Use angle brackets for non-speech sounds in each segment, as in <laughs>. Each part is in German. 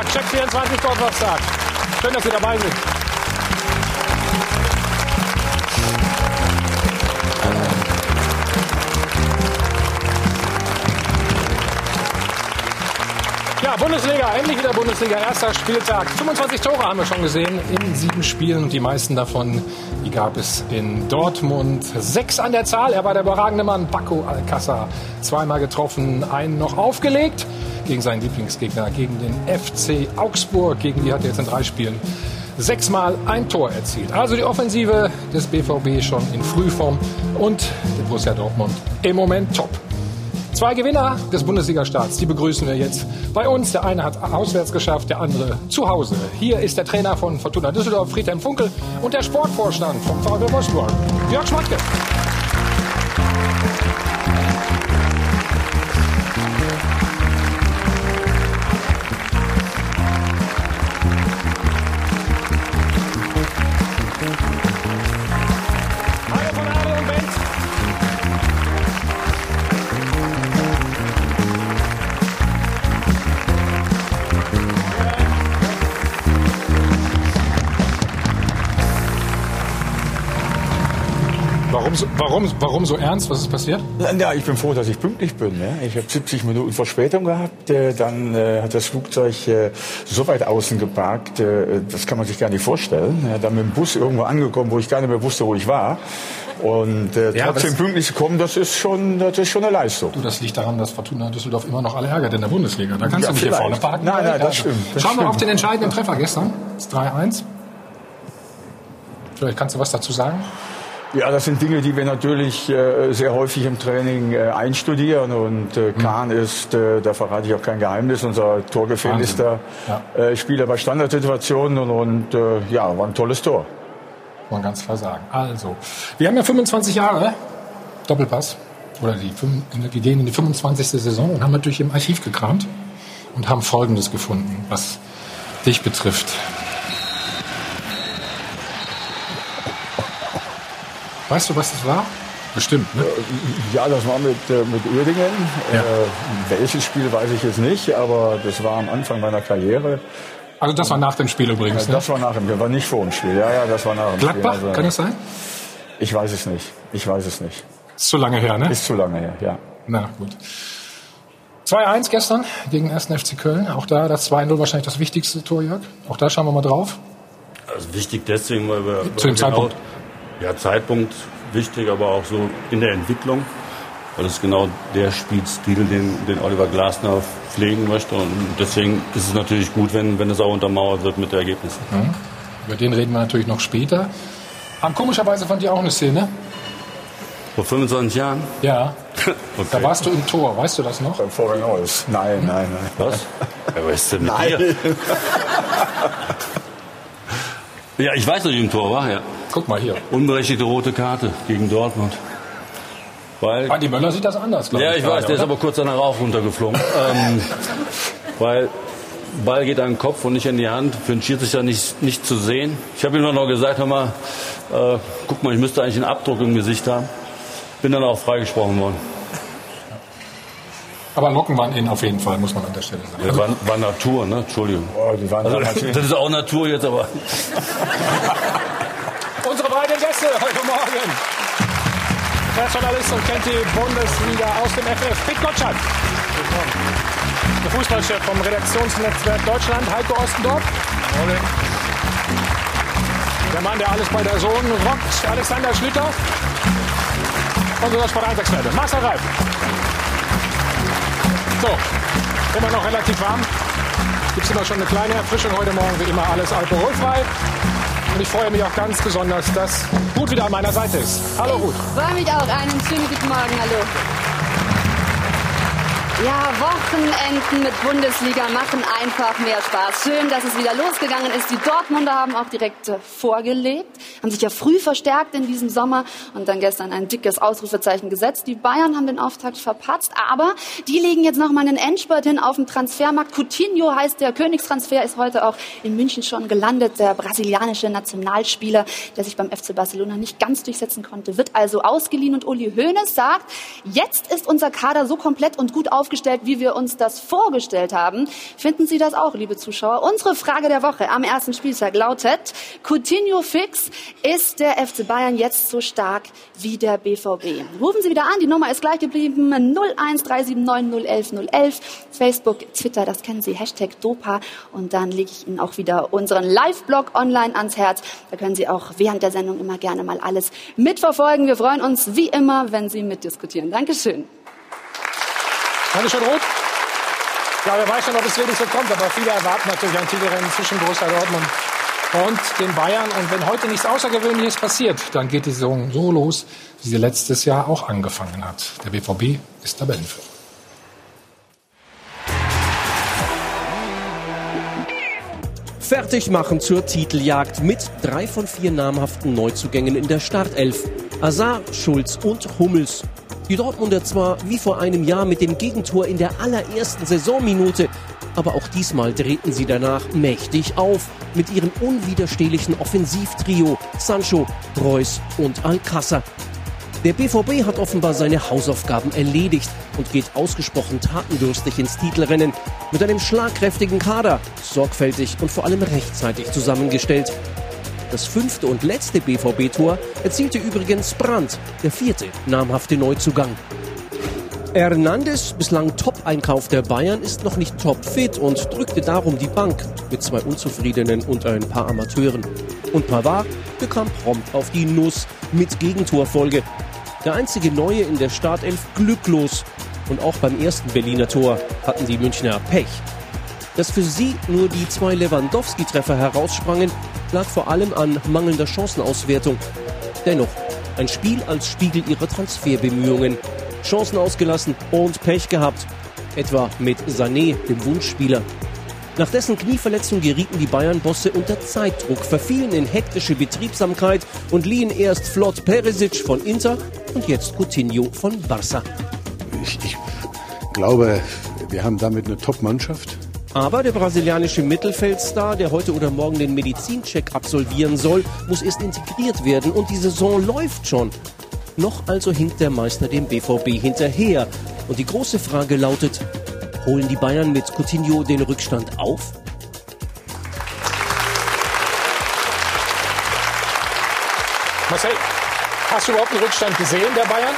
Donnerstag, Check 24 Donnerstag. Schön, dass Sie dabei sind. Ja, Bundesliga, endlich wieder Bundesliga, erster Spieltag. 25 Tore haben wir schon gesehen in sieben Spielen und die meisten davon, die gab es in Dortmund. Sechs an der Zahl, er war der überragende Mann, Baco Alcázar. Zweimal getroffen, einen noch aufgelegt gegen seinen Lieblingsgegner, gegen den FC Augsburg. Gegen die hat er jetzt in drei Spielen sechsmal ein Tor erzielt. Also die Offensive des BVB schon in Frühform und der Borussia Dortmund im Moment top. Zwei Gewinner des Bundesliga-Starts, die begrüßen wir jetzt bei uns. Der eine hat auswärts geschafft, der andere zu Hause. Hier ist der Trainer von Fortuna Düsseldorf, Friedhelm Funkel, und der Sportvorstand vom VfB Wolfsburg, Jörg Schmatke. Warum so, warum, so ernst? Was ist passiert? Ja, ich bin froh, dass ich pünktlich bin. Ne? Ich habe 70 Minuten Verspätung gehabt. Äh, dann äh, hat das Flugzeug äh, so weit außen geparkt, äh, das kann man sich gar nicht vorstellen. Ja, dann mit dem Bus irgendwo angekommen, wo ich gar nicht mehr wusste, wo ich war. Und äh, Ja, trotzdem pünktlich zu kommen, das ist schon, das ist schon eine Leistung. Du, das liegt daran, dass Fortuna Düsseldorf immer noch alle ärgert in der Bundesliga. Da kannst Ja, du nicht hier vielleicht. vorne parken. Nein, nein, das stimmt, das Schauen wir stimmt. auf den entscheidenden Treffer gestern. Das 3-1. Vielleicht kannst du was dazu sagen? Ja, das sind Dinge, die wir natürlich äh, sehr häufig im Training äh, einstudieren. Und äh, Kahn ist, äh, da verrate ich auch kein Geheimnis, unser torgefährlichster Wahnsinn. äh, Spieler bei Standardsituationen. Und, und äh, ja, war ein tolles Tor. Kann man ganz klar sagen. Also, wir haben ja 25 Jahre Doppelpass. Oder die, wir gehen in die 25. Saison und haben natürlich im Archiv gekramt und haben Folgendes gefunden, was dich betrifft. Weißt du, was das war? Bestimmt, ne? Ja, das war mit, äh, mit Uerdingen. Ja. Äh, welches Spiel weiß ich jetzt nicht, aber das war am Anfang meiner Karriere. Also das war nach dem Spiel übrigens. Ne? Das war nach dem Spiel, war nicht vor dem Spiel. Ja, ja, das war nach dem Gladbach, Spiel. Also, kann das sein? ich weiß es nicht. Ich weiß es nicht. Ist zu lange her, ne? Ist zu lange her, ja. Na gut. 2-1 gestern gegen den 1. FC Köln. Auch da das 2-0 wahrscheinlich das wichtigste Tor, Jörg. Auch da schauen wir mal drauf. Also wichtig deswegen, weil wir... Zu dem wir Zeitpunkt. Ja, Zeitpunkt wichtig, aber auch so in der Entwicklung. Weil das ist genau der Spielstil, den, den Oliver Glasner pflegen möchte. Und deswegen ist es natürlich gut, wenn, wenn es auch untermauert wird mit Ergebnissen. Über den reden wir natürlich noch später. Haben komischerweise fand ich auch eine Szene. Vor 25 Jahren? Ja, <laughs> Okay. da warst du im Tor. Weißt du das noch? Beim Florian Neuss. Nein, nein, nein. Was? Ja, was ist denn mit dir? <laughs> Ja, ich weiß, dass ich im Tor war, ja. Guck mal hier. Unberechtigte rote Karte gegen Dortmund. Weil Andi Möller sieht das anders, glaube Ja, ich weiß, gerade, der ist oder? aber kurz danach auch runtergeflogen. <laughs> ähm, weil Ball geht an den Kopf und nicht in die Hand. Für den Schiedsrichter nicht, nicht zu sehen. Ich habe ihm dann noch gesagt, hör mal, äh, guck mal, ich müsste eigentlich einen Abdruck im Gesicht haben. Bin dann auch freigesprochen worden. Aber Locken waren in auf jeden Fall, muss man an der Stelle sagen. Ja, war, war Natur, ne? Entschuldigung. Oh, die waren Also, <laughs> das ist auch Natur jetzt, aber <laughs> Unsere beiden Gäste heute Morgen. Der Journalist und kennt die Bundesliga aus dem FF. Pitt Gottschalk. Der Fußballchef vom Redaktionsnetzwerk Deutschland, Heiko Ostendorf. Der Mann, der alles bei der Sohn rockt, Alexander Schlüter. Und unser Sport 1 Experte, Marcel Reif. So, immer noch relativ warm. Gibt es immer schon eine kleine Erfrischung heute Morgen, wie immer alles alkoholfrei. Und ich freue mich auch ganz besonders, dass Ruth wieder an meiner Seite ist. Hallo Ruth. Freue mich auch. Einen schönen guten Morgen. Hallo. Ja, Wochenenden mit Bundesliga machen einfach mehr Spaß. Schön, dass es wieder losgegangen ist. Die Dortmunder haben auch direkt äh, vorgelegt, haben sich ja früh verstärkt in diesem Sommer und dann gestern ein dickes Ausrufezeichen gesetzt. Die Bayern haben den Auftakt verpatzt, aber die legen jetzt noch mal einen Endspurt hin auf dem Transfermarkt. Coutinho heißt der Königstransfer, ist heute auch in München schon gelandet. Der brasilianische Nationalspieler, der sich beim FC Barcelona nicht ganz durchsetzen konnte, wird also ausgeliehen und Uli Hoeneß sagt, jetzt ist unser Kader so komplett und gut aufgestellt, aufgestellt, wie wir uns das vorgestellt haben. Finden Sie das auch, liebe Zuschauer? Unsere Frage der Woche am ersten Spieltag lautet, Coutinho fix, ist der FC Bayern jetzt so stark wie der BVB? Rufen Sie wieder an, die Nummer ist gleich geblieben, 01379 011 Facebook, Twitter, das kennen Sie, Hashtag Dopa und dann lege ich Ihnen auch wieder unseren Live-Blog online ans Herz. Da können Sie auch während der Sendung immer gerne mal alles mitverfolgen. Wir freuen uns wie immer, wenn Sie mitdiskutieren. Dankeschön. Dankeschön, Roth. Ja, wer weiß schon, ob es wirklich so kommt, aber viele erwarten natürlich ein Titelrennen zwischen Borussia Dortmund und den Bayern. Und wenn heute nichts Außergewöhnliches passiert, dann geht die Saison so los, wie sie letztes Jahr auch angefangen hat. Der BVB ist Tabellenführer. Fertig machen zur Titeljagd mit drei von vier namhaften Neuzugängen in der Startelf. Azar, Schulz und Hummels. Die Dortmunder zwar wie vor einem Jahr mit dem Gegentor in der allerersten Saisonminute, aber auch diesmal drehten sie danach mächtig auf mit ihrem unwiderstehlichen Offensivtrio Sancho, Reus und Alcázar. Der BVB hat offenbar seine Hausaufgaben erledigt und geht ausgesprochen tatendurstig ins Titelrennen mit einem schlagkräftigen Kader, sorgfältig und vor allem rechtzeitig zusammengestellt. Das fünfte und letzte BVB-Tor erzielte übrigens Brandt, der vierte namhafte Neuzugang. Hernandez, bislang Top-Einkauf der Bayern, ist noch nicht topfit und drückte darum die Bank mit zwei Unzufriedenen und ein paar Amateuren. Und Pavard bekam prompt auf die Nuss mit Gegentorfolge. Der einzige Neue in der Startelf glücklos. Und auch beim ersten Berliner Tor hatten die Münchner Pech. Dass für sie nur die zwei Lewandowski-Treffer heraussprangen, lag vor allem an mangelnder Chancenauswertung. Dennoch, ein Spiel als Spiegel ihrer Transferbemühungen. Chancen ausgelassen und Pech gehabt. Etwa mit Sané, dem Wunschspieler. Nach dessen Knieverletzung gerieten die Bayern-Bosse unter Zeitdruck, verfielen in hektische Betriebsamkeit und liehen erst Flott Perisic von Inter und jetzt Coutinho von Barça. Ich, ich glaube, wir haben damit eine Top-Mannschaft. Aber der brasilianische Mittelfeldstar, der heute oder morgen den Medizincheck absolvieren soll, muss erst integriert werden und die Saison läuft schon. Noch also hinkt der Meister dem BVB hinterher. Und die große Frage lautet, Holen die Bayern mit Coutinho den Rückstand auf? Marcel, hast du überhaupt einen Rückstand gesehen der Bayern?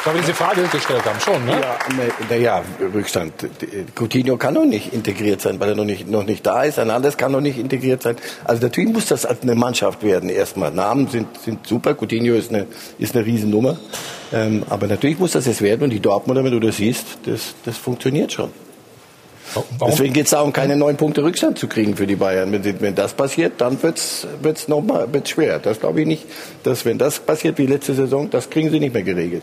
Ich glaube, diese Frage gestellt haben, schon, ne? Ja, naja, Rückstand. Coutinho kann noch nicht integriert sein, weil er noch nicht, noch nicht da ist. Hernandez kann noch nicht integriert sein. Also natürlich muss das eine Mannschaft werden erstmal. Namen sind, sind super. Coutinho ist eine, ist eine Riesennummer. Ähm, aber natürlich muss das jetzt werden. Und die Dortmunder, wenn du das siehst, das, das funktioniert schon. Warum? Deswegen geht es darum, keine neun Punkte Rückstand zu kriegen für die Bayern. Wenn, wenn das passiert, dann wird es wird's noch mal wird's schwer. Das glaube ich nicht, dass wenn das passiert wie letzte Saison, das kriegen sie nicht mehr geregelt.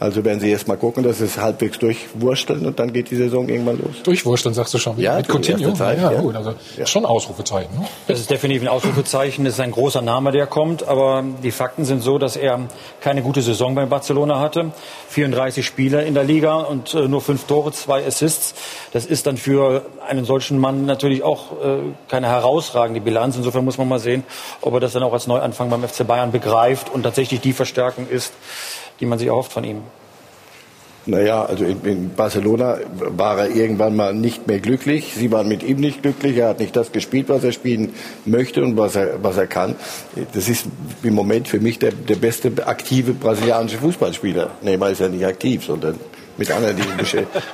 Also werden sie erst mal gucken, dass sie es halbwegs durchwursteln und dann geht die Saison irgendwann los. Durchwursteln, sagst du schon. Ja, mit Coutinho. Zeit, ja, ja. gut. Also ja. schon Ausrufezeichen. Ne? Das ist definitiv ein Ausrufezeichen. Das ist ein großer Name, der kommt. Aber die Fakten sind so, dass er keine gute Saison bei Barcelona hatte. 34 Spiele in der Liga und äh, nur fünf Tore, zwei Assists. Das ist dann für einen solchen Mann natürlich auch äh, keine herausragende Bilanz. Insofern muss man mal sehen, ob er das dann auch als Neuanfang beim FC Bayern begreift und tatsächlich die Verstärkung ist, die man sich erhofft von ihm. Naja, also in, in, Barcelona war er irgendwann mal nicht mehr glücklich. Sie waren mit ihm nicht glücklich. Er hat nicht das gespielt, was er spielen möchte und was er, was er kann. Das ist im Moment für mich der, der beste aktive brasilianische Fußballspieler. Neymar ist ja nicht aktiv, sondern mit anderen Dingen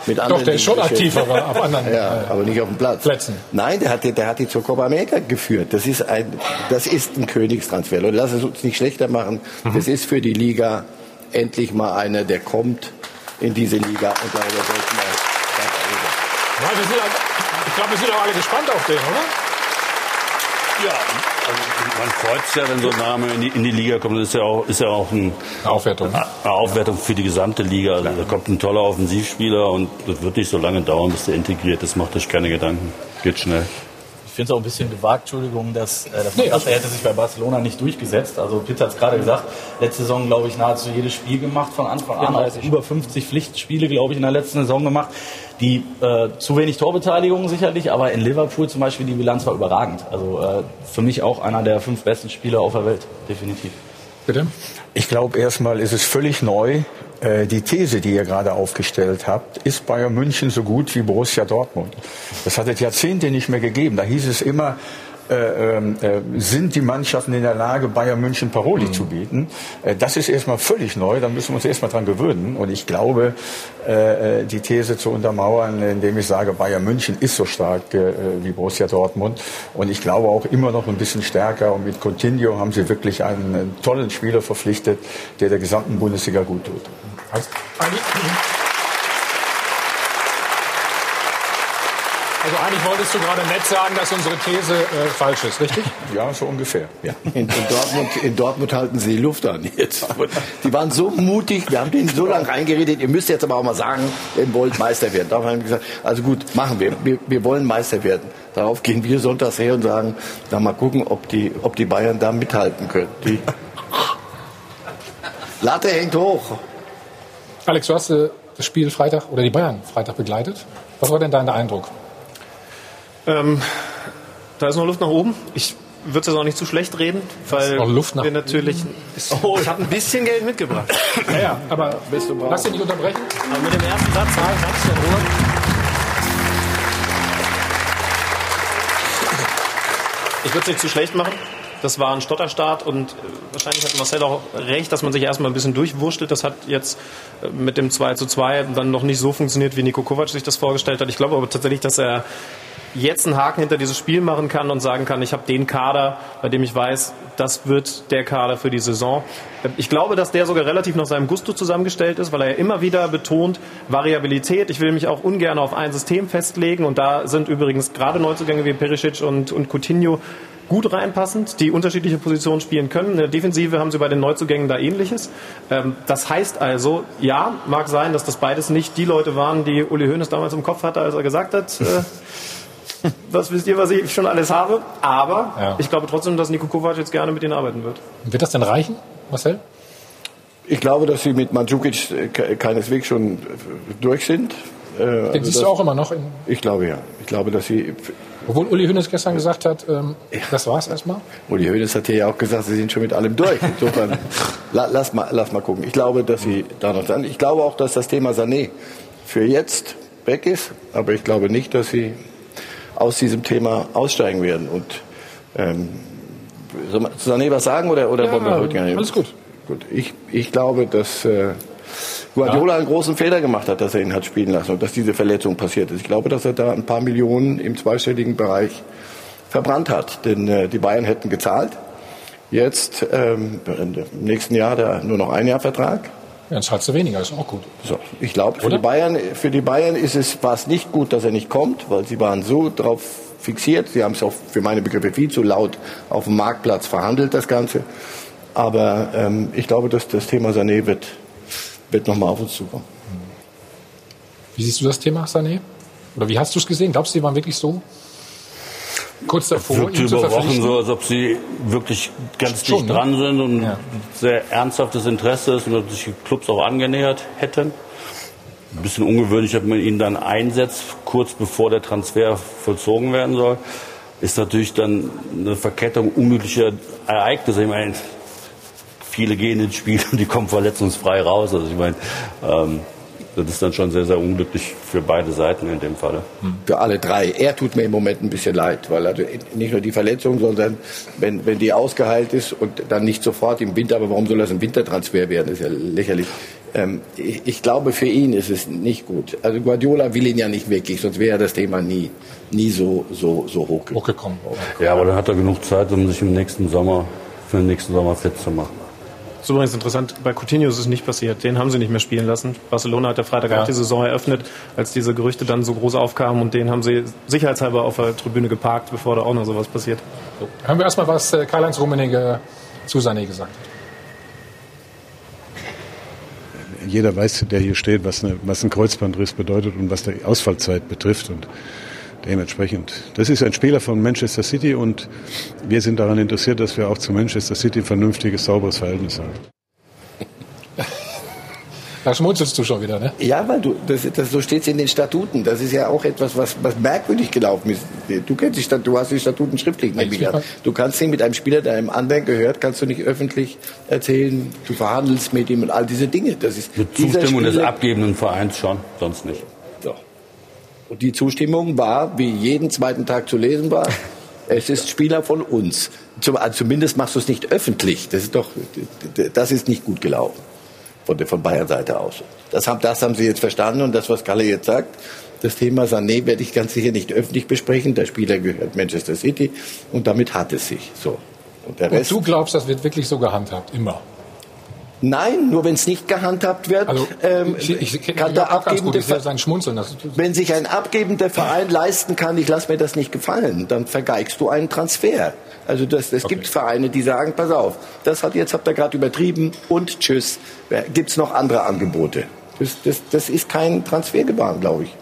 mit <laughs> anderen Doch, der ist schon aktiv, aber auf anderen ja, aber nicht auf dem Platz. Plätzen. Nein, der hat, die, der hat die zur Copa America geführt. Das ist ein, das ist ein Königstransfer. Und lass es uns nicht schlechter machen. Mhm. Das ist für die Liga endlich mal einer, der kommt in diese Liga. Und da sollten wir ja, wir sind, ich glaube, wir sind auch alle gespannt auf den, oder? Ja, also man freut sich ja, wenn so ein Name in die, in die Liga kommt. Das ist ja auch, ist ja auch ein, eine Aufwertung. Eine Aufwertung für die gesamte Liga. Also da kommt ein toller Offensivspieler und das wird nicht so lange dauern, bis der integriert ist. Macht euch keine Gedanken. Geht schnell finde es auch ein bisschen gewagt, Entschuldigung, dass, äh, dass nee, also, er hätte sich bei Barcelona nicht durchgesetzt. Also Pitt hat es gerade gesagt, letzte Saison, glaube ich, nahezu jedes Spiel gemacht von Anfang an. Auch über 50 Pflichtspiele, glaube ich, in der letzten Saison gemacht. Die äh, zu wenig Torbeteiligung sicherlich, aber in Liverpool zum Beispiel die Bilanz war überragend. Also äh, für mich auch einer der fünf besten Spieler auf der Welt, definitiv. Bitte? Ich glaube, erstmal ist es völlig neu. Äh, die These, die ihr gerade aufgestellt habt, ist Bayern München so gut wie Borussia Dortmund. Das hat es Jahrzehnte nicht mehr gegeben. Da hieß es immer, äh, ähm, äh, sind die Mannschaften in der Lage, Bayern München Paroli mhm. zu bieten. Äh, das ist erstmal völlig neu, da müssen wir uns erstmal dran gewöhnen. Und ich glaube, äh, äh, die These zu untermauern, indem ich sage, Bayern München ist so stark wie Borussia Dortmund. Und ich glaube auch immer noch ein bisschen stärker. Und mit Coutinho haben sie wirklich einen, einen tollen Spieler verpflichtet, der der gesamten Bundesliga gut tut. Also, Also eigentlich wolltest du gerade nett sagen, dass unsere These äh, falsch ist, richtig? Ja, so ungefähr. Ja. In, in, Dortmund, in Dortmund halten sie die Luft an jetzt. Die waren so mutig, wir haben denen so lange reingeredet, ihr müsst jetzt aber auch mal sagen, ihr wollt Meister werden. Darauf haben wir gesagt, also gut, machen wir. wir. Wir wollen Meister werden. Darauf gehen wir sonntags her und sagen, na mal gucken, ob die, ob die Bayern da mithalten können. Die <laughs> Latte hängt hoch. Alex, du hast äh, das Spiel Freitag oder die Bayern Freitag begleitet. Was war denn dein Eindruck? Ähm, da ist noch Luft nach oben. Ich würde es jetzt auch nicht zu schlecht reden, weil wir natürlich. Oh, ich habe ein bisschen Geld mitgebracht. <laughs> Ja, ja aber lass dich nicht unterbrechen. Aber mit dem ersten Satz war ich ganz in Ruhe. Ich würde es nicht zu schlecht machen. Das war ein Stotterstart und äh, wahrscheinlich hat Marcel auch recht, dass man sich erstmal ein bisschen durchwurschtelt. Das hat jetzt äh, mit dem 2 zu 2 dann noch nicht so funktioniert, wie Nico Kovac sich das vorgestellt hat. Ich glaube aber tatsächlich, dass er jetzt einen Haken hinter dieses Spiel machen kann und sagen kann, ich habe den Kader, bei dem ich weiß, das wird der Kader für die Saison. Ich glaube, dass der sogar relativ nach seinem Gusto zusammengestellt ist, weil er immer wieder betont, Variabilität. Ich will mich auch ungern auf ein System festlegen und da sind übrigens gerade Neuzugänge wie Perisic und, und Coutinho gut reinpassend, die unterschiedliche Positionen spielen können. In der Defensive haben sie bei den Neuzugängen da ähnliches. Ähm, das heißt also, ja, mag sein, dass das beides nicht die Leute waren, die Uli Hoeneß damals im Kopf hatte, als er gesagt hat, äh, <laughs> was wisst ihr, was ich schon alles habe. Aber ja. ich glaube trotzdem, dass Niko Kovac jetzt gerne mit ihnen arbeiten wird. Wird das denn reichen, Marcel? Ich glaube, dass sie mit Mandzukic äh, keineswegs schon äh, durch sind. Den also siehst du auch immer noch? ich glaube ja. Ich glaube, dass sie. Obwohl Uli Hoeneß gestern gesagt hat, ähm, ja. das war's erstmal. Uli Hoeneß hat ja auch gesagt, sie sind schon mit allem durch. Insofern, <laughs> la, lass, mal, lass mal gucken. Ich glaube, dass sie da noch sind. Ich glaube auch, dass das Thema Sané für jetzt weg ist. Aber ich glaube nicht, dass sie aus diesem Thema aussteigen werden. Und ähm, soll man zu Sané was sagen oder, oder ja, wollen wir heute gar nicht? Alles gut. Gut, ich, ich glaube, dass äh, Guardiola ja. einen großen Fehler gemacht hat, dass er ihn hat spielen lassen und dass diese Verletzung passiert ist. Ich glaube, dass er da ein paar Millionen im zweistelligen Bereich verbrannt hat. Denn äh, die Bayern hätten gezahlt. Jetzt ähm, im nächsten Jahr der nur noch ein Jahr Vertrag. Ja, dann zahlst du weniger, ist auch gut. So, ich glaube, für die Bayern, für die Bayern ist es, war es nicht gut, dass er nicht kommt, weil sie waren so drauf fixiert. Sie haben es auch für meine Begriffe viel zu laut auf dem Marktplatz verhandelt, das Ganze. Aber ähm, ich glaube, dass das Thema Sané wird, wird nochmal auf uns zukommen. Wie siehst du das Thema Sané? Oder wie hast du es gesehen? Glaubst du, die waren wirklich so kurz davor, wirkte ihn über Wochen so, als ob sie wirklich ganz Schon, dicht ne? dran sind und ja. sehr ernsthaftes Interesse ist und sich die Clubs auch angenähert hätten. Ein bisschen ungewöhnlich, dass man ihn dann einsetzt, kurz bevor der Transfer vollzogen werden soll. Ist natürlich dann eine Verkettung unmöglicher Ereignisse. Ich meine, viele gehen ins Spiel und die kommen verletzungsfrei raus. Also ich meine, ähm, das ist dann schon sehr, sehr unglücklich für beide Seiten in dem Falle. Für alle drei. Er tut mir im Moment ein bisschen leid, weil also nicht nur die Verletzung, sondern wenn, wenn die ausgeheilt ist und dann nicht sofort im Winter, aber warum soll das ein Wintertransfer werden? Das ist ja lächerlich. Ähm, ich, ich, glaube, für ihn ist es nicht gut. Also Guardiola will ihn ja nicht wirklich, sonst wäre das Thema nie, nie so, so, so hochgekommen. Ja, aber dann hat er genug Zeit, um sich im nächsten Sommer, für den nächsten Sommer fit zu machen. Das ist übrigens interessant, bei Coutinho ist es nicht passiert. Den haben sie nicht mehr spielen lassen. Barcelona hat der Freitag ja. auch die Saison eröffnet, als diese Gerüchte dann so groß aufkamen und den haben sie sicherheitshalber auf der Tribüne geparkt, bevor da auch noch sowas passiert. So. Hören wir erstmal, was äh, Karl-Heinz Rummenigge zu Sané gesagt hat. Jeder weiß, der hier steht, was, eine, was ein Kreuzbandriss bedeutet und was die Ausfallzeit betrifft. Und Dementsprechend, das ist ein Spieler von Manchester City und wir sind daran interessiert, dass wir auch zu Manchester City ein vernünftiges, sauberes Verhältnis haben. <laughs> Da schmunzelst du schon wieder, ne? Ja, weil du, das, das, so steht es in den Statuten. Das ist ja auch etwas, was, was merkwürdig gelaufen ist. Du kennst die Statuten, du hast die Statuten schriftlich. Ja, du kannst nicht mit einem Spieler, der einem anderen gehört, kannst du nicht öffentlich erzählen, du verhandelst mit ihm und all diese Dinge. Das ist mit Zustimmung des abgebenden Vereins schon, sonst nicht. Und die Zustimmung war, wie jeden zweiten Tag zu lesen war, <laughs> es ist Spieler von uns. Zum, also zumindest machst du es nicht öffentlich. Das ist doch, das ist nicht gut gelaufen von, von Bayern Seite aus. Das haben, das haben sie jetzt verstanden und das, was Kalle jetzt sagt, das Thema Sané werde ich ganz sicher nicht öffentlich besprechen. Der Spieler gehört Manchester City und damit hat es sich. So. Und, der Rest, und du glaubst, das wird wirklich so gehandhabt, immer? Nein, nur wenn es nicht gehandhabt wird, also, ähm, ich, ich, kann der abgebende sein Schmunzeln. Wenn sich ein abgebender Verein leisten kann, ich lasse mir das nicht gefallen, dann vergeigst du einen Transfer. Also das, es okay. gibt Vereine, die sagen, pass auf, das hat jetzt habt ihr gerade übertrieben und tschüss. Gibt es noch andere Angebote? Das, das, das ist kein Transfergebaren, glaube ich.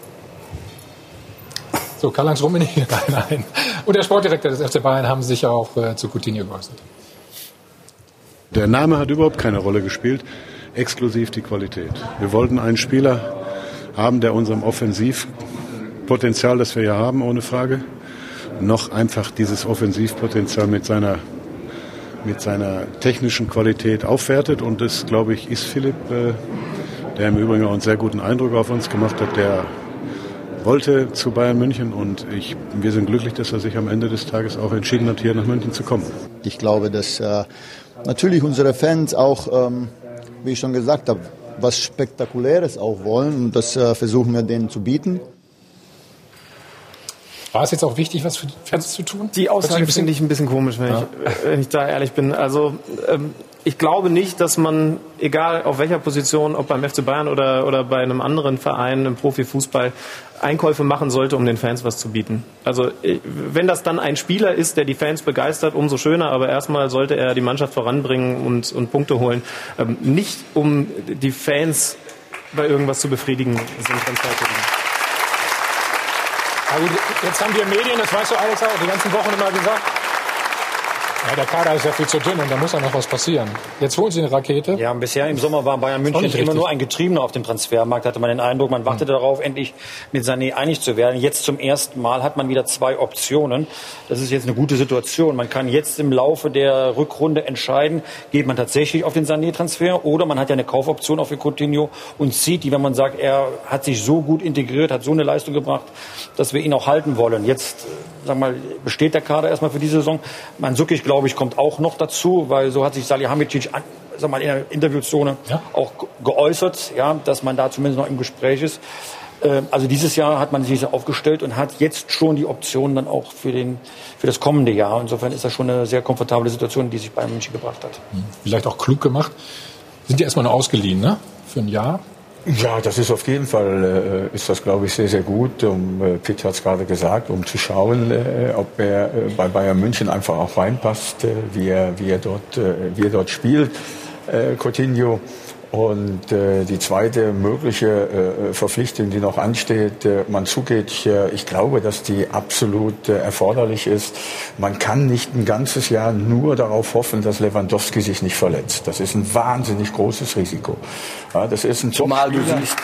So, Karl-Heinz Rummenigge, <laughs> nein. Und der Sportdirektor des FC Bayern haben sich auch äh, zu Coutinho geäußert. Der Name hat überhaupt keine Rolle gespielt, exklusiv die Qualität. Wir wollten einen Spieler haben, der unserem Offensivpotenzial, das wir ja haben, ohne Frage, noch einfach dieses Offensivpotenzial mit seiner mit seiner technischen Qualität aufwertet. Und das, glaube ich, ist Philipp, äh, der im Übrigen auch einen sehr guten Eindruck auf uns gemacht hat. Der wollte zu Bayern München und ich, wir sind glücklich, dass er sich am Ende des Tages auch entschieden hat, hier nach München zu kommen. Ich glaube, dass äh, natürlich unsere Fans auch, ähm, wie ich schon gesagt habe, was Spektakuläres auch wollen und das äh, versuchen wir denen zu bieten. War es jetzt auch wichtig, was für die Fans zu tun? Die Aussage finde ich ein bisschen komisch, wenn, ja. ich, wenn ich da ehrlich bin. Also ähm, ich glaube nicht, dass man, egal auf welcher Position, ob beim FC Bayern oder, oder bei einem anderen Verein im Profifußball, Einkäufe machen sollte, um den Fans was zu bieten. Also äh, wenn das dann ein Spieler ist, der die Fans begeistert, umso schöner, aber erstmal sollte er die Mannschaft voranbringen und, und Punkte holen. Ähm, nicht um die Fans bei irgendwas zu befriedigen, sind Transfer also jetzt haben wir Medien, das weißt du Alex auch, die ganzen Wochen immer gesagt, ja, der Kader ist ja viel zu dünn und da muss ja noch was passieren. Jetzt holen sie eine Rakete. Ja, bisher im Sommer war Bayern München immer nur ein Getriebener auf dem Transfermarkt, hatte man den Eindruck. Man wartete mhm. darauf, endlich mit Sané einig zu werden. Jetzt zum ersten Mal hat man wieder zwei Optionen. Das ist jetzt eine gute Situation. Man kann jetzt im Laufe der Rückrunde entscheiden, geht man tatsächlich auf den Sané-Transfer oder man hat ja eine Kaufoption auf für Coutinho und zieht die, wenn man sagt, er hat sich so gut integriert, hat so eine Leistung gebracht, dass wir ihn auch halten wollen. Jetzt sag mal, besteht der Kader erstmal für diese Saison. Mandzukic, glaube ich, kommt auch noch dazu, weil so hat sich Salihamidzic an, sag mal, in der Interviewzone ja. auch geäußert, ja, dass man da zumindest noch im Gespräch ist. Äh, also dieses Jahr hat man sich aufgestellt und hat jetzt schon die Optionen dann auch für, den, für das kommende Jahr. Insofern ist das schon eine sehr komfortable Situation, die sich bei München gebracht hat. Hm. Vielleicht auch klug gemacht. Sind die erstmal nur ausgeliehen, ne? Für ein Jahr. Ja, das ist auf jeden Fall, äh, ist das glaube ich sehr, sehr gut. Um, äh, Pitt hat es gerade gesagt, um zu schauen, äh, ob er äh, bei Bayern München einfach auch reinpasst, äh, wie, er, wie, er dort, äh, wie er dort spielt. Äh, Coutinho und äh, die zweite mögliche äh, Verpflichtung, die noch ansteht, äh, Mandzukic, äh, ich glaube, dass die absolut äh, erforderlich ist. Man kann nicht ein ganzes Jahr nur darauf hoffen, dass Lewandowski sich nicht verletzt. Das ist ein wahnsinnig großes Risiko. Ja, das ist ein Zumal du siehst,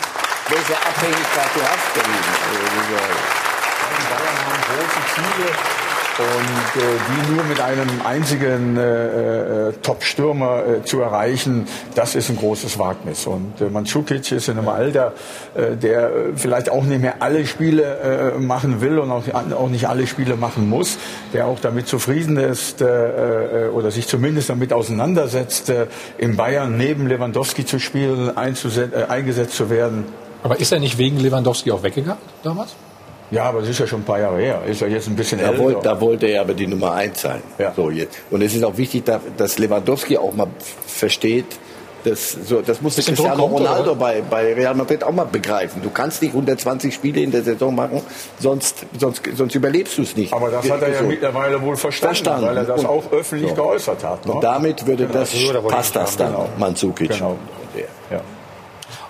welche Abhängigkeit du hast. Die Bayern haben große Ziele und äh, die nur mit einem einzigen äh, äh, Top-Stürmer äh, zu erreichen, das ist ein großes Wagnis. Und äh, Mandzukic ist in einem Alter, äh, der äh, vielleicht auch nicht mehr alle Spiele äh, machen will und auch, auch nicht alle Spiele machen muss, der auch damit zufrieden ist äh, äh, oder sich zumindest damit auseinandersetzt, äh, in Bayern neben Lewandowski zu spielen, äh, eingesetzt zu werden. Aber ist er nicht wegen Lewandowski auch weggegangen damals? Ja, aber das ist ja schon ein paar Jahre her. Ist ja jetzt ein bisschen da älter. Wollte, da wollte er aber die Nummer eins sein. Ja. So jetzt. Und es ist auch wichtig, dass Lewandowski auch mal versteht, das, so, das muss Cristiano kommt, Ronaldo bei, bei Real Madrid auch mal begreifen. Du kannst nicht 120 Spiele in der Saison machen, sonst, sonst, sonst überlebst du es nicht. Aber das hat er ja mittlerweile wohl verstanden, verstanden. weil er das und, auch öffentlich so. geäußert hat. Ne? Und damit würde genau. das, passt das dann, genau. Mandzukic. Genau. Ja.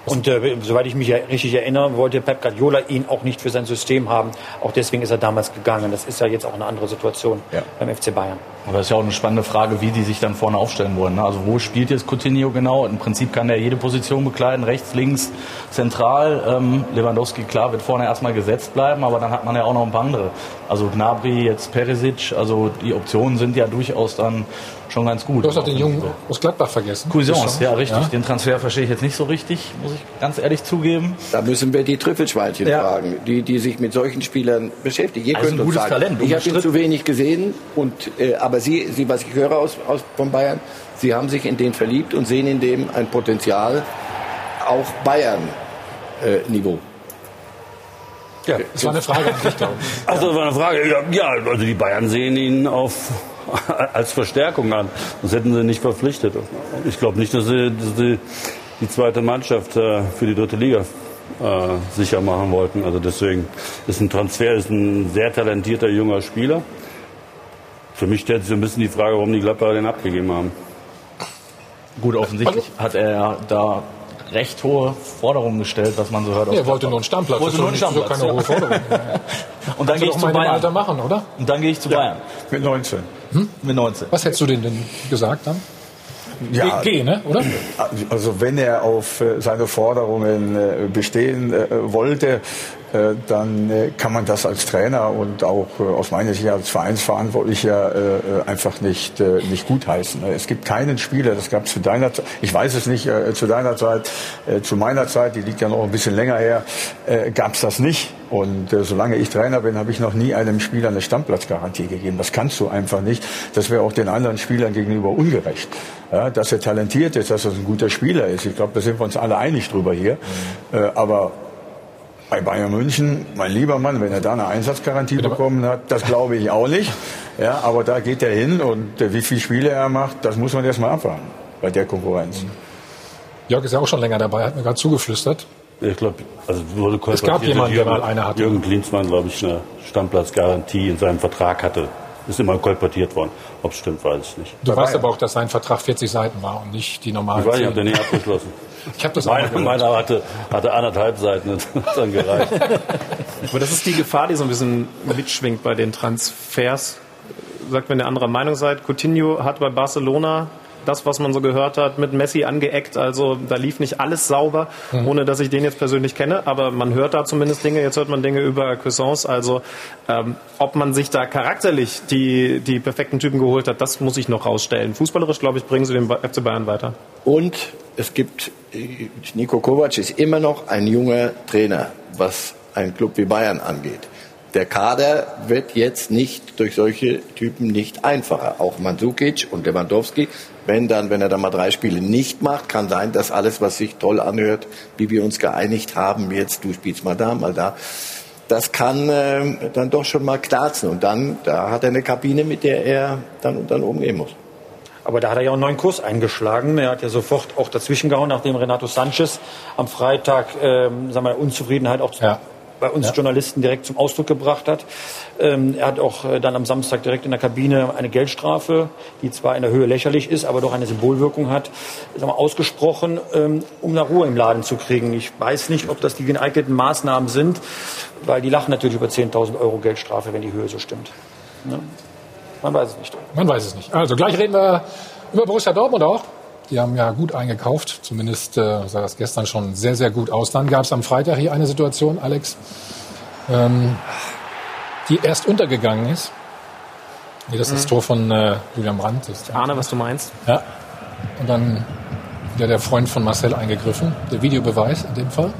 Und äh, soweit ich mich richtig erinnere, wollte Pep Guardiola ihn auch nicht für sein System haben. Auch deswegen ist er damals gegangen. Das ist ja jetzt auch eine andere Situation ja. beim FC Bayern. Aber das ist ja auch eine spannende Frage, wie die sich dann vorne aufstellen wollen. ne? Also wo spielt jetzt Coutinho genau? Im Prinzip kann er jede Position bekleiden, rechts, links, zentral. Ähm, Lewandowski, klar, wird vorne erstmal gesetzt bleiben, aber dann hat man ja auch noch ein paar andere. Also Gnabry, jetzt Perisic, also die Optionen sind ja durchaus dann schon ganz gut. Du hast auch den Jungen aus Gladbach vergessen. Cuisance, ja richtig. Ja. Den Transfer verstehe ich jetzt nicht so richtig, muss ich ganz ehrlich zugeben. Da müssen wir die Trüffelschweinchen Ja. fragen, die, die sich mit solchen Spielern beschäftigen. Ihr Also könnt ein gutes sagen, Talent, ich habe ihn zu wenig gesehen, und, äh, aber Sie, Sie, was ich höre aus, aus, von Bayern, Sie haben sich in den verliebt und sehen in dem ein Potenzial, auch Bayern-Niveau. Ja, das war eine Frage an dich, glaube ich. Also das war eine Frage. Ja, also die Bayern sehen ihn auf, <laughs> als Verstärkung an. Das hätten sie nicht verpflichtet. Ich glaube nicht, dass sie, dass sie die zweite Mannschaft äh, für die dritte Liga äh, sicher machen wollten. Also deswegen ist ein Transfer, ist ein sehr talentierter junger Spieler. Für mich stellt sich so ein bisschen die Frage, warum die Gladbacher den abgegeben haben. Gut, offensichtlich hat er ja da recht hohe Forderungen gestellt, was man so hört. aus Er wollte nur einen Stammplatz. Wollte nur einen Stammplatz. so keine hohe ja. Forderung. <laughs> Und dann gehe ich zu Bayern. Alter machen, oder? Und dann gehe ich zu Bayern. Mit 19. Mit 19. Was hättest du denn denn gesagt dann? Ja. Geh, ne? oder? Also wenn er auf äh, seine Forderungen äh, bestehen äh, wollte, dann äh, kann man das als Trainer und auch äh, aus meiner Sicht als Vereinsverantwortlicher äh, äh, einfach nicht, äh, nicht gutheißen. Es gibt keinen Spieler, das gab es zu deiner Zeit, ich weiß es nicht, äh, zu deiner Zeit, äh, zu meiner Zeit, die liegt ja noch ein bisschen länger her, äh, gab es das nicht. Und äh, solange ich Trainer bin, habe ich noch nie einem Spieler eine Stammplatzgarantie gegeben. Das kannst du einfach nicht. Das wäre auch den anderen Spielern gegenüber ungerecht. Ja, dass er talentiert ist, dass er ein guter Spieler ist. Ich glaube, da sind wir uns alle einig drüber hier. Äh, aber bei Bayern München, mein lieber Mann, wenn er da eine Einsatzgarantie bekommen hat, das glaube ich auch nicht. Ja, aber da geht er hin und äh, wie viele Spiele er macht, das muss man erst mal abwarten bei der Konkurrenz. Jörg ist ja auch schon länger dabei, hat mir gerade zugeflüstert. Ich glaube, also wurde Es gab jemanden, dass der mal eine hatte. Jürgen Klinsmann, glaube ich, eine Stammplatzgarantie in seinem Vertrag hatte. Ist immer kolportiert worden. Ob es stimmt, weiß ich nicht. Du weißt aber auch, dass sein Vertrag 40 Seiten war und nicht die normalen Ich weiß, ich habe 10. den nie abgeschlossen. <laughs> Ich habe das auch Meine, gehört. meiner hatte, hatte anderthalb Seiten, das <laughs> hat dann gereicht. Aber das ist die Gefahr, die so ein bisschen mitschwingt bei den Transfers. Sagt, wenn ihr anderer Meinung seid, Coutinho hat bei Barcelona das, was man so gehört hat, mit Messi angeeckt. Also da lief nicht alles sauber, ohne dass ich den jetzt persönlich kenne. Aber man hört da zumindest Dinge. Jetzt hört man Dinge über Cuisance. Also ähm, ob man sich da charakterlich die, die perfekten Typen geholt hat, das muss ich noch rausstellen. Fußballerisch, glaube ich, bringen sie den FC Bayern weiter. Und es gibt, äh, Niko Kovac ist immer noch ein junger Trainer, was einen Club wie Bayern angeht. Der Kader wird jetzt nicht durch solche Typen nicht einfacher. Auch Mandzukic und Lewandowski, wenn dann, wenn er dann mal drei Spiele nicht macht, kann sein, dass alles, was sich toll anhört, wie wir uns geeinigt haben, jetzt du spielst mal da, mal da, das kann äh, dann doch schon mal knarzen. Und dann, da hat er eine Kabine, mit der er dann, dann umgehen muss. Aber da hat er ja auch einen neuen Kurs eingeschlagen. Er hat ja sofort auch dazwischen gehauen, nachdem Renato Sanchez am Freitag ähm, sagen wir, Unzufriedenheit auch Ja. Bei uns Ja. Journalisten direkt zum Ausdruck gebracht hat. Ähm, er hat auch äh, dann am Samstag direkt in der Kabine eine Geldstrafe, die zwar in der Höhe lächerlich ist, aber doch eine Symbolwirkung hat, sagen wir, ausgesprochen, ähm, um da Ruhe im Laden zu kriegen. Ich weiß nicht, ob das die geeigneten Maßnahmen sind, weil die lachen natürlich über 10.000 Euro Geldstrafe, wenn die Höhe so stimmt. Ne? Man weiß es nicht. Man weiß es nicht. Also gleich reden wir über Borussia Dortmund auch. Die haben ja gut eingekauft. Zumindest äh, sah das gestern schon sehr, sehr gut aus. Dann gab es am Freitag hier eine Situation, Alex, ähm, die erst untergegangen ist. Nee, das ist das Tor von äh, Julian Brandt. Ist Ahne, was du meinst. Ja. Und dann wieder der Freund von Marcel eingegriffen. Der Videobeweis in dem Fall.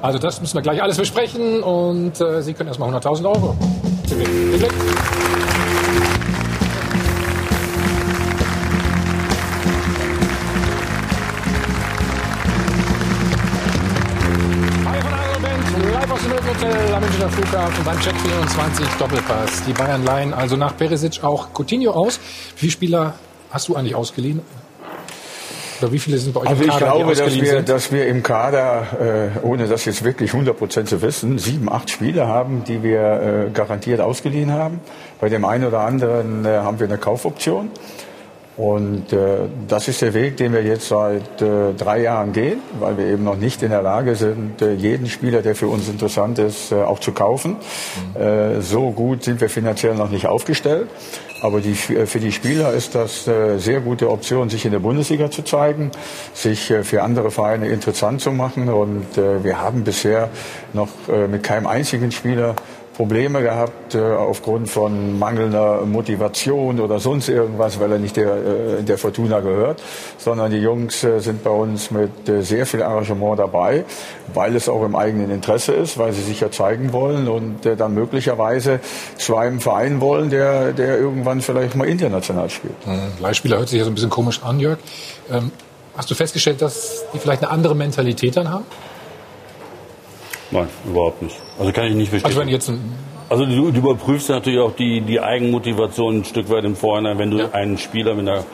Also das müssen wir gleich alles besprechen und äh, Sie können erstmal 100.000 Euro gewinnen. Viel Glück. Münchner Flughafen beim Check 24 Doppelpass. Die Bayern leihen also nach Perisic auch Coutinho aus. Wie viele Spieler hast du eigentlich ausgeliehen? Oder wie viele sind bei euch Also im ich Kader, glaube, die dass wir, sind? dass wir im Kader, äh, ohne das jetzt wirklich 100% zu wissen, sieben, acht Spieler haben, die wir äh, garantiert ausgeliehen haben. Bei dem einen oder anderen äh, haben wir eine Kaufoption. Und äh, das ist der Weg, den wir jetzt seit äh, drei Jahren gehen, weil wir eben noch nicht in der Lage sind, äh, jeden Spieler, der für uns interessant ist, äh, auch zu kaufen. Mhm. Äh, so gut sind wir finanziell noch nicht aufgestellt. Aber die, äh, für die Spieler ist das eine sehr gute Option, sich in der Bundesliga zu zeigen, sich äh, für andere Vereine interessant zu machen. Und äh, wir haben bisher noch äh, mit keinem einzigen Spieler Probleme gehabt äh, aufgrund von mangelnder Motivation oder sonst irgendwas, weil er nicht der, äh, der Fortuna gehört, sondern die Jungs äh, sind bei uns mit äh, sehr viel Engagement dabei, weil es auch im eigenen Interesse ist, weil sie sich ja zeigen wollen und äh, dann möglicherweise zu einem Verein wollen, der, der irgendwann vielleicht mal international spielt. Mhm. Leihspieler hört sich ja so ein bisschen komisch an, Jörg. Ähm, hast du festgestellt, dass die vielleicht eine andere Mentalität dann haben? Nein, überhaupt nicht. Also kann ich nicht verstehen. Also wenn jetzt also du, du überprüfst natürlich auch die, die Eigenmotivation ein Stück weit im Vorhinein, wenn du ja. einen Spieler mit einer,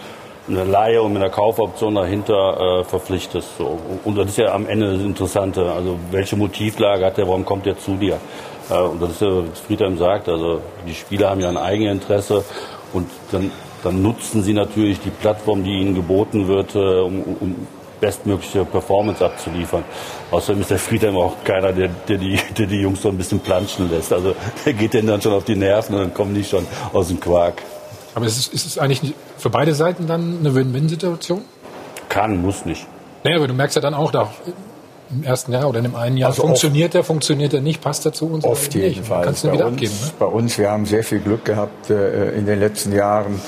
einer Leihe und mit einer Kaufoption dahinter äh, verpflichtest. So. Und das ist ja am Ende das Interessante. Also welche Motivlage hat der, warum kommt der zu dir? Äh, und das ist ja, was Friedhelm sagt, also die Spieler haben ja ein Eigeninteresse und dann, dann nutzen sie natürlich die Plattform, die ihnen geboten wird, äh, um, um bestmögliche Performance abzuliefern. Außerdem ist der Friedhelm auch keiner, der, der, die, der die Jungs so ein bisschen planschen lässt. Also der geht denen dann schon auf die Nerven und dann kommen die schon aus dem Quark. Aber ist es, ist es eigentlich für beide Seiten dann eine Win-Win-Situation? Kann, muss nicht. Naja, aber du merkst ja dann auch, da im ersten Jahr oder in dem einen Jahr also funktioniert der, funktioniert der nicht, passt er zu uns? Oft jedenfalls. Kannst du bei, wieder uns, abgeben, ne? bei uns, wir haben sehr viel Glück gehabt äh, in den letzten Jahren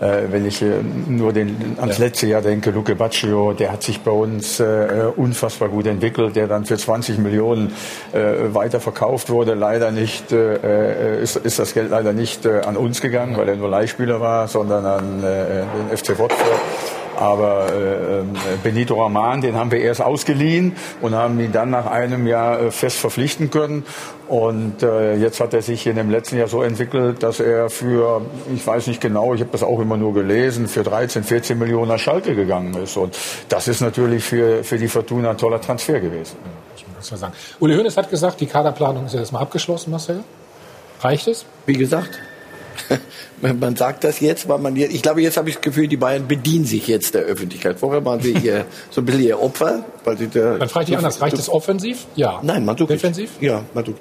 äh, wenn ich äh, nur den, ans ja. letzte Jahr denke, Luke Baccio, der hat sich bei uns äh, unfassbar gut entwickelt, der dann für 20 Millionen äh, weiterverkauft wurde. Leider nicht, äh, ist, ist das Geld leider nicht äh, an uns gegangen, weil er nur Leihspieler war, sondern an äh, den FC Watford. Aber äh, ähm, Benito Raman, den haben wir erst ausgeliehen und haben ihn dann nach einem Jahr äh, fest verpflichten können. Und äh, jetzt hat er sich in dem letzten Jahr so entwickelt, dass er für, ich weiß nicht genau, ich habe das auch immer nur gelesen, für 13, 14 Millionen nach Schalke gegangen ist. Und das ist natürlich für, für die Fortuna ein toller Transfer gewesen. Ja, sagen. Uli Hoeneß hat gesagt, die Kaderplanung ist ja erstmal abgeschlossen, Marcel. Reicht es? Wie gesagt, <laughs> man sagt das jetzt, weil man jetzt, ich glaube, jetzt habe ich das Gefühl, die Bayern bedienen sich jetzt der Öffentlichkeit. Vorher waren sie ihr, <laughs> so ein bisschen ihr Opfer. Weil sie Dann frage ich dich anders, reicht es offensiv? Ja. Nein, man tut Defensiv? Ja, man tut.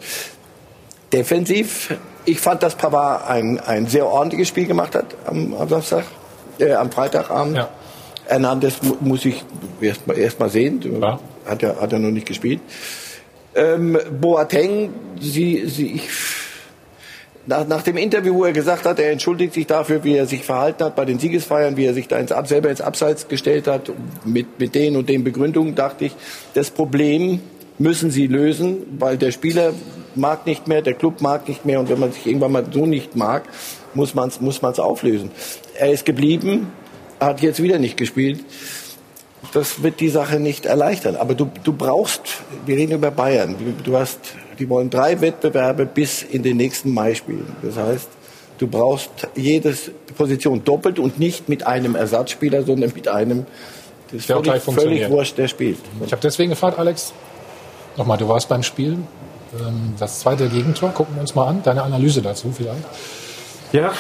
Defensiv, ich fand, dass Pavard ein, ein sehr ordentliches Spiel gemacht hat am, am Samstag, äh, am Freitagabend. Ja. Hernandez muss ich erst mal, erst mal sehen, ja. hat, er, hat er noch nicht gespielt. Ähm, Boateng, sie, sie, ich, nach, nach dem Interview, wo er gesagt hat, er entschuldigt sich dafür, wie er sich verhalten hat bei den Siegesfeiern, wie er sich da ins, selber ins Abseits gestellt hat, mit, mit den und den Begründungen, dachte ich, das Problem müssen sie lösen, weil der Spieler mag nicht mehr, der Club mag nicht mehr und wenn man sich irgendwann mal so nicht mag, muss man es muss man's auflösen. Er ist geblieben, hat jetzt wieder nicht gespielt. Das wird die Sache nicht erleichtern. Aber du, du brauchst, wir reden über Bayern, du, du hast die wollen drei Wettbewerbe bis in den nächsten Mai spielen. Das heißt, du brauchst jede Position doppelt und nicht mit einem Ersatzspieler, sondern mit einem, das ist völlig, völlig wurscht, der spielt. Ich habe deswegen gefragt, Alex, nochmal, du warst beim Spielen, ähm, das zweite Gegentor, gucken wir uns mal an, deine Analyse dazu vielleicht. Ja,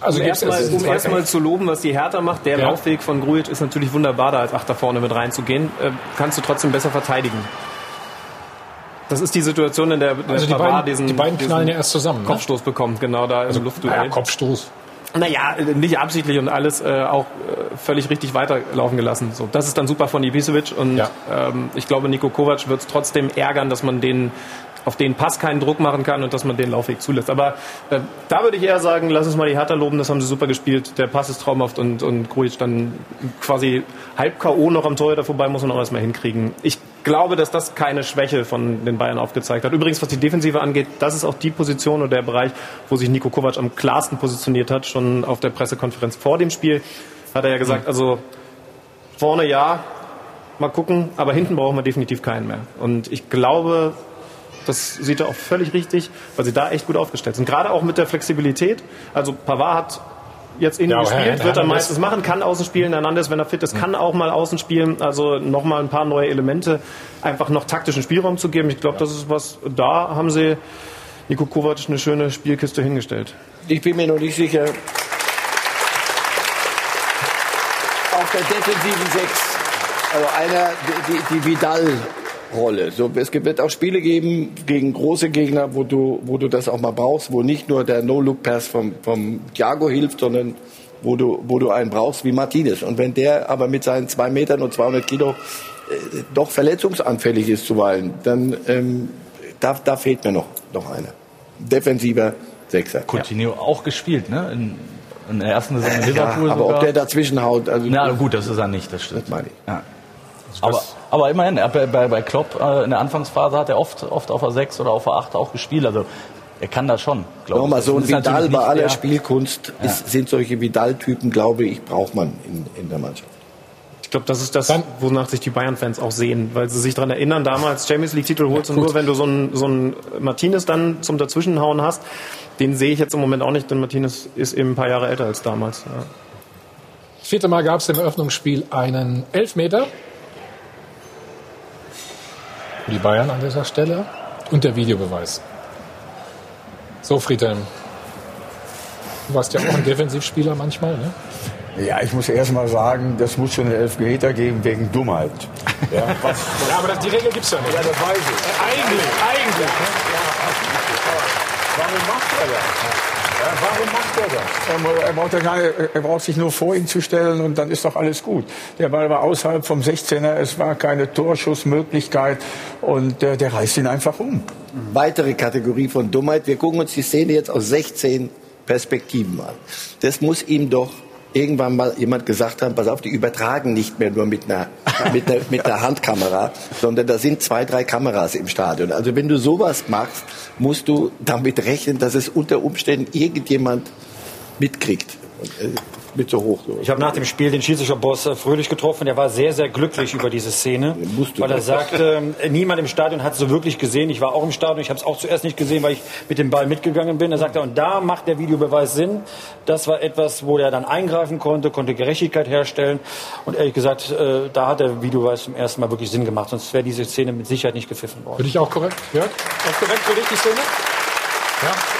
also um erstmal um erst zu loben, was die Hertha macht, der ja. Laufweg von Grujic ist natürlich wunderbar, da als Achter vorne mit reinzugehen. Äh, kannst du trotzdem besser verteidigen. Das ist die Situation, in der, der also die beiden, diesen, die beiden knallen ja erst zusammen. Ne? Kopfstoß bekommt, genau da also, im Luftduell. Ja, Kopfstoß. Naja, nicht absichtlich und alles äh, auch äh, völlig richtig weiterlaufen gelassen. So, das ist dann super von Ibisevic und ja. ähm, ich glaube, Nico Kovac wird es trotzdem ärgern, dass man den auf den Pass keinen Druck machen kann und dass man den Laufweg zulässt. Aber äh, da würde ich eher sagen, lass uns mal die Hertha loben, das haben sie super gespielt. Der Pass ist traumhaft und, und Grujic dann quasi halb K.O. noch am Torhüter vorbei, muss man auch erstmal hinkriegen. Ich glaube, dass das keine Schwäche von den Bayern aufgezeigt hat. Übrigens, was die Defensive angeht, das ist auch die Position oder der Bereich, wo sich Nico Kovac am klarsten positioniert hat. Schon auf der Pressekonferenz vor dem Spiel hat er ja gesagt, also vorne ja, mal gucken, aber hinten brauchen wir definitiv keinen mehr. Und ich glaube, das sieht er auch völlig richtig, weil sie da echt gut aufgestellt sind. Gerade auch mit der Flexibilität. Also Pavard hat jetzt innen ja, gespielt, Herr, wird er meistens machen, kann außen spielen. Hernandez, wenn er fit ist, kann auch mal außen spielen. Also nochmal ein paar neue Elemente, einfach noch taktischen Spielraum zu geben. Ich glaube, das ist was, da haben sie Niko Kovac eine schöne Spielkiste hingestellt. Ich bin mir noch nicht sicher. Auf der defensiven Sechs, also einer, die, die Vidal-Rolle. So, es wird auch Spiele geben gegen große Gegner, wo du, wo du das auch mal brauchst, wo nicht nur der No-Look-Pass vom, vom Thiago hilft, sondern wo du, wo du einen brauchst wie Martinez. Und wenn der aber mit seinen zwei Metern und 200 Kilo äh, doch verletzungsanfällig ist zuweilen, dann ähm, da, da fehlt mir noch, noch einer. Defensiver Sechser. Coutinho auch gespielt, ne? In, in der ersten Saison in Liverpool ja, aber sogar. ob der dazwischen haut, also Na gut, das ist er nicht, das stimmt. das meine ich. Ja. Aber, aber immerhin, er bei, bei, bei Klopp äh, in der Anfangsphase hat er oft, oft auf der 6 oder auf der 8 auch gespielt. Also er kann das schon, glaube ich. Nochmal, so ein Vidal bei aller der- Spielkunst ist, sind solche Vidal-Typen, glaube ich, braucht man in, in der Mannschaft. Ich glaube, das ist das, wonach sich die Bayern-Fans auch sehen, weil sie sich daran erinnern, damals Champions League-Titel holst und nur wenn du so einen, so einen Martinez dann zum Dazwischenhauen hast, den sehe ich jetzt im Moment auch nicht, denn Martinez ist eben ein paar Jahre älter als damals. Ja. Das vierte Mal gab es im Eröffnungsspiel einen Elfmeter. Für die Bayern an dieser Stelle. Und der Videobeweis. So, Friedhelm. Du warst ja auch ein Defensivspieler manchmal, ne? Ja, ich muss erst mal sagen, das muss schon einen Elfmeter geben wegen Dummheit. Ja, <laughs> was, Ja, aber das, die Regel gibt's ja nicht. ja das weiß ich. Eigentlich, eigentlich. Ne? Warum macht er das? Warum macht er das? Er, er, braucht ja gar nicht, er braucht sich nur vor ihn zu stellen und dann ist doch alles gut. Der Ball war außerhalb vom 16er, es war keine Torschussmöglichkeit und äh, der reißt ihn einfach um. Weitere Kategorie von Dummheit. Wir gucken uns die Szene jetzt aus 16 Perspektiven an. Das muss ihm doch irgendwann mal jemand gesagt haben, pass auf, die übertragen nicht mehr nur mit einer, mit einer, mit einer <laughs> Handkamera, sondern da sind zwei, drei Kameras im Stadion. Also wenn du sowas machst, musst du damit rechnen, dass es unter Umständen irgendjemand mitkriegt. Mit so hoch. So. Ich habe nach dem Spiel den Schiedsrichterboss äh, Fröhlich getroffen. Der war sehr, sehr glücklich über diese Szene, weil er sagte, äh, niemand im Stadion hat es so wirklich gesehen. Ich war auch im Stadion, ich habe es auch zuerst nicht gesehen, weil ich mit dem Ball mitgegangen bin. Er sagte, und da macht der Videobeweis Sinn. Das war etwas, wo er dann eingreifen konnte, konnte Gerechtigkeit herstellen. Und ehrlich gesagt, äh, da hat der Videobeweis zum ersten Mal wirklich Sinn gemacht. Sonst wäre diese Szene mit Sicherheit nicht gepfiffen worden. Für dich auch korrekt, Jörg? Auch korrekt für dich die Szene?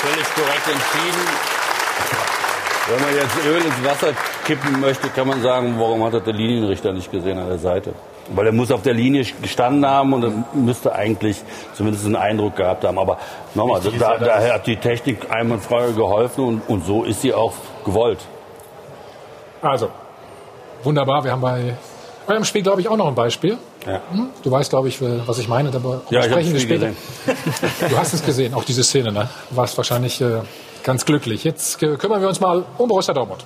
Völlig korrekt entschieden. Wenn man jetzt Öl ins Wasser kippen möchte, kann man sagen, warum hat er den Linienrichter nicht gesehen an der Seite? Weil er muss auf der Linie gestanden haben und er müsste eigentlich zumindest einen Eindruck gehabt haben. Aber nochmal, da, ja, daher hat die Technik einwandfrei geholfen und, und so ist sie auch gewollt. Also, wunderbar. Wir haben bei eurem Spiel, glaube ich, auch noch ein Beispiel. Ja. Hm? Du weißt, glaube ich, was ich meine. Aber Ja, sprechen wir später. gesehen. Du hast es gesehen, auch diese Szene. Ne? Du warst wahrscheinlich äh, ganz glücklich. Jetzt kümmern wir uns mal um Borussia Dortmund.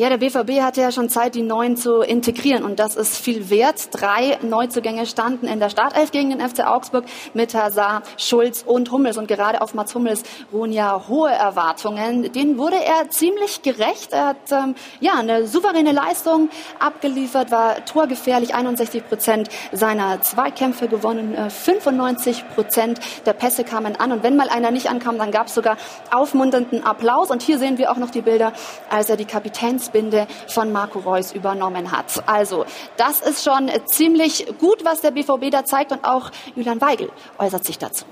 Ja, der BVB hatte ja schon Zeit, die Neuen zu integrieren und das ist viel wert. Drei Neuzugänge standen in der Startelf gegen den FC Augsburg mit Hazard, Schulz und Hummels und gerade auf Mats Hummels ruhen ja hohe Erwartungen. Denen wurde er ziemlich gerecht. Er hat ähm, ja eine souveräne Leistung abgeliefert, war torgefährlich, 61 Prozent seiner Zweikämpfe gewonnen, äh, 95 Prozent der Pässe kamen an und wenn mal einer nicht ankam, dann gab es sogar aufmunternden Applaus und hier sehen wir auch noch die Bilder, als er die Kapitänsbinde von Marco Reus übernommen hat. Also das ist schon ziemlich gut, was der BVB da zeigt und auch Julian Weigel äußert sich dazu.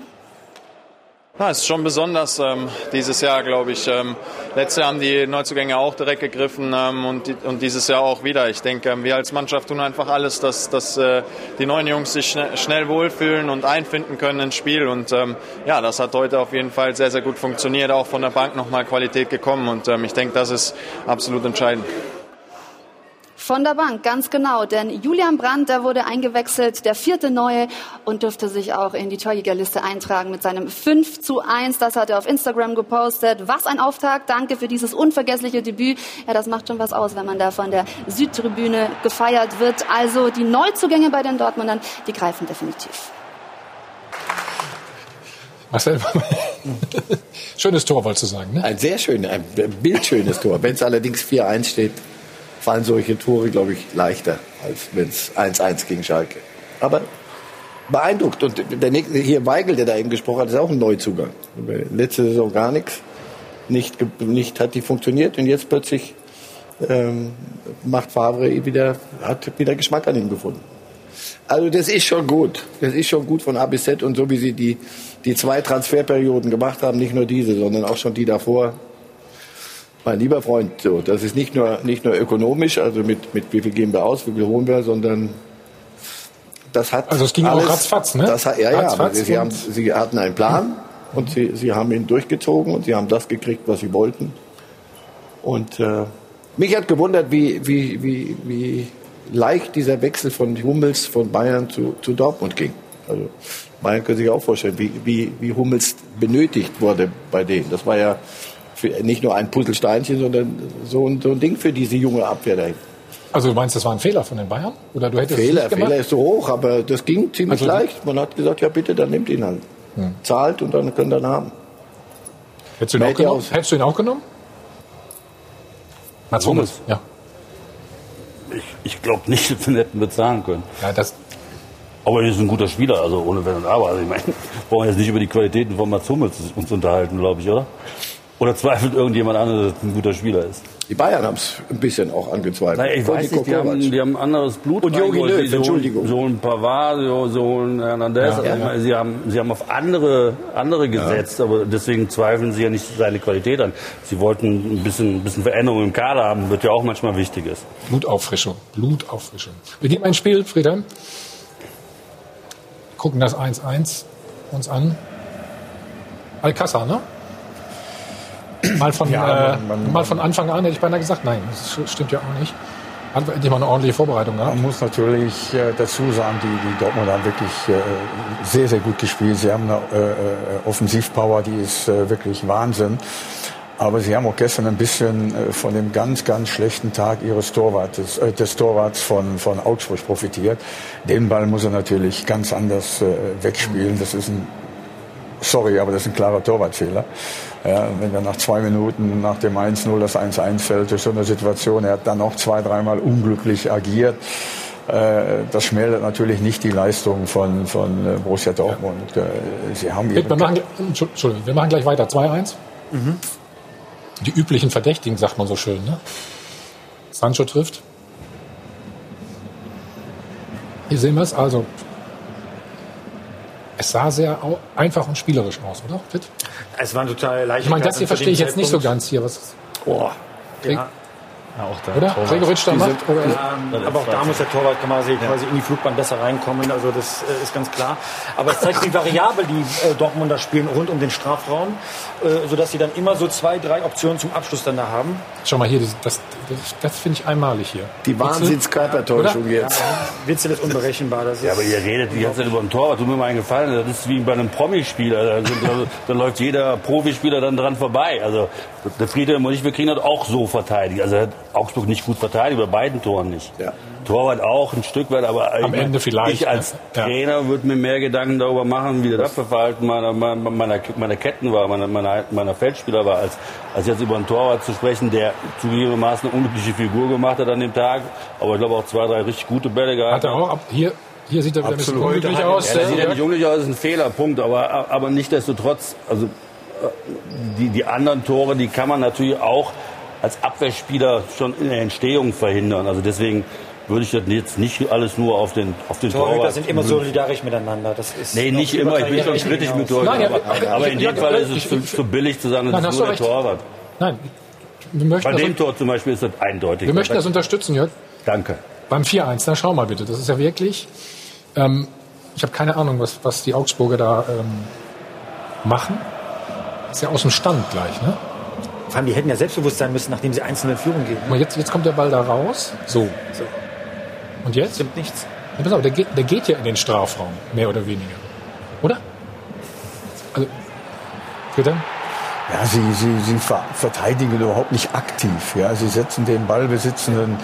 Ja, es ist schon besonders ähm, dieses Jahr, glaube ich. Ähm, letztes Jahr haben die Neuzugänge auch direkt gegriffen ähm, und, und dieses Jahr auch wieder. Ich denke, ähm, wir als Mannschaft tun einfach alles, dass, dass äh, die neuen Jungs sich schnell, schnell wohlfühlen und einfinden können ins Spiel. Und ähm, ja, das hat heute auf jeden Fall sehr, sehr gut funktioniert. Auch von der Bank nochmal Qualität gekommen und ähm, ich denke, das ist absolut entscheidend. Von der Bank, ganz genau. Denn Julian Brandt, der wurde eingewechselt, der vierte Neue und dürfte sich auch in die Torjägerliste eintragen mit seinem 5 zu 1. Das hat er auf Instagram gepostet. Was ein Auftakt. Danke für dieses unvergessliche Debüt. Ja, das macht schon was aus, wenn man da von der Südtribüne gefeiert wird. Also die Neuzugänge bei den Dortmundern, die greifen definitiv. Marcel, <laughs> schönes Tor, wolltest du sagen, ne? Ein sehr schönes, ein bildschönes Tor. Wenn es allerdings 4-1 steht, fallen solche Tore, glaube ich, leichter, als wenn es 1-1 gegen Schalke. Aber beeindruckt. Und der nächste, hier Weigel, der da eben gesprochen hat, ist auch ein Neuzugang. Letzte Saison gar nichts. Nicht, nicht hat die funktioniert und jetzt plötzlich ähm, macht Favre wieder, hat wieder Geschmack an ihm gefunden. Also das ist schon gut. Das ist schon gut von A bis Z und so wie sie die, die zwei Transferperioden gemacht haben, nicht nur diese, sondern auch schon die davor. Mein lieber Freund, so, das ist nicht nur, nicht nur ökonomisch, also mit, mit wie viel geben wir aus, wie viel holen wir, sondern das hat Also es ging alles, auch ratzfatz, ne? Das, hat- ja, ja, aber sie, haben, sie hatten einen Plan und sie, sie haben ihn durchgezogen und sie haben das gekriegt, was sie wollten. Und äh, mich hat gewundert, wie, wie, wie, wie leicht dieser Wechsel von Hummels von Bayern zu, zu Dortmund ging. Also Bayern können sich auch vorstellen, wie, wie, wie Hummels benötigt wurde bei denen. Das war ja nicht nur ein Puzzlesteinchen, sondern so ein, so ein Ding für diese junge Abwehr dahin. Also du meinst, das war ein Fehler von den Bayern? Oder du hättest es Fehler? Fehler ist so hoch, aber das ging ziemlich Also- leicht. Man hat gesagt, ja bitte, dann nimmt ihn halt. Hm. Zahlt und dann könnt ihr ihn haben. Hättest du ihn auch genommen? Hättest du ihn auch genommen? Mats Hummels, ja. Ich, ich glaube nicht, <laughs> dass wir ihn hätten bezahlen können. Ja, das, Aber er ist ein guter Spieler, also ohne Wenn und Aber. Also ich meine, <laughs> wir brauchen jetzt nicht über die Qualitäten von Mats Hummels uns unterhalten, glaube ich, oder? Oder zweifelt irgendjemand an, dass er ein guter Spieler ist? Die Bayern haben es ein bisschen auch angezweifelt. Naja, ich weiß die nicht, die haben, die haben anderes Blut. Und Jogi. Löw, Entschuldigung. So ein Pavard, so, so ein Hernandez. Ja, also ja. Sie, haben, sie haben auf andere, andere gesetzt, aber deswegen zweifeln sie ja nicht seine Qualität an. Sie wollten ein bisschen, ein bisschen Veränderung im Kader haben, wird ja auch manchmal wichtig ist. Blutauffrischung. Blutauffrischung. Wir geben ein Spiel, Frieda. Gucken das 1-1 uns an. Alcázar, ne? Mal von, Ja, äh, man- man- mal von Anfang an hätte ich beinahe gesagt, nein, das stimmt ja auch nicht. Hat endlich mal eine ordentliche Vorbereitung gehabt. Man muss natürlich äh, dazu sagen, die, die Dortmunder haben wirklich äh, sehr, sehr gut gespielt. Sie haben eine äh, äh, Offensivpower, die ist wirklich Wahnsinn. Aber sie haben auch gestern ein bisschen von dem ganz, ganz schlechten Tag ihres Torwartes, äh, des Torwarts von, von Augsburg profitiert. Den Ball muss er natürlich ganz anders äh, wegspielen. Das ist ein, sorry, aber das ist ein klarer Torwartfehler. Ja, wenn er nach zwei Minuten nach dem 1-0 das 1-1 fällt durch so eine Situation, er hat dann auch zwei, dreimal unglücklich agiert. Äh, Das schmälert natürlich nicht die Leistung von, von äh, Borussia Dortmund. Äh, Sie haben Wir machen, Entschuldigung, wir machen gleich weiter. 2-1. Die üblichen Verdächtigen, sagt man so schön. Ne? Sancho trifft. Hier sehen wir es. Also, es sah sehr einfach und spielerisch aus, oder? Fit? Es waren total leicht. Ich meine, das hier verstehe ich jetzt nicht so ganz hier. Was, Boah. Ja. Ja, auch da. oder? Gregoritsch da macht? Oder? Ähm, aber auch da muss der Torwart quasi, quasi in die Flugbahn besser reinkommen. Also das äh, ist ganz klar. Aber es zeigt die Variable, die äh, Dortmunder spielen rund um den Strafraum, äh, sodass sie dann immer so zwei, drei Optionen zum Abschluss dann da haben. Schau mal hier, das, das, das, das finde ich einmalig hier. Die Wahnsinnskörpertäuschung jetzt. Witzel ist unberechenbar. Das ist Ja, aber ihr redet die ganze Zeit über ein Torwart. Tut mir mal einen Gefallen. Das ist wie bei einem Promispieler. Da, sind- da, da läuft jeder Profispieler dann dran vorbei. Also der Friedhelm und ich, wir kriegen das auch so verteidigt. Also er hat Augsburg nicht gut verteidigt, bei beiden Toren nicht. Ja. Torwart auch ein Stück weit, aber Am ich, Ende vielleicht, ich als ja. Trainer würde mir mehr Gedanken darüber machen, wie das Abwehrverhalten meiner, meiner, meiner, meiner Ketten war, meiner, meiner, meiner Feldspieler war, als, als jetzt über einen Torwart zu sprechen, der zugegebenermaßen eine unglückliche Figur gemacht hat an dem Tag, aber ich glaube auch zwei, drei richtig gute Bälle gehabt. Hat er auch. ab- Hier, hier sieht er wieder ein bisschen Absolut. unglücklich aus. Ja, sieht ja Jörg. nicht unglücklich aus, ist ein Fehler, Punkt. Aber, aber nichtsdestotrotz, also äh, die, die anderen Tore, die kann man natürlich auch als Abwehrspieler schon in der Entstehung verhindern. Also deswegen würde ich das jetzt nicht alles nur auf den, auf den Torhüter Torwart. sind immer solidarisch miteinander. Das ist Nee, nicht immer. Ich bin schon kritisch mit. Torhütern. Aber, aber- aber in dem Fall ist es zu, billig zu sagen, Nein, das ist nur der recht. Torwart. Nein, wir möchten, Bei dem Tor zum Beispiel ist das eindeutig. wir möchten das unterstützen, Jörg. Danke. Beim 4-1, na schau mal bitte, das ist ja wirklich. Ähm, ich habe keine Ahnung, was, was die Augsburger da ähm, machen. Ist ja aus dem Stand gleich, ne? Vor allem, die hätten ja selbstbewusst sein müssen, nachdem sie einzeln in Führung gehen. Guck mal, jetzt, jetzt kommt der Ball da raus. So. So. Und jetzt? Stimmt nichts. Ja, pass auf, der geht, der geht ja in den Strafraum, mehr oder weniger. Oder? Also, bitte? Ja, sie, sie, sie ver verteidigen überhaupt nicht aktiv. Ja, sie setzen den Ballbesitzenden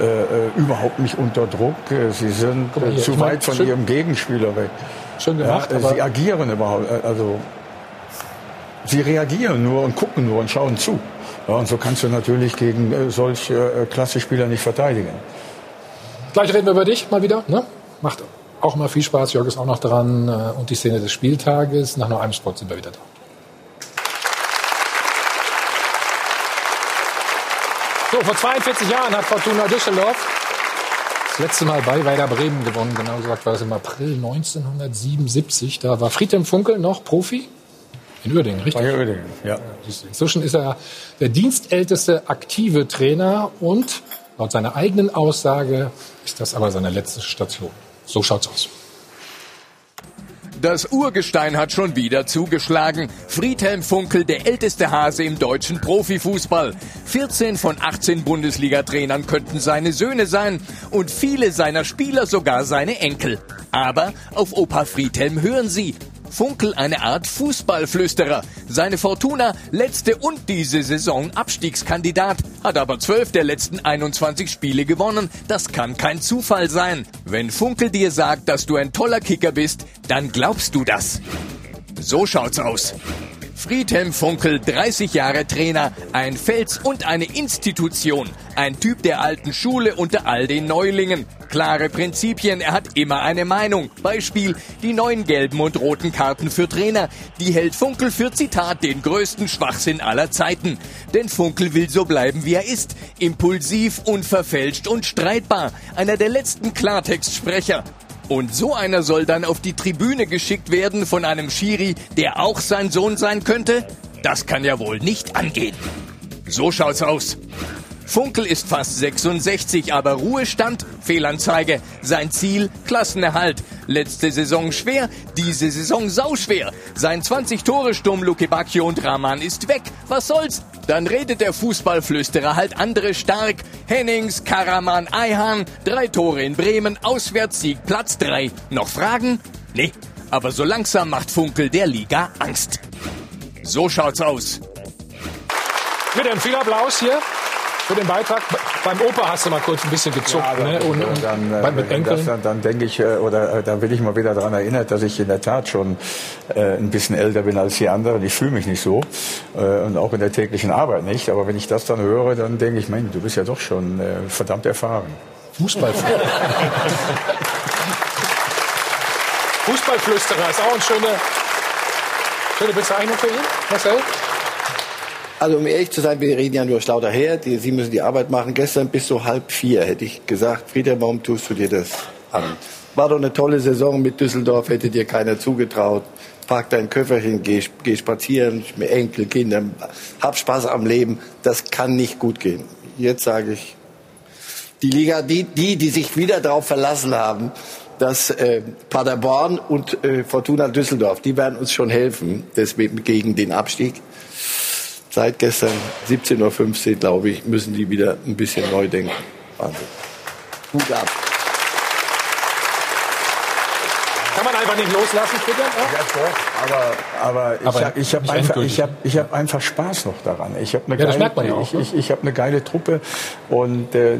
äh, äh, überhaupt nicht unter Druck. Äh, Sie sind äh, hier, zu weit von schön- ihrem Gegenspieler weg. Schön Ja, gemacht, aber sie agieren überhaupt. Also sie reagieren nur und gucken nur und schauen zu. Ja, und so kannst du natürlich gegen äh, solche äh, Klasse-Spieler nicht verteidigen. gleich reden wir über dich mal wieder. Ne? Macht auch mal viel Spaß. Jörg ist auch noch dran. äh, Und die Szene des Spieltages. Nach nur einem Spot sind wir wieder da. So, vor 42 Jahren hat Fortuna Düsseldorf Das letzte Mal bei Werder Bremen gewonnen, genau gesagt war es im April 1977. Da war Friedhelm Funkel noch Profi. In Uerdingen, richtig? Bei Uerdingen, ja. Inzwischen ist er der dienstälteste aktive Trainer und laut seiner eigenen Aussage ist das aber seine letzte Station. So schaut's aus. Das Urgestein hat schon wieder zugeschlagen. Friedhelm Funkel, der älteste Hase im deutschen Profifußball. 14 von 18 Bundesliga-Trainern könnten seine Söhne sein und viele seiner Spieler sogar seine Enkel. Aber auf Opa Friedhelm hören sie. Funkel eine Art Fußballflüsterer. Seine Fortuna letzte und diese Saison Abstiegskandidat, hat aber zwölf der letzten 21 Spiele gewonnen. Das kann kein Zufall sein. Wenn Funkel dir sagt, dass du ein toller Kicker bist, dann glaubst du das. So schaut's aus. Friedhelm Funkel, 30 Jahre Trainer, ein Fels und eine Institution. Ein Typ der alten Schule unter all den Neulingen. Klare Prinzipien, er hat immer eine Meinung. Beispiel, die neuen gelben und roten Karten für Trainer. Die hält Funkel für Zitat den größten Schwachsinn aller Zeiten. Denn Funkel will so bleiben, wie er ist. Impulsiv, unverfälscht und streitbar. Einer der letzten Klartextsprecher. Und so einer soll dann auf die Tribüne geschickt werden von einem Schiri, der auch sein Sohn sein könnte? Das kann ja wohl nicht angehen. So schaut's aus. Funkel ist fast 66, aber Ruhestand, Fehlanzeige. Sein Ziel, Klassenerhalt. Letzte Saison schwer, diese Saison sauschwer. Sein 20-Tore-Sturm Luke Bacchio und Rahman ist weg. Was soll's? Dann redet der Fußballflüsterer halt andere stark. Hennings, Karaman, Eihan, drei Tore in Bremen, Auswärtssieg, Platz drei. Noch Fragen? Nee, aber so langsam macht Funkel der Liga Angst. So schaut's aus. Mit einem viel Applaus hier für den Beitrag. Beim Opa hast du mal kurz ein bisschen gezuckt. Ja, ne? und, und dann, äh, bei- mit Enkeln. dann, dann denke ich, äh, oder äh, dann will ich mal wieder daran erinnert, dass ich in der Tat schon äh, ein bisschen älter bin als die anderen. Ich fühle mich nicht so äh, und auch in der täglichen Arbeit nicht. Aber wenn ich das dann höre, dann denke ich, Mensch, du bist ja doch schon äh, verdammt erfahren. Fußball. <laughs> Fußballflüsterer ist auch eine schöne, schöne Bezeichnung für ihn, Marcel. Also um ehrlich zu sein, wir reden ja nur lauter her. Die, Sie müssen die Arbeit machen. Gestern bis so halb vier hätte ich gesagt, Frieder, warum tust du dir das an? War doch eine tolle Saison mit Düsseldorf, hätte dir keiner zugetraut. Pack dein Köfferchen, geh, geh spazieren mit Enkel, Kindern, hab Spaß am Leben. Das kann nicht gut gehen. Jetzt sage ich, die Liga, die, die, die sich wieder darauf verlassen haben, dass äh, Paderborn und äh, Fortuna Düsseldorf, die werden uns schon helfen, deswegen gegen den Abstieg. Seit gestern 17.15 Uhr, glaube ich, müssen die wieder ein bisschen neu denken. Wahnsinn. Hut ab. Kann man nicht loslassen, Friedhelm? Aber, aber ich Aber habe ich hab nicht einfach, ich hab, ich hab einfach Spaß noch daran. Ich habe eine, Ja, geile- ja auch, ich, ne? ich, ich hab eine geile Truppe und äh,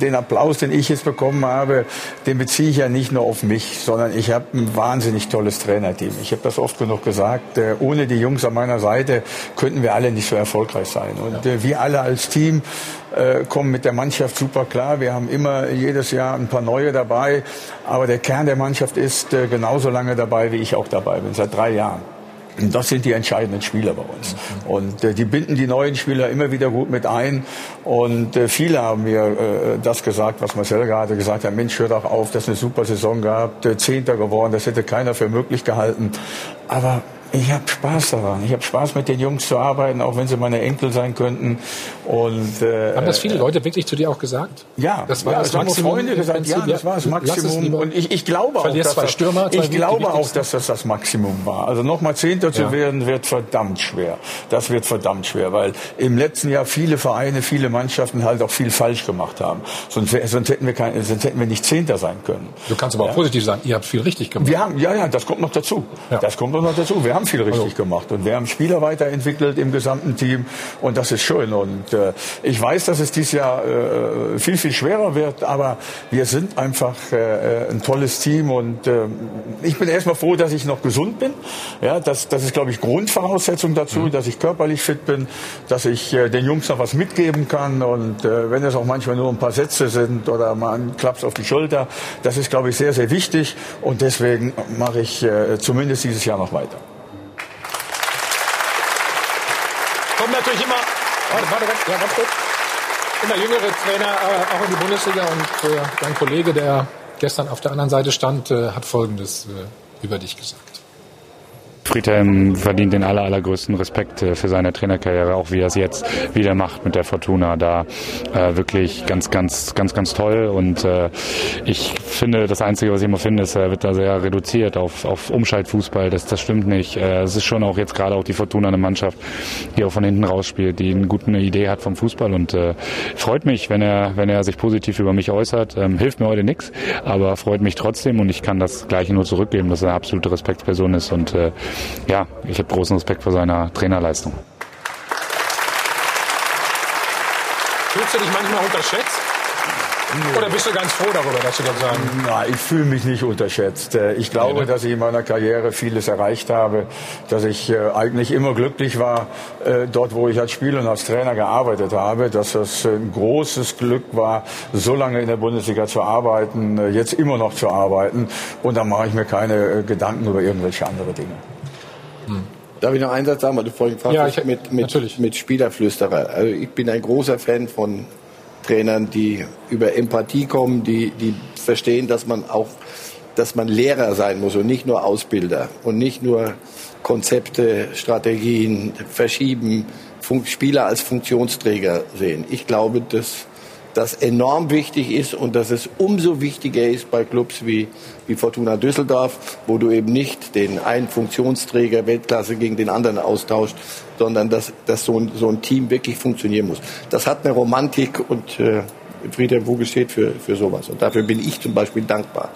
den Applaus, den ich jetzt bekommen habe, den beziehe ich ja nicht nur auf mich, sondern ich habe ein wahnsinnig tolles Trainerteam. Ich habe das oft genug gesagt. Äh, ohne die Jungs an meiner Seite könnten wir alle nicht so erfolgreich sein. Und äh, wir alle als Team äh, kommen mit der Mannschaft super klar. Wir haben immer jedes Jahr ein paar neue dabei, aber der Kern der Mannschaft ist äh, genauso lange dabei, wie ich auch dabei bin, seit drei Jahren. Und das sind die entscheidenden Spieler bei uns. Und äh, die binden die neuen Spieler immer wieder gut mit ein. Und äh, viele haben mir äh, das gesagt, was Marcel gerade gesagt hat. Mensch, hör doch auf, das ist eine super Saison gehabt, äh, Zehnter geworden, das hätte keiner für möglich gehalten. Aber ich habe Spaß daran. Ich habe Spaß mit den Jungs zu arbeiten, auch wenn sie meine Enkel sein könnten. Und äh, Haben das viele Leute wirklich zu dir auch gesagt? ja, das war ja, das auch Maximum. Freunde gesagt, ja, das war das Maximum. Und ich, ich glaube auch, dass zwei das, Stürmer, zwei ich glaube auch, dass das das Maximum war. Also nochmal Zehnter zu Ja. werden, wird verdammt schwer. Das wird verdammt schwer, weil im letzten Jahr viele Vereine, viele Mannschaften halt auch viel falsch gemacht haben. Sonst, sonst hätten wir kein, sonst hätten wir nicht Zehnter sein können. Du kannst aber auch Ja. positiv sagen, ihr habt viel richtig gemacht. Wir haben, ja, ja, das kommt noch dazu. Das kommt noch dazu. Wir haben viel richtig gemacht und wir haben Spieler weiterentwickelt im gesamten Team und das ist schön. Und äh, ich weiß, dass es dieses Jahr äh, viel, viel schwerer wird, aber wir sind einfach äh, ein tolles Team und äh, ich bin erstmal froh, dass ich noch gesund bin. Ja, das, das ist, glaube ich, Grundvoraussetzung dazu, dass ich körperlich fit bin, dass ich äh, den Jungs noch was mitgeben kann und äh, wenn es auch manchmal nur ein paar Sätze sind oder mal ein Klaps auf die Schulter, das ist, glaube ich, sehr, sehr wichtig und deswegen mache ich äh, zumindest dieses Jahr noch weiter. Kommt natürlich immer. Warte, warte, ganz, ja, ganz kurz. Immer jüngere Trainer äh, auch in die Bundesliga und äh, dein Kollege, der gestern auf der anderen Seite stand, äh, hat Folgendes äh, über dich gesagt. Friedhelm verdient den aller, allergrößten Respekt äh, für seine Trainerkarriere, auch wie er es jetzt wieder macht mit der Fortuna. Da äh, wirklich ganz, ganz, ganz, ganz toll. Und äh, ich finde, das Einzige, was ich immer finde, ist, er wird da sehr reduziert auf, auf Umschaltfußball. Das, das stimmt nicht. Äh, es ist schon auch jetzt gerade auch die Fortuna eine Mannschaft, die auch von hinten rausspielt, die eine gute Idee hat vom Fußball. Und äh, freut mich, wenn er, wenn er sich positiv über mich äußert. Ähm, hilft mir heute nichts, aber freut mich trotzdem und ich kann das Gleiche nur zurückgeben, dass er eine absolute Respektsperson ist und äh, ja, ich habe großen Respekt vor seiner Trainerleistung. Fühlst du dich manchmal unterschätzt? Oder bist du ganz froh darüber, dass du das sagen? Nein, ich fühle mich nicht unterschätzt. Äh, Ich glaube, dass ich in meiner Karriere vieles erreicht habe, dass ich äh, eigentlich immer glücklich war, äh, dort, wo ich als Spieler und als Trainer gearbeitet habe, dass das ein großes Glück war, so lange in der Bundesliga zu arbeiten, jetzt immer noch zu arbeiten. Und da mache ich mir keine Gedanken über irgendwelche andere Dinge. Darf ich noch einen Satz sagen, weil du vorhin gefragt Ja, hast ich- mit, mit, mit Spielerflüsterer. Also ich bin ein großer Fan von Trainern, die über Empathie kommen, die, die verstehen, dass man auch, dass man Lehrer sein muss und nicht nur Ausbilder und nicht nur Konzepte, Strategien verschieben, Fun Spieler als Funktionsträger sehen. Ich glaube, dass das enorm wichtig ist und dass es umso wichtiger ist bei Clubs wie, wie Fortuna Düsseldorf, wo du eben nicht den einen Funktionsträger Weltklasse gegen den anderen austauscht, sondern dass, dass so, ein, so ein Team wirklich funktionieren muss. Das hat eine Romantik und äh, Friedhelm Vogel steht für, für sowas. Und dafür bin ich zum Beispiel dankbar.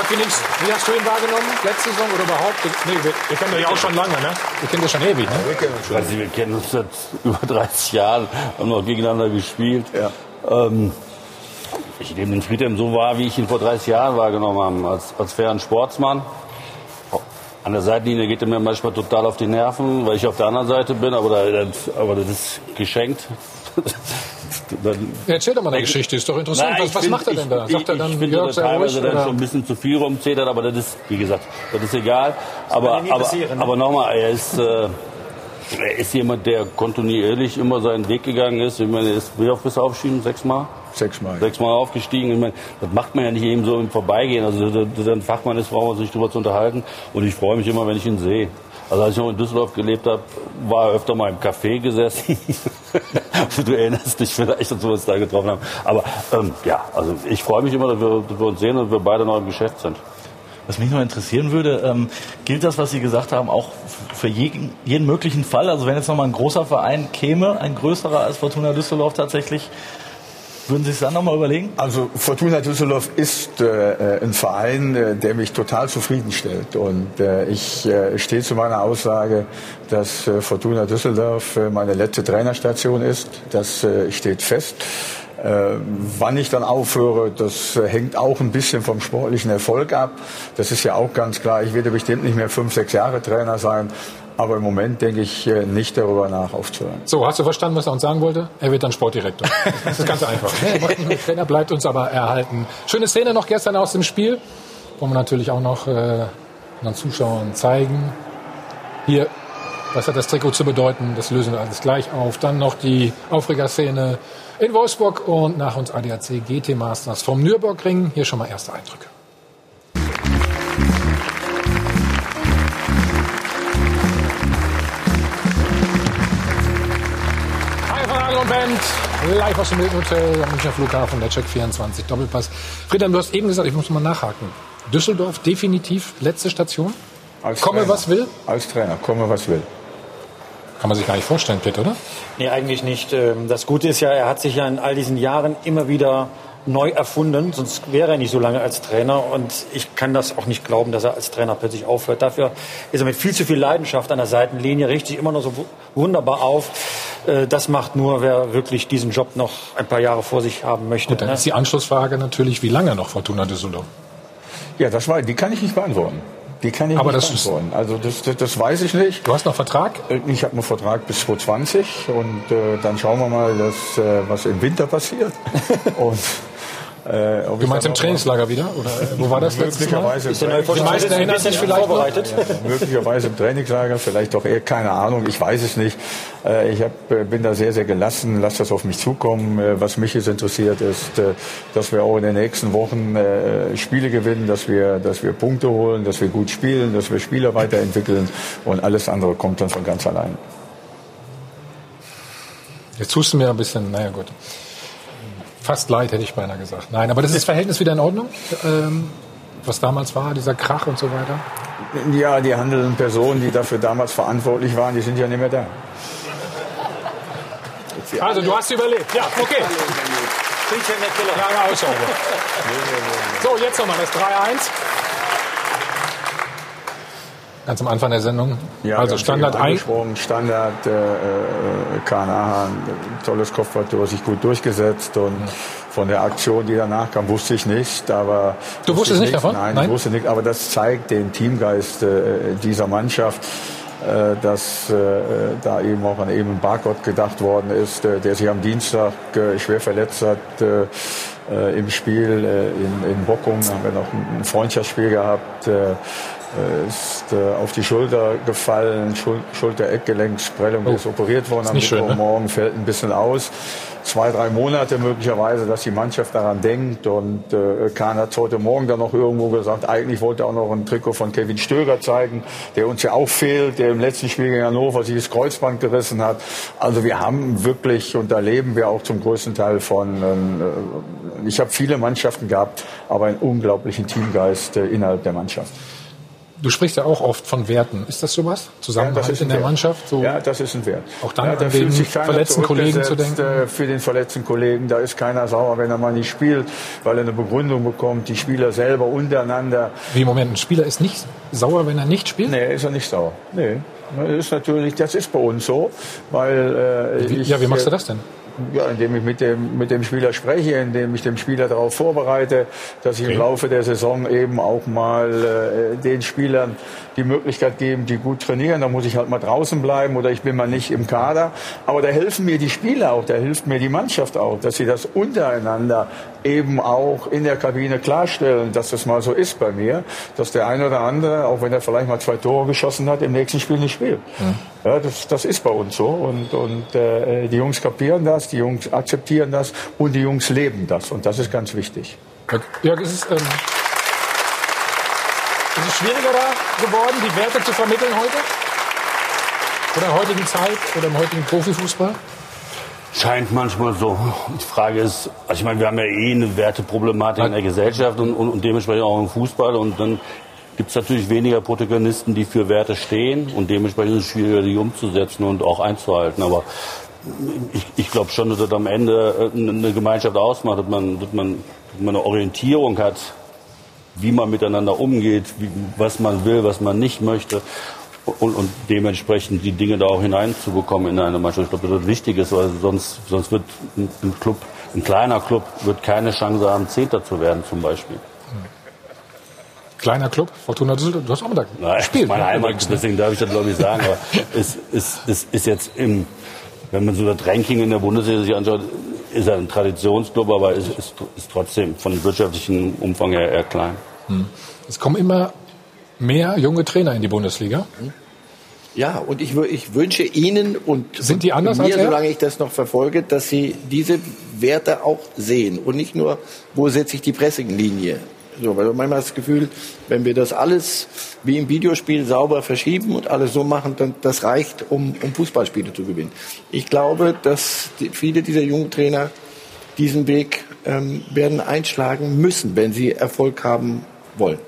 Phoenix, wie hast du ihn wahrgenommen? Letzte Saison oder überhaupt? Nee, wir, wir kennen ihn ja auch schon lange, ne? Wir kennen ihn schon ewig, ne? Weiß nicht, wir kennen uns seit über 30 Jahren, haben noch gegeneinander gespielt. Ähm, ich nehme den Friedhelm so wahr, wie ich ihn vor 30 Jahren wahrgenommen habe, als, als fairen Sportsmann. An der Seitenlinie geht er mir manchmal total auf die Nerven, weil ich auf der anderen Seite bin, aber, da, das, aber das ist geschenkt. <laughs> Dann, Erzähl doch mal eine Geschichte, ist doch interessant. Nein, was was find- macht er denn da? Ich, Sagt er ich, dann, ich finde, Jörg, er ruhig? teilweise dann schon ein bisschen zu viel rumzetert, aber das ist, wie gesagt, das ist egal. Aber, aber, aber nochmal, er ist, äh, er ist jemand, der kontinuierlich immer seinen Weg gegangen ist. Ich meine, er ist, wie oft bist du aufgestiegen? Sechsmal? Sechsmal. Sechsmal aufgestiegen. Ich meine, das macht man ja nicht eben so im Vorbeigehen. Also, dass er ein Fachmann ist, brauchen wir uns nicht drüber zu unterhalten. Und ich freue mich immer, wenn ich ihn sehe. Also als ich noch in Düsseldorf gelebt habe, war er öfter mal im Café gesessen. <laughs> du erinnerst dich vielleicht, dass wir uns da getroffen haben. Aber ähm, ja, also ich freue mich immer, dass wir, dass wir uns sehen und wir beide noch im Geschäft sind. Was mich noch interessieren würde, ähm, gilt das, was Sie gesagt haben, auch für jeden, jeden möglichen Fall? Also wenn jetzt nochmal ein großer Verein käme, ein größerer als Fortuna Düsseldorf tatsächlich, würden Sie es dann nochmal überlegen? Also Fortuna Düsseldorf ist äh, ein Verein, äh, der mich total zufriedenstellt. Und äh, ich äh, stehe zu meiner Aussage, dass äh, Fortuna Düsseldorf äh, meine letzte Trainerstation ist. Das äh, steht fest. Äh, wann ich dann aufhöre, das äh, hängt auch ein bisschen vom sportlichen Erfolg ab. Das ist ja auch ganz klar. Ich werde bestimmt nicht mehr fünf, sechs Jahre Trainer sein. Aber im Moment denke ich äh, nicht darüber nach, aufzuhören. So, hast du verstanden, was er uns sagen wollte? Er wird dann Sportdirektor. Das ist ganz einfach. <laughs> Der Trainer bleibt uns aber erhalten. Schöne Szene noch gestern aus dem Spiel. Wollen wir natürlich auch noch äh, unseren Zuschauern zeigen. Hier, was hat das Trikot zu bedeuten? Das lösen wir alles gleich auf. Dann noch die Aufregerszene in Wolfsburg und nach uns ADAC GT Masters vom Nürburgring. Hier schon mal erste Eindrücke. Live aus dem Hilton Hotel am Münchner Flughafen, der Check 24 Doppelpass. Friedhelm, du hast eben gesagt, ich muss mal nachhaken. Düsseldorf definitiv letzte Station? Als Komme, Trainer. was will? Als Trainer, komme was will. Kann man sich gar nicht vorstellen, Pitt, oder? Nee, eigentlich nicht. Ähm, Das Gute ist ja, er hat sich ja in all diesen Jahren immer wieder neu erfunden, sonst wäre er nicht so lange als Trainer. Und ich kann das auch nicht glauben, dass er als Trainer plötzlich aufhört. Dafür ist er mit viel zu viel Leidenschaft an der Seitenlinie, richtet sich immer noch so wu- wunderbar auf. Äh, Das macht nur, wer wirklich diesen Job noch ein paar Jahre vor sich haben möchte. Gut, dann ne? ist die Anschlussfrage natürlich, wie lange noch Fortuna Düsseldorf? Ja, das war, die kann ich nicht beantworten. Die kann ich Aber nicht das ist- beantworten. Also das, das, das weiß ich nicht. Du hast noch Vertrag? Ich habe einen Vertrag bis 2020 und äh, dann schauen wir mal, dass, äh, was im Winter passiert. <laughs> und Äh, du meinst im Trainingslager wieder? Oder wo war das letztes Mal? Die meisten erinnern sich vielleicht vorbereitet. Ja, möglicherweise im Trainingslager, vielleicht doch eher, keine Ahnung, ich weiß es nicht. Äh, ich hab, äh, bin da sehr, sehr gelassen, lass das auf mich zukommen. Äh, was mich jetzt interessiert ist, dass wir auch in den nächsten Wochen Spiele gewinnen, dass wir, dass wir Punkte holen, dass wir gut spielen, dass wir Spieler weiterentwickeln und alles andere kommt dann von ganz allein. Jetzt tust du mir ein bisschen, naja gut. Fast leid, hätte ich beinahe gesagt. Nein, aber das ist das Verhältnis wieder in Ordnung, ähm, was damals war, dieser Krach und so weiter? Ja, die handelnden Personen, die dafür damals verantwortlich waren, die sind ja nicht mehr da. Also, du hast überlebt. Ja, okay. Klare Aussage. <laughs> So, jetzt nochmal das 3-1. Ganz am Anfang der Sendung. Ja, also Standard ein. Standard, äh, äh Kahn tolles Kopfballtor, sich gut durchgesetzt und von der Aktion, die danach kam, wusste ich nicht. Aber du wusstest nicht davon? Nein, Nein, ich wusste nicht. Aber das zeigt den Teamgeist äh, dieser Mannschaft äh, dass äh, da eben auch an eben Barcode gedacht worden ist, äh, der sich am Dienstag äh, schwer verletzt hat äh, äh, im Spiel in, in Bochum. Da haben wir noch ein Freundschaftsspiel gehabt ist äh, auf die Schulter gefallen, Schul Schulter-Eckgelenksprellung, oh. ist operiert worden am Mittwochmorgen, ne? fällt ein bisschen aus. Zwei, drei Monate möglicherweise, dass die Mannschaft daran denkt. Und äh, Kahn hat heute Morgen dann noch irgendwo gesagt, eigentlich wollte er auch noch ein Trikot von Kevin Stöger zeigen, der uns ja auch fehlt, der im letzten Spiel gegen Hannover sich das Kreuzband gerissen hat. Also wir haben wirklich, und da leben wir auch zum größten Teil von, äh, ich habe viele Mannschaften gehabt, aber einen unglaublichen Teamgeist äh, innerhalb der Mannschaft. Du sprichst ja auch oft von Werten. Ist das sowas? Zusammenhalt ja, in der Wert. Mannschaft? So ja, das ist ein Wert. Auch dann ja, an den verletzten Kollegen zu denken? Äh, für den verletzten Kollegen, da ist keiner sauer, wenn er mal nicht spielt, weil er eine Begründung bekommt. Die Spieler selber untereinander. Wie, Moment, ein Spieler ist nicht sauer, wenn er nicht spielt? Nee, ist er nicht sauer. Nee. Das ist natürlich, das ist bei uns so, weil äh, ich, Ja, wie machst du das denn? Ja, indem ich mit dem, mit dem Spieler spreche, indem ich dem Spieler darauf vorbereite, dass ich im Laufe der Saison eben auch mal äh, den Spielern die Möglichkeit geben, die gut trainieren. Da muss ich halt mal draußen bleiben oder ich bin mal nicht im Kader. Aber da helfen mir die Spieler auch, da hilft mir die Mannschaft auch, dass sie das untereinander eben auch in der Kabine klarstellen, dass das mal so ist bei mir, dass der eine oder andere, auch wenn er vielleicht mal zwei Tore geschossen hat, im nächsten Spiel nicht spielt. Mhm. Ja, das, das ist bei uns so und, und äh, die Jungs kapieren das, die Jungs akzeptieren das und die Jungs leben das und das ist ganz wichtig. Ja, es ist, ähm, ist es schwieriger da geworden, die Werte zu vermitteln heute? Oder in der heutigen Zeit oder im heutigen Profifußball? Scheint manchmal so. Die Frage ist, also ich meine, wir haben ja eh eine Werteproblematik in der Gesellschaft und, und, und dementsprechend auch im Fußball. Und dann gibt es natürlich weniger Protagonisten, die für Werte stehen. Und dementsprechend ist es schwieriger, die umzusetzen und auch einzuhalten. Aber ich, ich glaube schon, dass das am Ende äh, eine Gemeinschaft ausmacht, dass man, dass man, eine Orientierung hat, wie man miteinander umgeht, wie, was man will, was man nicht möchte und, und dementsprechend die Dinge da auch hineinzubekommen in eine Mannschaft. Ich glaube, das ist wichtig weil sonst, sonst wird ein, ein Club, ein kleiner Club, wird keine Chance haben, Zehnter zu werden zum Beispiel. Kleiner Club, Fortuna Düsseldorf, du hast auch mal da gespielt. Meine ne? Heimat, deswegen darf ich das glaube ich sagen, aber <laughs> es ist, ist, ist jetzt im, wenn man so das Ranking in der Bundesliga sich anschaut, ist er ein Traditionsclub, aber ist, ist, ist trotzdem von wirtschaftlichem Umfang her eher klein. Hm. Es kommen immer mehr junge Trainer in die Bundesliga. Ja, und ich, ich wünsche Ihnen und Sind die anders mir, solange ich das noch verfolge, dass Sie diese Werte auch sehen und nicht nur, wo setze ich die Pressinglinie. So, weil manchmal das Gefühl, wenn wir das alles wie im Videospiel sauber verschieben und alles so machen, dann das reicht, um, um Fußballspiele zu gewinnen. Ich glaube, dass die, viele dieser jungen Trainer diesen Weg ähm, werden einschlagen müssen, wenn sie Erfolg haben wollen.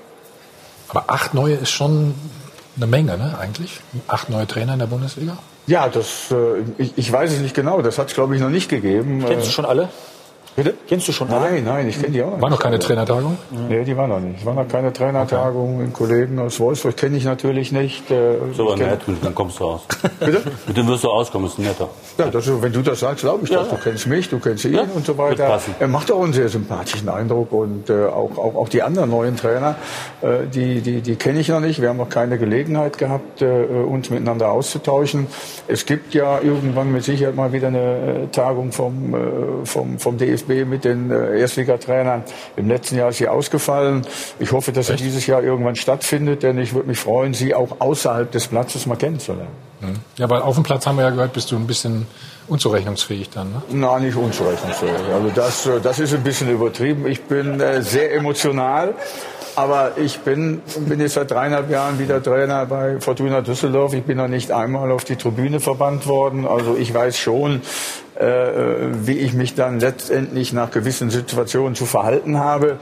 Aber acht neue ist schon eine Menge, ne, eigentlich? Acht neue Trainer in der Bundesliga? Ja, das, äh, ich, ich weiß es nicht genau. Das hat es, glaube ich, noch nicht gegeben. Kennst du schon alle? Bitte? Kennst du schon alle? Nein, nein, ich kenne die auch nicht. War noch keine Trainertagung? Nee, die war noch nicht. Es war noch keine Trainertagung. Okay. Kollegen aus Wolfsburg kenne ich natürlich nicht. Äh, so, aber nett, dann kommst du aus. Bitte? Mit dem wirst du auskommen, ist netter. Ja, das, wenn du das sagst, glaube ich ja, das. Du kennst mich, du kennst ihn ja, und so weiter. Er macht auch einen sehr sympathischen Eindruck und äh, auch, auch, auch die anderen neuen Trainer, äh, die, die, die kenne ich noch nicht. Wir haben noch keine Gelegenheit gehabt, äh, uns miteinander auszutauschen. Es gibt ja irgendwann mit Sicherheit mal wieder eine äh, Tagung vom, äh, vom, vom DFB DFB mit den äh, Erstligatrainern. Im letzten Jahr ist sie ausgefallen. Ich hoffe, dass er dieses Jahr irgendwann stattfindet, denn ich würde mich freuen, sie auch außerhalb des Platzes mal kennenzulernen. Ja, weil auf dem Platz haben wir ja gehört, bist du ein bisschen unzurechnungsfähig dann. Ne? Nein, nicht unzurechnungsfähig. Also das, äh, das ist ein bisschen übertrieben. Ich bin äh, sehr emotional. Aber ich bin, bin jetzt seit dreieinhalb Jahren wieder Trainer bei Fortuna Düsseldorf. Ich bin noch nicht einmal auf die Tribüne verbannt worden. Also ich weiß schon, äh, wie ich mich dann letztendlich nach gewissen Situationen zu verhalten habe.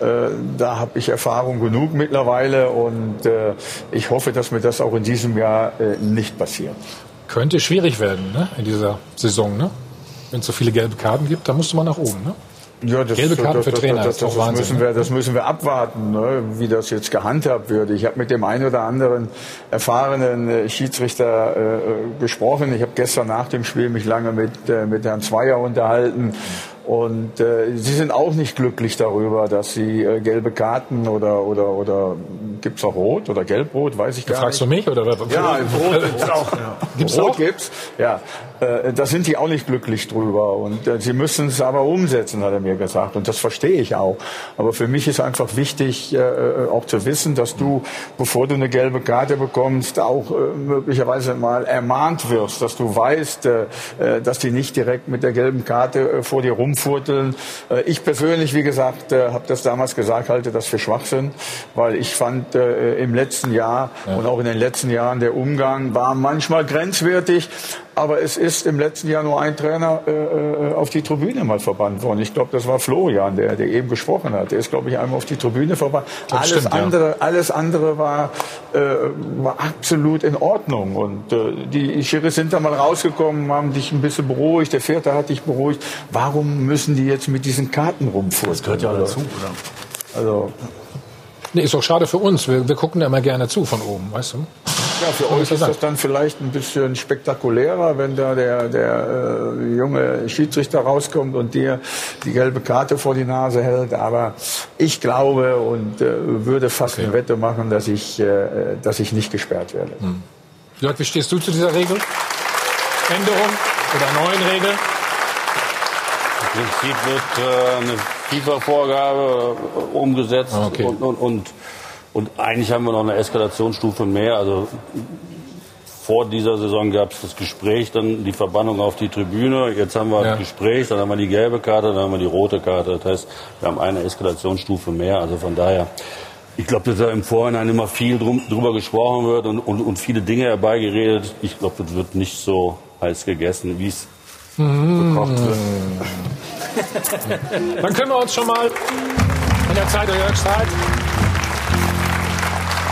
Äh, da habe ich Erfahrung genug mittlerweile und äh, ich hoffe, dass mir das auch in diesem Jahr äh, nicht passiert. Könnte schwierig werden ne? in dieser Saison, ne? wenn es so viele gelbe Karten gibt. Da musste man nach oben. Ne? Ja, das, Gelbe Karten das, für das, Trainer das, das, Wahnsinn. müssen wir, das müssen wir abwarten, ne, wie das jetzt gehandhabt wird. Ich habe mit dem einen oder anderen erfahrenen äh, Schiedsrichter äh, gesprochen. Ich habe gestern nach dem Spiel mich lange mit, äh, mit Herrn Zweier unterhalten. Und äh, sie sind auch nicht glücklich darüber, dass sie äh, gelbe Karten oder oder oder gibt's auch rot oder gelbrot, weiß ich gar Fragst du nicht. mich oder? Ja, rot <laughs> gibt's auch. Ja. Gibt's rot auch? gibt's. Ja, äh, da sind die auch nicht glücklich drüber und äh, sie müssen es aber umsetzen, hat er mir gesagt und das verstehe ich auch. Aber für mich ist einfach wichtig, äh, äh, auch zu wissen, dass du, bevor du eine gelbe Karte bekommst, auch äh, möglicherweise mal ermahnt wirst, dass du weißt, dass die nicht direkt mit der gelben Karte vor dir rumfurteln. Ich persönlich, wie gesagt, habe das damals gesagt, halte das für Schwachsinn, weil ich fand im letzten Jahr und auch in den letzten Jahren der Umgang war manchmal grenzwertig. Aber es ist im letzten Jahr nur ein Trainer äh, äh, auf die Tribüne mal verbannt worden. Ich glaube, das war Florian, der, der eben gesprochen hat. Der ist, glaube ich, einmal auf die Tribüne verbannt. Das Alles stimmt, ja. andere, alles andere war, äh, war absolut in Ordnung. Und äh, die Schiris sind da mal rausgekommen, haben dich ein bisschen beruhigt. Der Vierte hat dich beruhigt. Warum müssen die jetzt mit diesen Karten rumfuhren? Das gehört ja auch dazu, oder? Also Nee, ist doch schade für uns. Wir, wir gucken da immer gerne zu von oben, weißt du? Ja, für euch ist das dann vielleicht ein bisschen spektakulärer, wenn da der, der äh, junge Schiedsrichter rauskommt und dir die gelbe Karte vor die Nase hält. Aber ich glaube und äh, würde fast eine Wette machen, dass ich, äh, dass ich nicht gesperrt werde. Jörg, wie stehst du zu dieser Regel? Änderung oder neuen Regel? Im Prinzip wird äh, eine FIFA-Vorgabe äh, umgesetzt Ah, okay. und, und, und, und eigentlich haben wir noch eine Eskalationsstufe mehr. Also vor dieser Saison gab es das Gespräch, dann die Verbannung auf die Tribüne. Jetzt haben wir Ja. das Gespräch, dann haben wir die gelbe Karte, dann haben wir die rote Karte. Das heißt, wir haben eine Eskalationsstufe mehr. Also von daher, ich glaube, dass da im Vorhinein immer viel drum, drüber gesprochen wird und, und, und viele Dinge herbeigeredet. Ich glaube, das wird nicht so heiß gegessen, wie es gekocht wird. Dann können wir uns schon mal in der Zeit der Jörgs Zeit.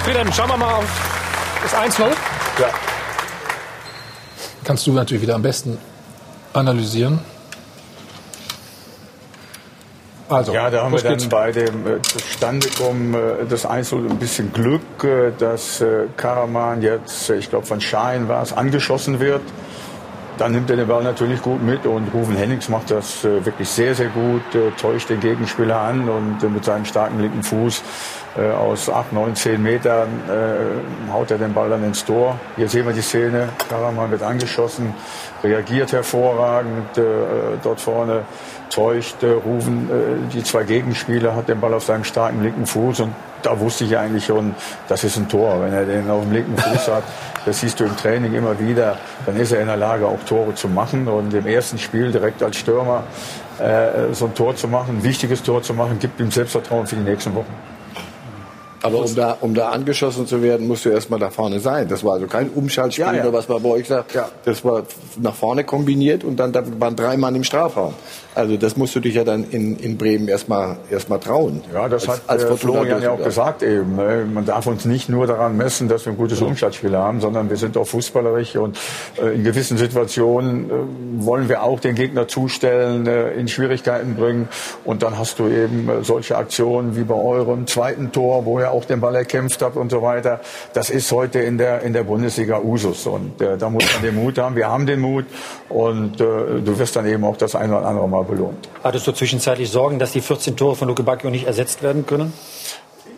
Friedhelm, schauen wir mal auf das 1-0. Ja. Kannst du natürlich wieder am besten analysieren. Also, Ja, da haben wir dann geht's. bei dem äh, Zustandekommen äh, des Einzel ein bisschen Glück, äh, dass äh, Karaman jetzt, äh, ich glaube von Schein war es, angeschossen wird. Dann nimmt er den Ball natürlich gut mit und Ruven Hennings macht das äh, wirklich sehr, sehr gut, äh, täuscht den Gegenspieler an und äh, mit seinem starken linken Fuß aus 8, 9, 10 Metern haut er den Ball dann ins Tor. Hier sehen wir die Szene, Karaman wird angeschossen, reagiert hervorragend, dort vorne täuscht Ruven die zwei Gegenspieler, hat den Ball auf seinem starken linken Fuß und da wusste ich eigentlich schon, das ist ein Tor. Wenn er den auf dem linken Fuß hat, <laughs> das siehst du im Training immer wieder, dann ist er in der Lage, auch Tore zu machen. Und im ersten Spiel direkt als Stürmer äh, so ein Tor zu machen, ein wichtiges Tor zu machen, gibt ihm Selbstvertrauen für die nächsten Wochen. Aber um da, um da angeschossen zu werden, musst du erstmal da vorne sein. Das war also kein Umschaltspiel, Ja, ja. oder was man bei euch sagt. Das war nach vorne kombiniert und dann da waren drei Mann im Strafraum. Also das musst du dich ja dann in, in Bremen erstmal erstmal trauen. Ja, das Als- hat als äh, Florian ja auch gesagt eben. Ne? Man darf uns nicht nur daran messen, dass wir ein gutes Umschaltspiel haben, sondern wir sind auch fußballerisch und äh, in gewissen Situationen äh, wollen wir auch den Gegner zustellen, äh, in Schwierigkeiten bringen und dann hast du eben solche Aktionen wie bei eurem zweiten Tor, wo ihr auch den Ball erkämpft habt und so weiter. Das ist heute in der in der Bundesliga Usus und äh, da muss man den Mut haben. Wir haben den Mut und äh, du wirst dann eben auch das eine oder andere Mal belohnt. Hattest du zwischenzeitlich Sorgen, dass die 14 Tore von Luke Bacchio nicht ersetzt werden können?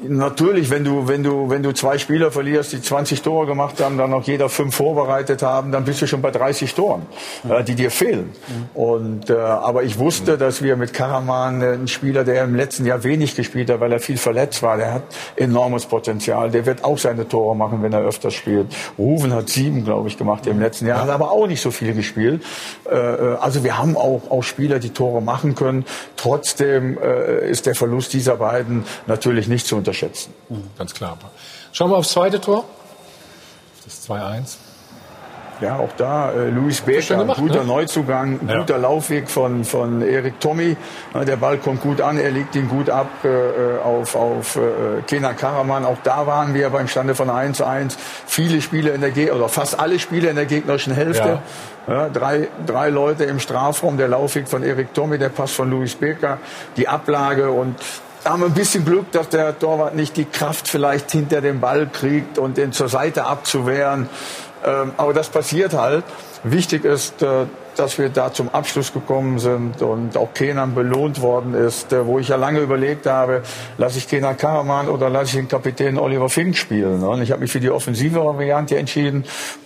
Natürlich, wenn du, wenn du, wenn du zwei Spieler verlierst, die 20 Tore gemacht haben, dann auch jeder fünf vorbereitet haben, dann bist du schon bei 30 Toren, äh, die dir fehlen. Und, äh, aber ich wusste, dass wir mit Karaman äh, einen Spieler, der im letzten Jahr wenig gespielt hat, weil er viel verletzt war, der hat enormes Potenzial. Der wird auch seine Tore machen, wenn er öfters spielt. Ruven hat sieben, glaube ich, gemacht im letzten Jahr, hat aber auch nicht so viel gespielt. Äh, äh, also wir haben auch, auch Spieler, die Tore machen können. Trotzdem äh, ist der Verlust dieser beiden natürlich nicht zu unterschätzen. Ganz klar. Schauen wir aufs zweite Tor. Das 2-1. Ja, auch da äh, Luis Becker, gemacht, guter ne? Neuzugang, Ja. guter Laufweg von, von Erik Tommy. Ja, der Ball kommt gut an, er legt ihn gut ab äh, äh, auf, auf äh, Kenan Karaman. Auch da waren wir beim Stande von 1-1. Viele Spiele in der Ge oder fast alle Spiele in der gegnerischen Hälfte. Ja. drei, drei Leute im Strafraum, der Laufweg von Erik Tommy, der Pass von Luis Becker, die Ablage und haben wir ein bisschen Glück, dass der Torwart nicht die Kraft vielleicht hinter dem Ball kriegt und den zur Seite abzuwehren. Ähm, aber das passiert halt. Wichtig ist, äh, dass wir da zum Abschluss gekommen sind und auch Kenan belohnt worden ist, äh, wo ich ja lange überlegt habe, lasse ich Kenan Karaman oder lasse ich den Kapitän Oliver Fink spielen. Und ich habe mich für die offensive Variante entschieden.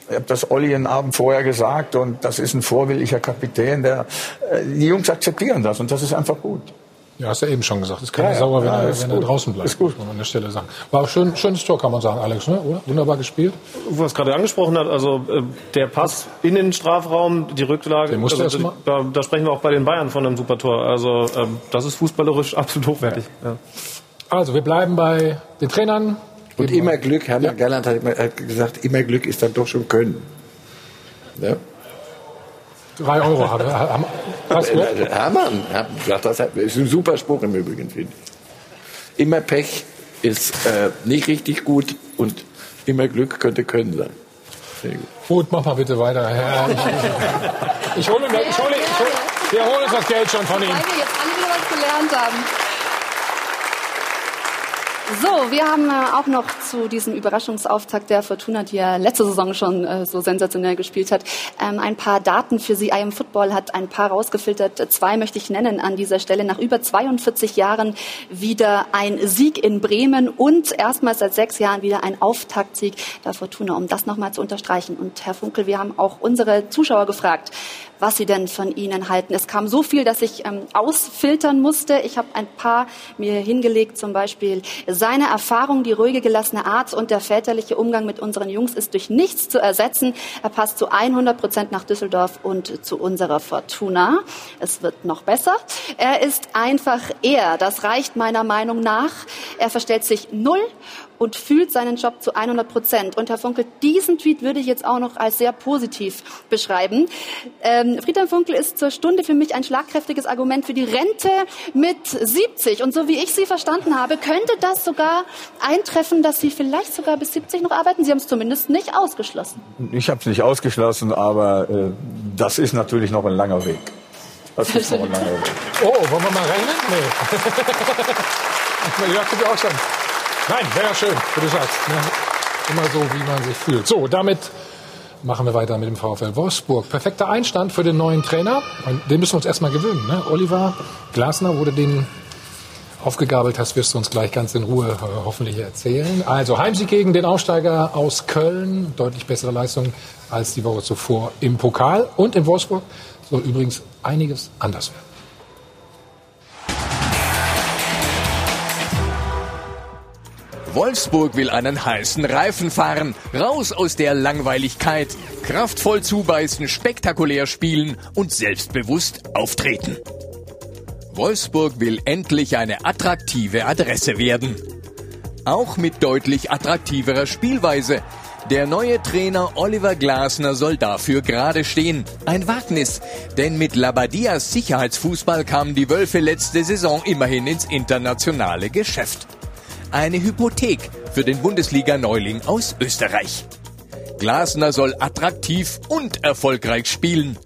Ich habe das Olli einen Abend vorher gesagt und das ist ein vorbildlicher Kapitän. Der, äh, die Jungs akzeptieren das und das ist einfach gut. Ja, hast du eben schon gesagt. Ist keine Ja, ja, sauer, wenn, ja, er, wenn er draußen bleibt. Ist gut. Muss man an der Stelle sagen. War auch schön, schönes Tor, kann man sagen, Alex, ne? oder? Wunderbar gespielt. Wo er es gerade angesprochen hat, also äh, der Pass in den Strafraum, die Rücklage, Den musste also, erst mal- da, da sprechen wir auch bei den Bayern von einem super Tor. Also ähm, das ist fußballerisch <laughs> absolut hochwertig. Ja. Also, wir bleiben bei den Trainern. Und immer Glück, Hermann Gerland hat, immer, hat gesagt, immer Glück ist dann doch schon Können. Ja? Drei Euro hat er. Haben- Hast du? Äh, Hermann das ist ein super Spruch im Übrigen, finde ich. Immer Pech ist äh, nicht richtig gut und immer Glück könnte Können sein. Sehr gut. Gut, mach mal bitte weiter. Ja, ich, ich hole mir, ich hole, ich hole, wir holen uns das Geld schon von ihm. Weil wir jetzt alle wieder was gelernt haben. So, wir haben äh, auch noch zu diesem Überraschungsauftakt der Fortuna, die ja letzte Saison schon äh, so sensationell gespielt hat, ähm, ein paar Daten für Sie. IM Football hat ein paar rausgefiltert. Zwei möchte ich nennen an dieser Stelle. Nach über 42 Jahren wieder ein Sieg in Bremen und erstmals seit sechs Jahren wieder ein Auftaktsieg der Fortuna, um das nochmal zu unterstreichen. Und Herr Funkel, wir haben auch unsere Zuschauer gefragt, was sie denn von Ihnen halten. Es kam so viel, dass ich ähm, ausfiltern musste. Ich habe ein paar mir hingelegt, zum Beispiel seine Erfahrung, die ruhige, gelassene Art und der väterliche Umgang mit unseren Jungs ist durch nichts zu ersetzen. Er passt zu 100 Prozent nach Düsseldorf und zu unserer Fortuna. Es wird noch besser. Er ist einfach er. Das reicht meiner Meinung nach. Er verstellt sich null und fühlt seinen Job zu 100 Prozent. Und Herr Funkel, diesen Tweet würde ich jetzt auch noch als sehr positiv beschreiben. Ähm, Friedhelm Funkel ist zur Stunde für mich ein schlagkräftiges Argument für die Rente mit 70. Und so wie ich Sie verstanden habe, könnte das sogar eintreffen, dass Sie vielleicht sogar bis 70 noch arbeiten. Sie haben es zumindest nicht ausgeschlossen. Ich habe es nicht ausgeschlossen, aber äh, das ist natürlich noch ein langer Weg. Das ist noch ein langer Weg. Oh, wollen wir mal rechnen? Nee. <laughs> ja, tut ja auch schon. Nein, ja schön, wie du sagst. Immer so, wie man sich fühlt. So, damit machen wir weiter mit dem VfL Wolfsburg. Perfekter Einstand für den neuen Trainer. Den müssen wir uns erstmal gewöhnen. Ne? Oliver Glasner wurde den aufgegabelt hast, wirst du uns gleich ganz in Ruhe äh, hoffentlich erzählen. Also Heimsieg gegen den Aufsteiger aus Köln, deutlich bessere Leistung als die Woche zuvor im Pokal. Und in Wolfsburg soll übrigens einiges anders werden. Wolfsburg will einen heißen Reifen fahren, raus aus der Langweiligkeit, kraftvoll zubeißen, spektakulär spielen und selbstbewusst auftreten. Wolfsburg will endlich eine attraktive Adresse werden. Auch mit deutlich attraktiverer Spielweise. Der neue Trainer Oliver Glasner soll dafür gerade stehen. Ein Wagnis, denn mit Labadias Sicherheitsfußball kamen die Wölfe letzte Saison immerhin ins internationale Geschäft. Eine Hypothek für den Bundesliga-Neuling aus Österreich. Glasner soll attraktiv und erfolgreich spielen.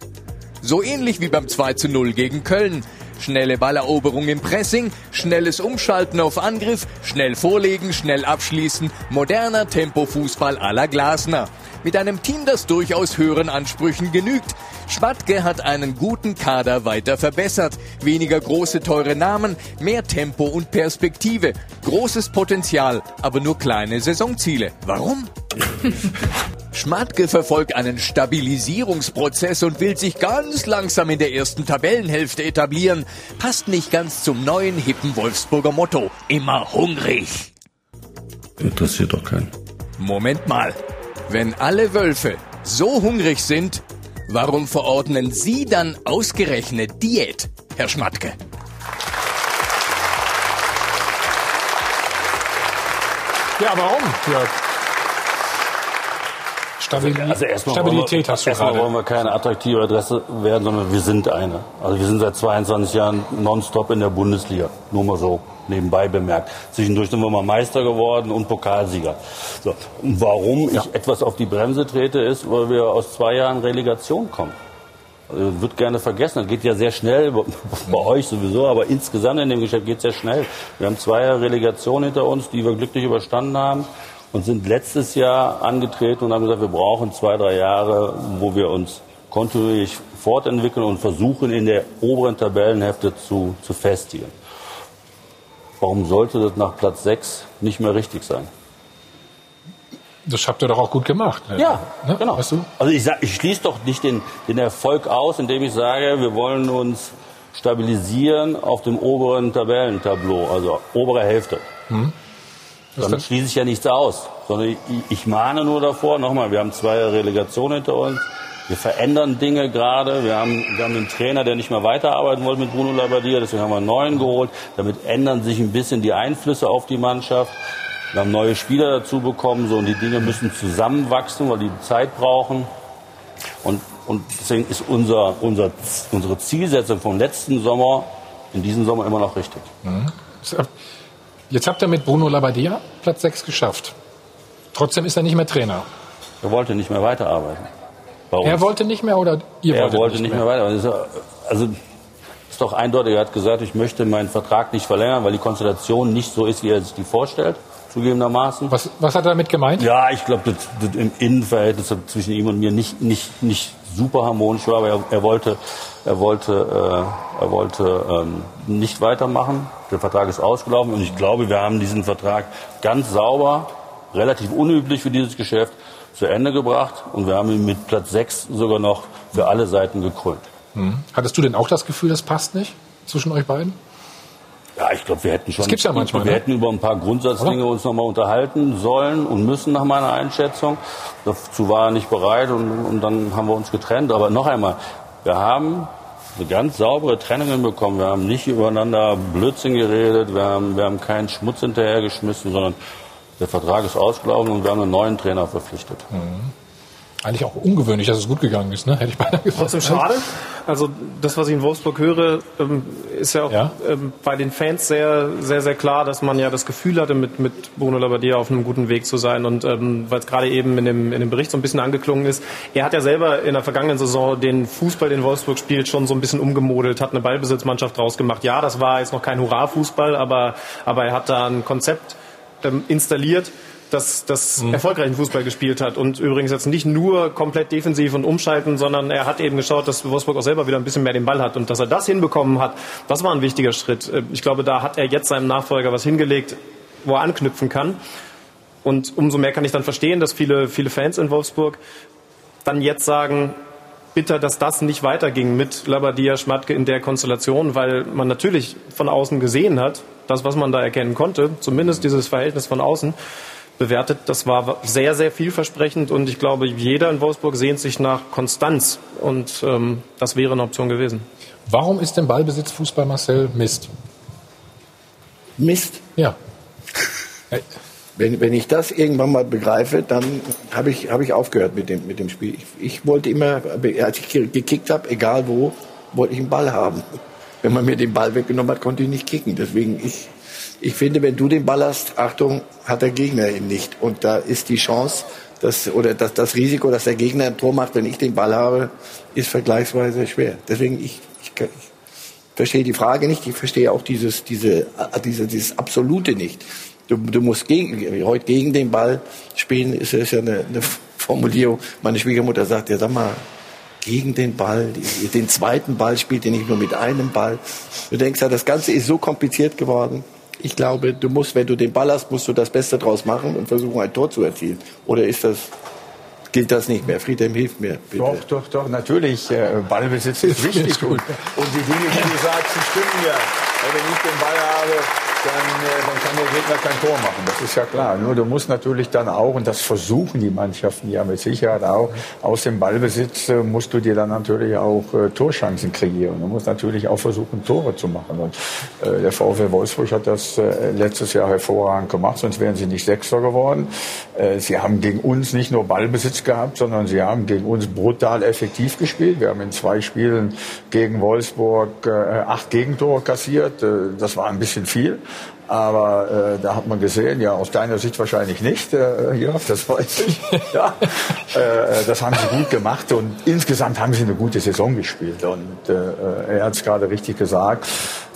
So ähnlich wie beim 2 zu 0 gegen Köln. Schnelle Balleroberung im Pressing, schnelles Umschalten auf Angriff, schnell vorlegen, schnell abschließen, moderner Tempofußball à la Glasner. Mit einem Team, das durchaus höheren Ansprüchen genügt. Schmatke hat einen guten Kader weiter verbessert. Weniger große, teure Namen, mehr Tempo und Perspektive. Großes Potenzial, aber nur kleine Saisonziele. Warum? <laughs> Schmatke verfolgt einen Stabilisierungsprozess und will sich ganz langsam in der ersten Tabellenhälfte etablieren. Passt nicht ganz zum neuen hippen Wolfsburger Motto. Immer hungrig. Interessiert doch keinen. Moment mal. Wenn alle Wölfe so hungrig sind, warum verordnen Sie dann ausgerechnet Diät, Herr Schmatke? Ja, warum, Jörg? Stabil Also erstmal Stabilität wir, hast du erstmal gerade. wollen wir keine attraktive Adresse werden, sondern wir sind eine. Also wir sind seit 22 Jahren nonstop in der Bundesliga. Nur mal so nebenbei bemerkt. Zwischendurch sind wir mal Meister geworden und Pokalsieger. So. Und warum ich etwas auf die Bremse trete, ist, weil wir aus zwei Jahren Relegation kommen. Also, wird gerne vergessen. Das geht ja sehr schnell, bei <laughs> bei euch sowieso, aber insgesamt in dem Geschäft geht es sehr schnell. Wir haben zwei Jahre Relegation hinter uns, die wir glücklich überstanden haben und sind letztes Jahr angetreten und haben gesagt, wir brauchen zwei, drei Jahre, wo wir uns kontinuierlich fortentwickeln und versuchen, in der oberen Tabellenhälfte zu, zu festigen. Warum sollte das nach Platz 6 nicht mehr richtig sein? Das habt ihr doch auch gut gemacht. Ja, ne? genau. Weißt du? Also ich, sag, ich schließe doch nicht den, den Erfolg aus, indem ich sage, wir wollen uns stabilisieren auf dem oberen Tabellentableau, also obere Hälfte. Hm? Was Damit schließe ich ja nichts aus, sondern ich, ich mahne nur davor, nochmal, wir haben zwei Relegationen hinter uns, wir verändern Dinge gerade, wir haben, wir haben einen Trainer, der nicht mehr weiterarbeiten wollte mit Bruno Labbadia, deswegen haben wir einen neuen geholt, damit ändern sich ein bisschen die Einflüsse auf die Mannschaft. Wir haben neue Spieler dazu bekommen, so, und die Dinge müssen zusammenwachsen, weil die Zeit brauchen. Und, und deswegen ist unser, unser, unsere Zielsetzung vom letzten Sommer in diesem Sommer immer noch richtig. Mhm. Jetzt habt ihr mit Bruno Labbadia Platz 6 geschafft. Trotzdem ist er nicht mehr Trainer. Er wollte nicht mehr weiterarbeiten. Er wollte nicht mehr oder ihr er wolltet wollte nicht mehr, weiter. Also, also ist doch eindeutig. Er hat gesagt, ich möchte meinen Vertrag nicht verlängern, weil die Konstellation nicht so ist, wie er sich die vorstellt, zugegebenermaßen. Was, was hat er damit gemeint? Ja, ich glaube, das, das im Innenverhältnis zwischen ihm und mir nicht, nicht, nicht super harmonisch war, aber er, er wollte, er wollte, äh, er wollte ähm, nicht weitermachen. Der Vertrag ist ausgelaufen und ich glaube, wir haben diesen Vertrag ganz sauber, relativ unüblich für dieses Geschäft, zu Ende gebracht und wir haben ihn mit Platz 6 sogar noch für alle Seiten gekrönt. Hm. Hattest du denn auch das Gefühl, das passt nicht zwischen euch beiden? Ja, ich glaube, wir hätten schon. Das gibt's ja manchmal, Wir ne? hätten über ein paar Grundsatzdinge uns nochmal unterhalten sollen und müssen nach meiner Einschätzung. Dazu war er nicht bereit und, und dann haben wir uns getrennt. Aber noch einmal, wir haben eine ganz saubere Trennung hinbekommen. Wir haben nicht übereinander Blödsinn geredet, wir haben, wir haben keinen Schmutz hinterhergeschmissen, sondern der Vertrag ist ausgelaufen und wir haben einen neuen Trainer verpflichtet. Mhm. Eigentlich auch ungewöhnlich, dass es gut gegangen ist, ne? Hätte ich beinahe gesagt. Trotzdem schade. Also das, was ich in Wolfsburg höre, ähm, ist ja auch Ja? Ähm, bei den Fans sehr, sehr, sehr klar, dass man ja das Gefühl hatte, mit, mit Bruno Labbadia auf einem guten Weg zu sein. Und ähm, weil es gerade eben in dem, in dem Bericht so ein bisschen angeklungen ist, er hat ja selber in der vergangenen Saison den Fußball, den Wolfsburg spielt, schon so ein bisschen umgemodelt, hat eine Ballbesitzmannschaft draus gemacht. Ja, das war jetzt noch kein Hurra-Fußball, aber, aber er hat da ein Konzept ähm, installiert, das, das Mhm. erfolgreichen Fußball gespielt hat. Und übrigens jetzt nicht nur komplett defensiv und umschalten, sondern er hat eben geschaut, dass Wolfsburg auch selber wieder ein bisschen mehr den Ball hat. Und dass er das hinbekommen hat, das war ein wichtiger Schritt. Äh, Ich glaube, da hat er jetzt seinem Nachfolger was hingelegt, wo er anknüpfen kann. Und umso mehr kann ich dann verstehen, dass viele, viele Fans in Wolfsburg dann jetzt sagen, bitter, dass das nicht weiterging mit Labadia Schmatke in der Konstellation, weil man natürlich von außen gesehen hat, das, was man da erkennen konnte, zumindest dieses Verhältnis von außen, bewertet, das war sehr, sehr vielversprechend und ich glaube, jeder in Wolfsburg sehnt sich nach Konstanz und ähm, das wäre eine Option gewesen. Warum ist denn Ballbesitzfußball, Marcel, Mist? Mist? Ja. Wenn, wenn ich das irgendwann mal begreife, dann habe ich, hab ich aufgehört mit dem, mit dem Spiel. Ich, ich wollte immer, als ich ge- gekickt habe, egal wo, wollte ich einen Ball haben. Wenn man mir den Ball weggenommen hat, konnte ich nicht kicken. Deswegen, ich, ich finde, wenn du den Ball hast, Achtung, hat der Gegner ihn nicht. Und da ist die Chance, dass, oder das, das Risiko, dass der Gegner ein Tor macht, wenn ich den Ball habe, ist vergleichsweise schwer. Deswegen, ich, ich, ich verstehe die Frage nicht. Ich verstehe auch dieses, diese, diese, dieses Absolute nicht. Du, du musst gegen, heute gegen den Ball spielen, ist, ist ja eine, eine Formulierung. Meine Schwiegermutter sagt, ja, sag mal, gegen den Ball, den zweiten Ball spielt ihr nicht nur mit einem Ball. Du denkst ja, das Ganze ist so kompliziert geworden. Ich glaube, du musst, wenn du den Ball hast, musst du das Beste draus machen und versuchen, ein Tor zu erzielen. Oder ist das, gilt das nicht mehr? Friedhelm, hilft mir, bitte. Doch, doch, doch, natürlich. Äh, Ballbesitz ist wichtig. <laughs> und, und die Dinge, die du sagst, die stimmen ja. Wenn ich den Ball habe, dann, äh, dann kann der Gegner kein Tor machen. Das ist ja klar. Nur du musst natürlich dann auch, und das versuchen die Mannschaften ja mit Sicherheit auch, aus dem Ballbesitz äh, musst du dir dann natürlich auch äh, Torchancen kreieren. Du musst natürlich auch versuchen, Tore zu machen. Und äh, der VfL Wolfsburg hat das äh, letztes Jahr hervorragend gemacht, sonst wären sie nicht Sechster geworden. Äh, sie haben gegen uns nicht nur Ballbesitz gehabt, sondern sie haben gegen uns brutal effektiv gespielt. Wir haben in zwei Spielen gegen Wolfsburg acht Gegentore kassiert. Das war ein bisschen viel. Aber äh, da hat man gesehen, ja, aus deiner Sicht wahrscheinlich nicht, äh, ja, das weiß ich. <laughs> ja, äh, das haben sie gut gemacht und insgesamt haben sie eine gute Saison gespielt. Und äh, er hat es gerade richtig gesagt,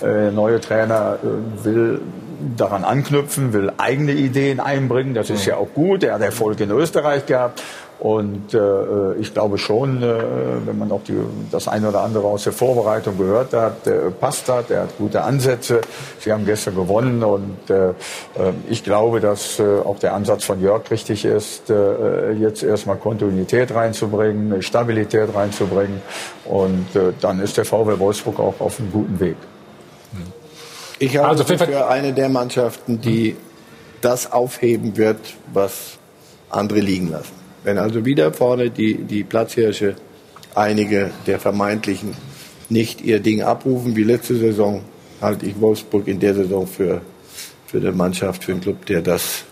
äh, neue Trainer äh, will daran anknüpfen, will eigene Ideen einbringen. Das ist ja auch gut. Er hat Erfolg in Österreich gehabt. Und äh, ich glaube schon, äh, wenn man auch die, das eine oder andere aus der Vorbereitung gehört hat, äh, passt hat, er hat gute Ansätze. Sie haben gestern gewonnen und äh, ich glaube, dass äh, auch der Ansatz von Jörg richtig ist, äh, jetzt erstmal Kontinuität reinzubringen, Stabilität reinzubringen und äh, dann ist der VW Wolfsburg auch auf einem guten Weg. Ich halte also für, für eine der Mannschaften, die das aufheben wird, was andere liegen lassen. Wenn also wieder vorne die, die Platzhirsche, einige der vermeintlichen, nicht ihr Ding abrufen wie letzte Saison, halte ich Wolfsburg in der Saison für, für eine Mannschaft, für einen Club, der das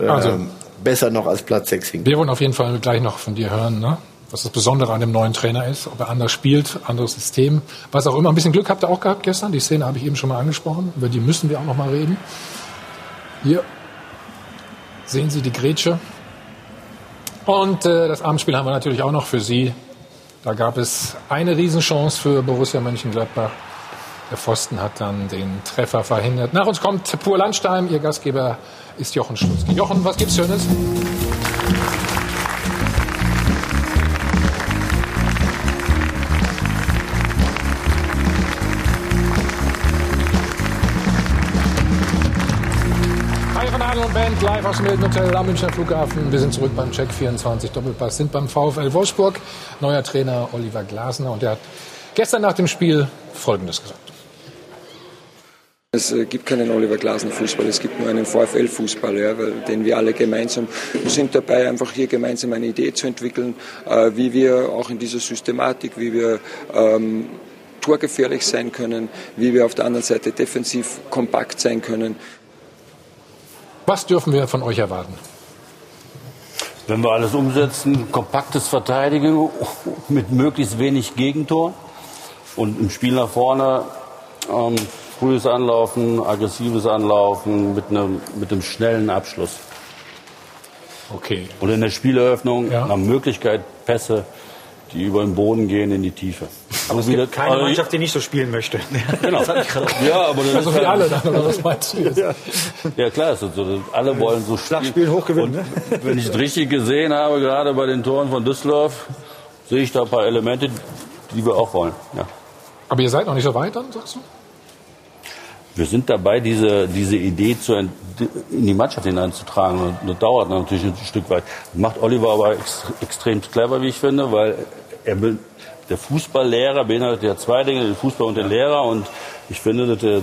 ähm, also, besser noch als Platz 6 hinkt. Wir wollen auf jeden Fall gleich noch von dir hören, ne? was das Besondere an dem neuen Trainer ist, ob er anders spielt, anderes System, was auch immer. Ein bisschen Glück habt ihr auch gehabt gestern, die Szene habe ich eben schon mal angesprochen, über die müssen wir auch noch mal reden. Hier sehen Sie die Grätsche und äh, das Abendspiel haben wir natürlich auch noch für Sie. Da gab es eine Riesenchance für Borussia Mönchengladbach. Der Pfosten hat dann den Treffer verhindert. Nach uns kommt Pur Landstein. Ihr Gastgeber ist Jochen Schlutzki. Jochen, was gibt's Schönes? Band live aus dem Hilton Hotel am Münchner Flughafen. Wir sind zurück beim Check 24 Doppelpass, sind beim VfL Wolfsburg. Neuer Trainer Oliver Glasner und der hat gestern nach dem Spiel Folgendes gesagt. Es äh, gibt keinen Oliver Glasner Fußball, es gibt nur einen VfL Fußball, ja, den wir alle gemeinsam wir sind dabei, einfach hier gemeinsam eine Idee zu entwickeln, äh, wie wir auch in dieser Systematik, wie wir ähm, torgefährlich sein können, wie wir auf der anderen Seite defensiv kompakt sein können. Was dürfen wir von euch erwarten? Wenn wir alles umsetzen, kompaktes Verteidigen mit möglichst wenig Gegentor und im Spiel nach vorne ähm, frühes Anlaufen, aggressives Anlaufen mit einem, mit einem schnellen Abschluss. Okay. Und in der Spieleröffnung ja. nach Möglichkeit Pässe die über den Boden gehen in die Tiefe. Aber es gibt keine Mannschaft, die nicht so spielen möchte. Genau. ja, aber das also ist wie alle dann, oder was meinst du jetzt? Ja, ja klar, ist so. alle wollen so spielen. Spielen hochgewinnen. Ne? Wenn ich es richtig gesehen habe, gerade bei den Toren von Düsseldorf, sehe ich da ein paar Elemente, die wir auch wollen. Ja. Aber ihr seid noch nicht so weit dann, sagst du? Wir sind dabei, diese, diese Idee zu, in die Mannschaft hineinzutragen. Und das dauert natürlich ein Stück weit. Das macht Oliver aber ex, extrem clever, wie ich finde, weil er will, der Fußballlehrer beinhaltet ja zwei Dinge, den Fußball und den Lehrer. Und ich finde, dass er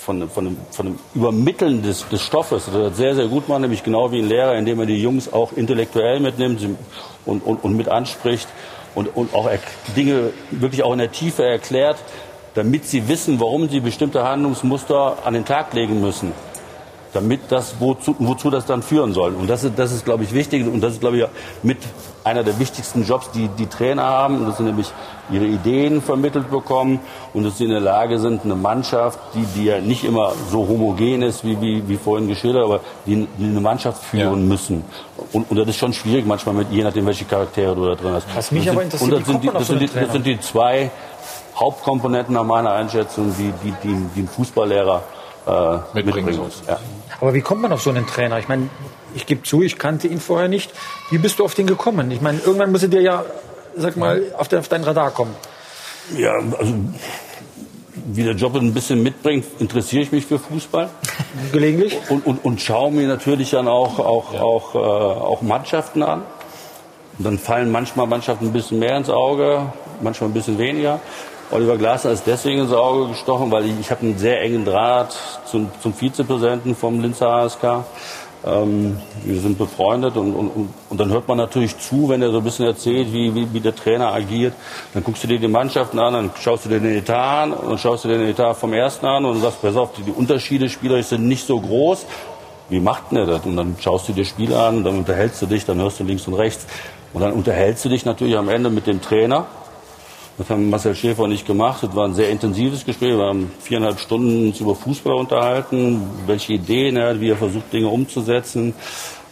von, von, dem, von dem Übermitteln des, des Stoffes das er sehr, sehr gut macht, nämlich genau wie ein Lehrer, indem er die Jungs auch intellektuell mitnimmt und, und, und mit anspricht und, und auch Dinge wirklich auch in der Tiefe erklärt damit sie wissen, warum sie bestimmte Handlungsmuster an den Tag legen müssen. Damit das, wozu, wozu das dann führen soll. Und das ist, das ist, glaube ich, wichtig. Und das ist, glaube ich, mit einer der wichtigsten Jobs, die die Trainer haben. Und das sind nämlich ihre Ideen vermittelt bekommen und dass sie in der Lage sind, eine Mannschaft, die, die ja nicht immer so homogen ist, wie, wie, wie vorhin geschildert, aber die, die eine Mannschaft führen ja. müssen. Und, und das ist schon schwierig manchmal, mit, je nachdem, welche Charaktere du da drin hast. Was mich aber interessiert, und das, sind die, das, sind die, das sind die zwei Hauptkomponenten nach meiner Einschätzung, die, die, die, die ein Fußballlehrer äh, mitbringen, mitbringen muss. Ja. Aber wie kommt man auf so einen Trainer? Ich meine, ich gebe zu, ich kannte ihn vorher nicht. Wie bist du auf den gekommen? Ich meine, irgendwann muss er dir ja, sag mal, auf, den, auf dein Radar kommen. Ja, also wie der Job ein bisschen mitbringt, interessiere ich mich für Fußball. <laughs> Gelegentlich. Und, und, und schaue mir natürlich dann auch, auch, ja. auch, äh, auch Mannschaften an. Und dann fallen manchmal Mannschaften ein bisschen mehr ins Auge, manchmal ein bisschen weniger. Oliver Glasner ist deswegen ins Auge gestochen, weil ich, ich habe einen sehr engen Draht zum, zum Vizepräsidenten vom Linzer ASK. Ähm, wir sind befreundet und, und, und dann hört man natürlich zu, wenn er so ein bisschen erzählt, wie, wie, wie der Trainer agiert. Dann guckst du dir die Mannschaften an, dann schaust du dir den Etat an und dann schaust du dir den Etat vom ersten an und sagst, pass auf, die, die Unterschiede spielerisch sind nicht so groß. Wie macht denn er das? Und dann schaust du dir Spiele an, dann unterhältst du dich, dann hörst du links und rechts. Und dann unterhältst du dich natürlich am Ende mit dem Trainer. Das haben Marcel Schäfer nicht gemacht. Das war ein sehr intensives Gespräch. Wir haben viereinhalb Stunden uns über Fußball unterhalten, welche Ideen er hat, wie er versucht, Dinge umzusetzen.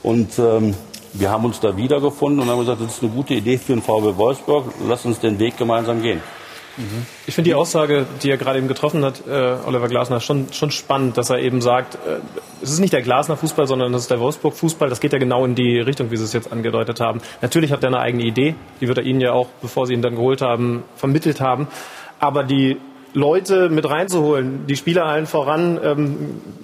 Und ähm, wir haben uns da wiedergefunden und haben gesagt, das ist eine gute Idee für den VW Wolfsburg. Lass uns den Weg gemeinsam gehen. Ich finde die Aussage, die er gerade eben getroffen hat, äh, Oliver Glasner, schon, schon spannend, dass er eben sagt, äh, es ist nicht der Glasner Fußball, sondern es ist der Wolfsburg Fußball. Das geht ja genau in die Richtung, wie Sie es jetzt angedeutet haben. Natürlich hat er eine eigene Idee, die wird er Ihnen ja auch, bevor Sie ihn dann geholt haben, vermittelt haben. Aber die Leute mit reinzuholen, die Spieler allen voran ähm,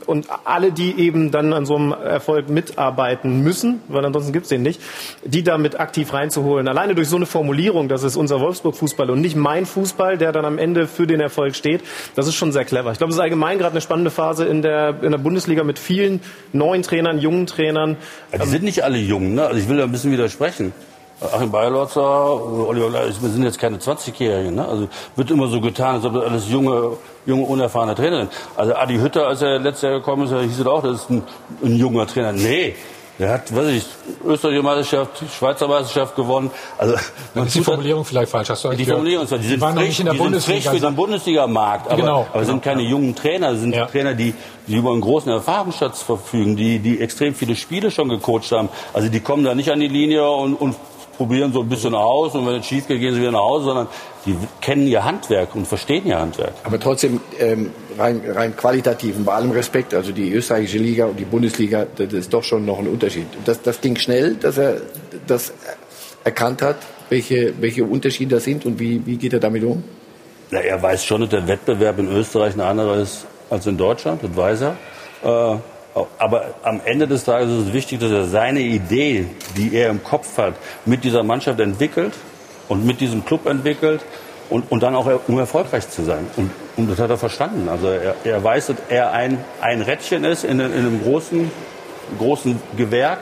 und alle, die eben dann an so einem Erfolg mitarbeiten müssen, weil ansonsten gibt's den nicht, die damit aktiv reinzuholen. Alleine durch so eine Formulierung, das ist unser Wolfsburg-Fußball und nicht mein Fußball, der dann am Ende für den Erfolg steht, das ist schon sehr clever. Ich glaube, es ist allgemein gerade eine spannende Phase in der, in der Bundesliga mit vielen neuen Trainern, jungen Trainern. Ja, die sind nicht alle jung, ne? Also ich will da ein bisschen widersprechen. Achim Beilotzer, Oliver wir sind jetzt keine 20-Jährigen. Ne? Also wird immer so getan, als ob das alles junge, junge unerfahrene Trainer sind. Also Adi Hütter, als er letztes Jahr gekommen ist, hieß es auch, das ist ein, ein junger Trainer. Nee, der hat, weiß ich, Österreichische Meisterschaft, Schweizer Meisterschaft gewonnen. Also man <laughs> ist die Formulierung vielleicht falsch. Hast du die Formulierung ist, die sind waren frisch, nicht in der die Bundesliga, sind für den Bundesliga-Markt, aber, Genau, aber sind keine jungen Trainer, sind Ja. Trainer, die, die über einen großen Erfahrungsschatz verfügen, die, die extrem viele Spiele schon gecoacht haben. Also die kommen da nicht an die Linie und, und probieren so ein bisschen aus und wenn es schief geht, gehen sie wieder nach Hause, sondern die kennen ihr Handwerk und verstehen ihr Handwerk. Aber trotzdem ähm, rein, rein qualitativ und bei allem Respekt, also die österreichische Liga und die Bundesliga, das ist doch schon noch ein Unterschied. Das, das ging schnell, dass er das erkannt hat, welche, welche Unterschiede das sind und wie, wie geht er damit um? Na, er weiß schon, dass der Wettbewerb in Österreich ein anderer ist als in Deutschland, das weiß er. Äh, aber am Ende des Tages ist es wichtig, dass er seine Idee, die er im Kopf hat, mit dieser Mannschaft entwickelt und mit diesem Club entwickelt und, und dann auch, um erfolgreich zu sein. Und, und das hat er verstanden. Also er, er weiß, dass er ein, ein Rädchen ist in, in einem großen, großen Gewerk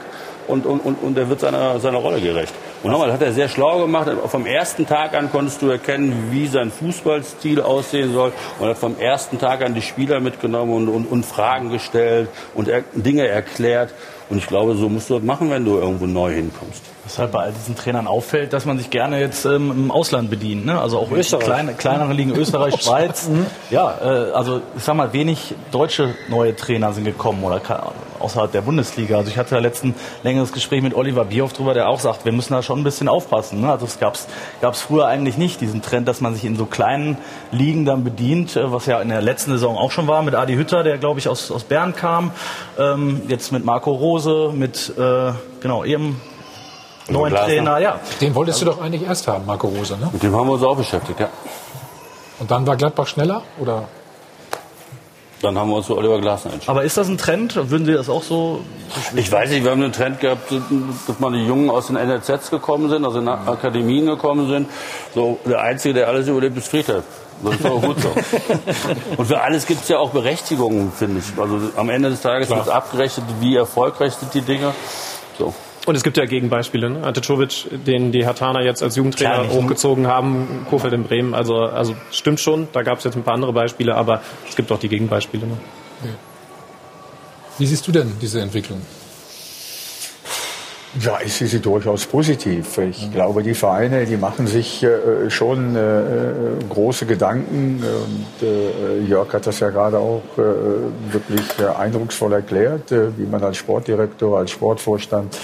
und, und, und, er wird seiner, seiner Rolle gerecht. Und nochmal, das hat er sehr schlau gemacht. Vom ersten Tag an konntest du erkennen, wie sein Fußballstil aussehen soll. Und er hat vom ersten Tag an die Spieler mitgenommen und, und, und Fragen gestellt und er, Dinge erklärt. Und ich glaube, so musst du das machen, wenn du irgendwo neu hinkommst. Weshalb bei all diesen Trainern auffällt, dass man sich gerne jetzt ähm, im Ausland bedient. Ne? Also auch Österreich. Kleine, kleinere Ligen, <laughs> Österreich, Schweiz. ja, äh, also ich sag mal, wenig deutsche neue Trainer sind gekommen oder außerhalb der Bundesliga. Also ich hatte ja letzten längeres Gespräch mit Oliver Bierhoff drüber, der auch sagt, wir müssen da schon ein bisschen aufpassen. Ne? Also es gab's gab's früher eigentlich nicht, diesen Trend, dass man sich in so kleinen Ligen dann bedient, äh, was ja in der letzten Saison auch schon war, mit Adi Hütter, der glaube ich aus, aus Bern kam, ähm, jetzt mit Marco Rose, mit äh, genau eben neuen Glasner. Trainer, ja. Den wolltest du doch eigentlich erst haben, Marco Rose, ne? Mit dem haben wir uns auch beschäftigt, ja. Und dann war Gladbach schneller? Oder? Dann haben wir uns für Oliver Glasner entschieden. Aber ist das ein Trend? Würden Sie das auch so? Ich weiß nicht, wir haben einen Trend gehabt, dass mal die Jungen aus den NRZs gekommen sind, aus den Akademien gekommen sind. So, der Einzige, der alles überlebt, ist Friedhelm. Das ist auch gut so. <laughs> Und für alles gibt es ja auch Berechtigungen, finde ich. Also am Ende des Tages wird abgerechnet, wie erfolgreich sind die Dinge. So. Und es gibt ja Gegenbeispiele. Ne? Ante Czovic, den die Hatana jetzt als Jugendtrainer nicht. hochgezogen haben, Kofeld in Bremen. Also, also stimmt schon, da gab es jetzt ein paar andere Beispiele, aber es gibt auch die Gegenbeispiele. Ne? Wie siehst du denn diese Entwicklung? Ja, ich sehe sie durchaus positiv. Ich glaube, die Vereine, die machen sich äh, schon äh, äh, große Gedanken. Und, äh, Jörg hat das ja gerade auch äh, wirklich äh, eindrucksvoll erklärt, äh, wie man als Sportdirektor, als Sportvorstand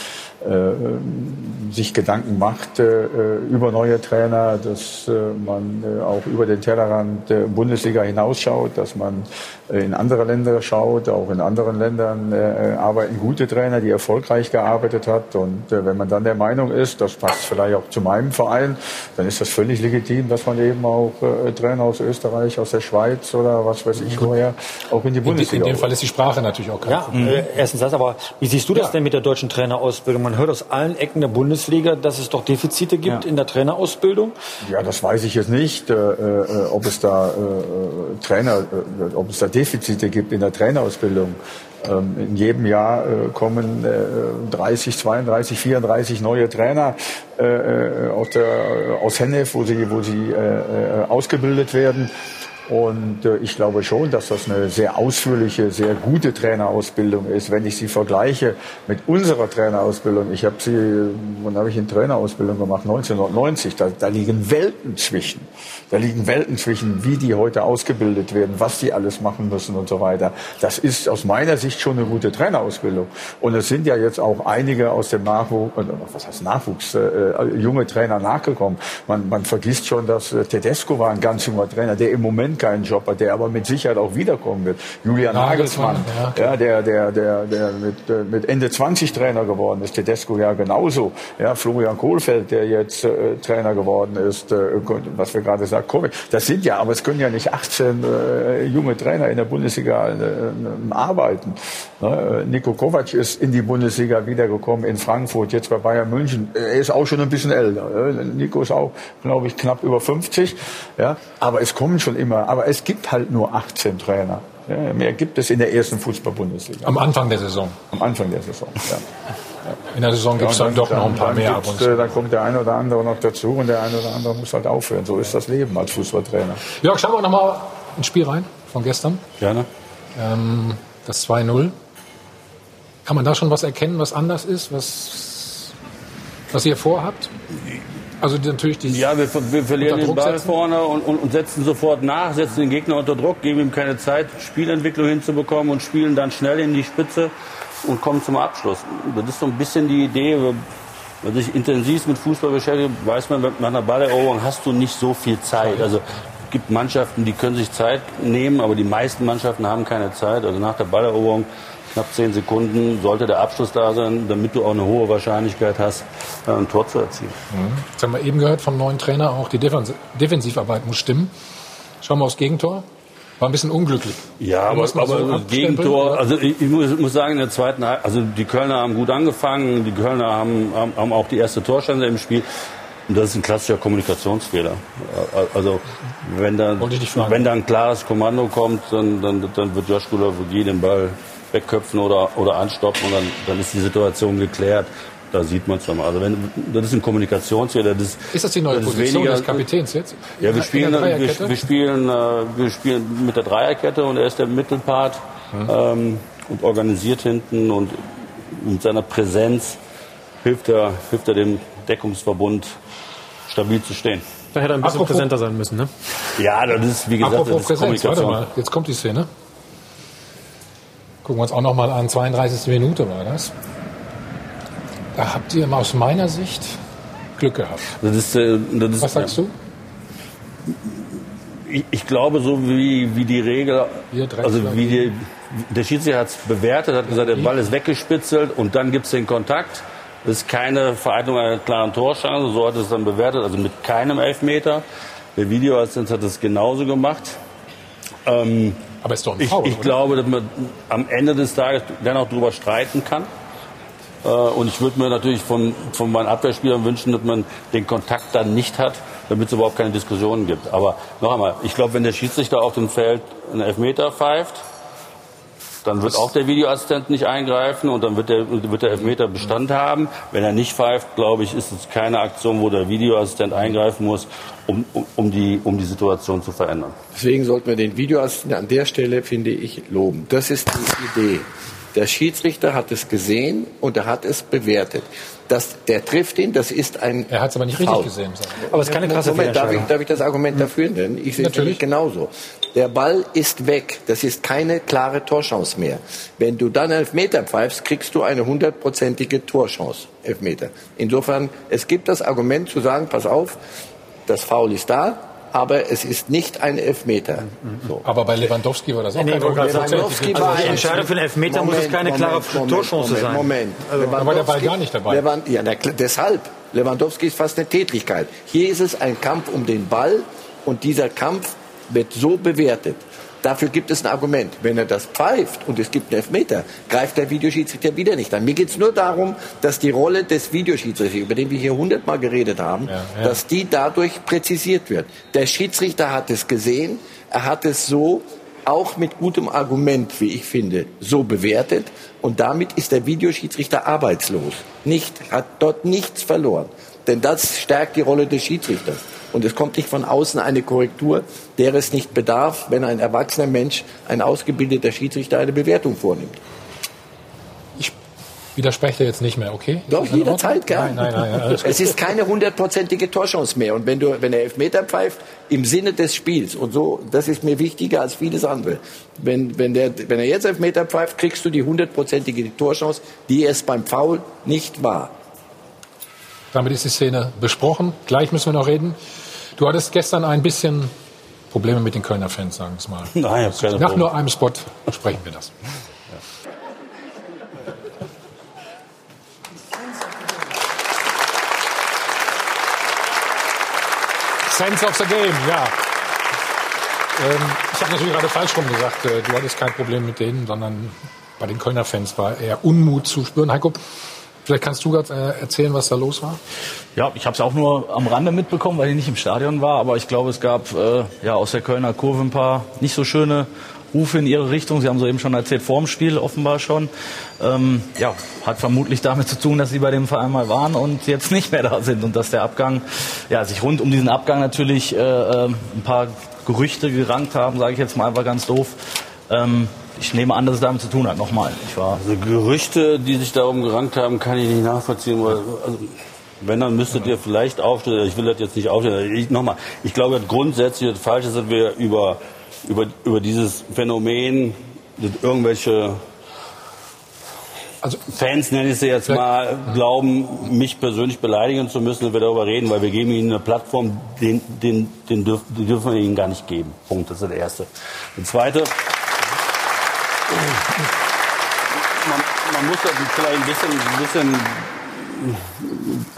sich Gedanken macht äh, über neue Trainer, dass äh, man äh, auch über den Tellerrand der Bundesliga hinausschaut, dass man in andere Länder schaut. Auch in anderen Ländern arbeiten gute Trainer, die erfolgreich gearbeitet hat. Und wenn man dann der Meinung ist, das passt vielleicht auch zu meinem Verein, dann ist das völlig legitim, dass man eben auch Trainer aus Österreich, aus der Schweiz oder was weiß ich woher auch in die Bundesliga. In, in dem Fall ist die Sprache natürlich auch kein Ja, äh, erstens das, aber wie siehst du das ja. denn mit der deutschen Trainerausbildung? Man hört aus allen Ecken der Bundesliga, dass es doch Defizite gibt ja. in der Trainerausbildung? Ja, das weiß ich jetzt nicht, äh, äh, ob es da äh, Trainer, äh, ob es da Defizite gibt in der Trainerausbildung. Ähm, in jedem Jahr äh, kommen 30, 32, 34 neue Trainer äh, aus, der, aus Hennef, wo sie, wo sie ausgebildet werden. Und äh, ich glaube schon, dass das eine sehr ausführliche, sehr gute Trainerausbildung ist. Wenn ich sie vergleiche mit unserer Trainerausbildung, ich habe sie, wann habe ich eine Trainerausbildung gemacht? 1990. Da, da liegen Welten zwischen. Da liegen Welten zwischen, wie die heute ausgebildet werden, was die alles machen müssen und so weiter. Das ist aus meiner Sicht schon eine gute Trainerausbildung. Und es sind ja jetzt auch einige aus dem Nachwuchs, was heißt Nachwuchs, äh, junge Trainer nachgekommen. Man, man vergisst schon, dass äh, Tedesco war ein ganz junger Trainer, der im Moment keinen Job hat, der aber mit Sicherheit auch wiederkommen wird. Julian Nagelsmann, ja, der, der, der, der mit, äh, mit Ende 20 Trainer geworden ist, Tedesco ja genauso. Ja, Florian Kohlfeld, der jetzt äh, Trainer geworden ist, äh, was wir gerade sagten, Kovic. Das sind ja, aber es können ja nicht 18 äh, junge Trainer in der Bundesliga äh, arbeiten. Ne? Nico Kovac ist in die Bundesliga wiedergekommen in Frankfurt, jetzt bei Bayern München. Er ist auch schon ein bisschen älter. Nico ist auch, glaube ich, knapp über 50. Ja, aber es kommen schon immer aber es gibt halt nur 18 Trainer. Ja, mehr gibt es in der ersten Fußball-Bundesliga. Am Anfang der Saison. Am Anfang der Saison, ja. <laughs> In der Saison gibt es ja, dann, dann, doch noch ein paar mehr. Äh, dann kommt der eine oder andere noch dazu und der eine oder andere muss halt aufhören. So ist das Leben als Fußballtrainer. Jörg, schauen wir noch mal ins Spiel rein von gestern. Gerne. Ähm, das 2-0. Kann man da schon was erkennen, was anders ist, was, was ihr vorhabt? Also natürlich die. Ja, wir, wir verlieren den Ball setzen. vorne und, und, und, setzen sofort nach, setzen den Gegner unter Druck, geben ihm keine Zeit, Spielentwicklung hinzubekommen und spielen dann schnell in die Spitze und kommen zum Abschluss. Das ist so ein bisschen die Idee. Wenn sich intensiv mit Fußball beschäftigt, weiß man, nach einer Balleroberung hast du nicht so viel Zeit. Also es gibt Mannschaften, die können sich Zeit nehmen, aber die meisten Mannschaften haben keine Zeit. Also nach der Balleroberung knapp zehn Sekunden sollte der Abschluss da sein, damit du auch eine hohe Wahrscheinlichkeit hast, äh, ein Tor zu erzielen. Mhm. Jetzt haben wir eben gehört vom neuen Trainer, auch die Defensivarbeit muss stimmen. Schauen wir aufs Gegentor. War ein bisschen unglücklich. Ja, aber, aber so Gegentor, also ich, ich muss, muss, sagen, in der zweiten also die Kölner haben gut angefangen, die Kölner haben, haben, haben auch die erste Torstände im Spiel. Und das ist ein klassischer Kommunikationsfehler. Also wenn da, wenn da ein klares Kommando kommt, dann, dann, dann wird Josh Gulavogui den Ball wegköpfen oder, oder anstoppen und dann, dann ist die Situation geklärt. Da sieht man es dann mal. Also wenn, das ist ein Kommunikationsfehler. Das, ist das die neue das Position weniger, des Kapitäns jetzt? Ja, wir spielen, wir, wir, spielen, äh, wir spielen mit der Dreierkette und er ist der Mittelpart mhm. ähm, und organisiert hinten und mit seiner Präsenz hilft er, hilft er dem Deckungsverbund stabil zu stehen. Da hätte er ein bisschen Apropos, präsenter sein müssen, ne? Ja, das ist, wie gesagt, Apropos das ist Präsenz, Kommunikation. Warte mal, jetzt kommt die Szene. Gucken wir uns auch noch mal an. 32. Minute war das. Da habt ihr aus meiner Sicht Glück gehabt. Das ist, äh, das ist, Was sagst du? Ich, ich, glaube, so wie, wie die Regel, also wie die, der Schiedsrichter hat es bewertet, hat gesagt, der Ball ist weggespitzelt und dann gibt es den Kontakt. Das ist keine Vereitelung einer klaren Torchance, so hat es dann bewertet, also mit keinem Elfmeter. Der Videoassistent hat es genauso gemacht. Ähm, aber ist doch ein Foul, Ich, ich glaube, dass man am Ende des Tages dennoch darüber streiten kann. Äh, und ich würde mir natürlich von, von meinen Abwehrspielern wünschen, dass man den Kontakt dann nicht hat, damit es überhaupt keine Diskussionen gibt. Aber noch einmal, ich glaube, wenn der Schiedsrichter auf dem Feld einen Elfmeter pfeift, dann wird auch der Videoassistent nicht eingreifen und dann wird der, wird der Elfmeter Bestand haben. Wenn er nicht pfeift, glaube ich, ist es keine Aktion, wo der Videoassistent eingreifen muss, um, um, um, die, um die Situation zu verändern. Deswegen sollten wir den Videoassistenten an der Stelle, finde ich, loben. Das ist die Idee. Der Schiedsrichter hat es gesehen und er hat es bewertet. dass der trifft ihn, das ist ein Er hat es aber nicht Foul. richtig gesehen. Aber es ist keine krasse Moment, darf ich, darf ich das Argument dafür nennen? Ich sehe es genauso. Der Ball ist weg. Das ist keine klare Torchance mehr. Wenn du dann Elfmeter pfeifst, kriegst du eine hundertprozentige Torchance. Elfmeter. Insofern, es gibt das Argument zu sagen, pass auf, das Foul ist da, aber es ist nicht ein Elfmeter. So. Aber bei Lewandowski war das auch Nee, kein Lewandowski Also war die ein- Entscheidung für den Elfmeter muss es keine klare Torchance Moment, sein. Moment. da war der Ball gar nicht dabei. Lewand, ja, na, deshalb. Lewandowski ist fast eine Tätlichkeit. Hier ist es ein Kampf um den Ball und dieser Kampf wird so bewertet. Dafür gibt es ein Argument. Wenn er das pfeift und es gibt einen Elfmeter, greift der Videoschiedsrichter wieder nicht an. Mir geht es nur darum, dass die Rolle des Videoschiedsrichters, über den wir hier hundertmal geredet haben, ja. dass die dadurch präzisiert wird. Der Schiedsrichter hat es gesehen, er hat es so auch mit gutem Argument, wie ich finde, so bewertet. Und damit ist der Videoschiedsrichter arbeitslos. Nicht, hat dort nichts verloren. Denn das stärkt die Rolle des Schiedsrichters. Und es kommt nicht von außen eine Korrektur, der es nicht bedarf, wenn ein erwachsener Mensch, ein ausgebildeter Schiedsrichter eine Bewertung vornimmt. Widerspreche dir jetzt nicht mehr, okay? Doch, jederzeit, gern. Nein, nein, nein. <laughs> Es ist keine hundertprozentige Torchance mehr. Und wenn du, wenn er Elfmeter pfeift, im Sinne des Spiels, und so, das ist mir wichtiger als vieles andere. Wenn, wenn, der, wenn er jetzt Elfmeter pfeift, kriegst du die hundertprozentige Torchance, die es beim Foul nicht war. Damit ist die Szene besprochen. Gleich müssen wir noch reden. Du hattest gestern ein bisschen Probleme mit den Kölner Fans, sagen wir es mal. Nein, ich keine Nach nur einem Spot sprechen wir das. Sense of the Game, ja. Ähm, ich habe natürlich gerade falsch rum gesagt. Äh, du hattest kein Problem mit denen, sondern bei den Kölner Fans war eher Unmut zu spüren. Heiko, vielleicht kannst du gerade äh, erzählen, was da los war? Ja, ich habe es auch nur am Rande mitbekommen, weil ich nicht im Stadion war. Aber ich glaube, es gab äh, ja aus der Kölner Kurve ein paar nicht so schöne Rufe in ihre Richtung. Sie haben so eben schon erzählt, vorm Spiel offenbar schon. Ähm, ja, hat vermutlich damit zu tun, dass sie bei dem Verein mal waren und jetzt nicht mehr da sind und dass der Abgang, ja, sich rund um diesen Abgang natürlich äh, äh, ein paar Gerüchte gerankt haben, sage ich jetzt mal einfach ganz doof. Ähm, ich nehme an, dass es damit zu tun hat. Nochmal, ich war Also Gerüchte, die sich darum gerankt haben, kann ich nicht nachvollziehen. Weil, also, wenn, dann müsstet ihr vielleicht aufstellen. Ich will das jetzt nicht aufstellen. Ich, Nochmal, ich glaube grundsätzlich, das Falsche ist, dass wir über, über, über dieses Phänomen, dass irgendwelche Also, Fans, nenne ich sie jetzt mal, glauben, mich persönlich beleidigen zu müssen, wenn wir darüber reden, weil wir geben ihnen eine Plattform, den, den, den dürf, die dürfen wir ihnen gar nicht geben. Punkt, das ist das Erste. Das Zweite, man, man muss das vielleicht ein bisschen, bisschen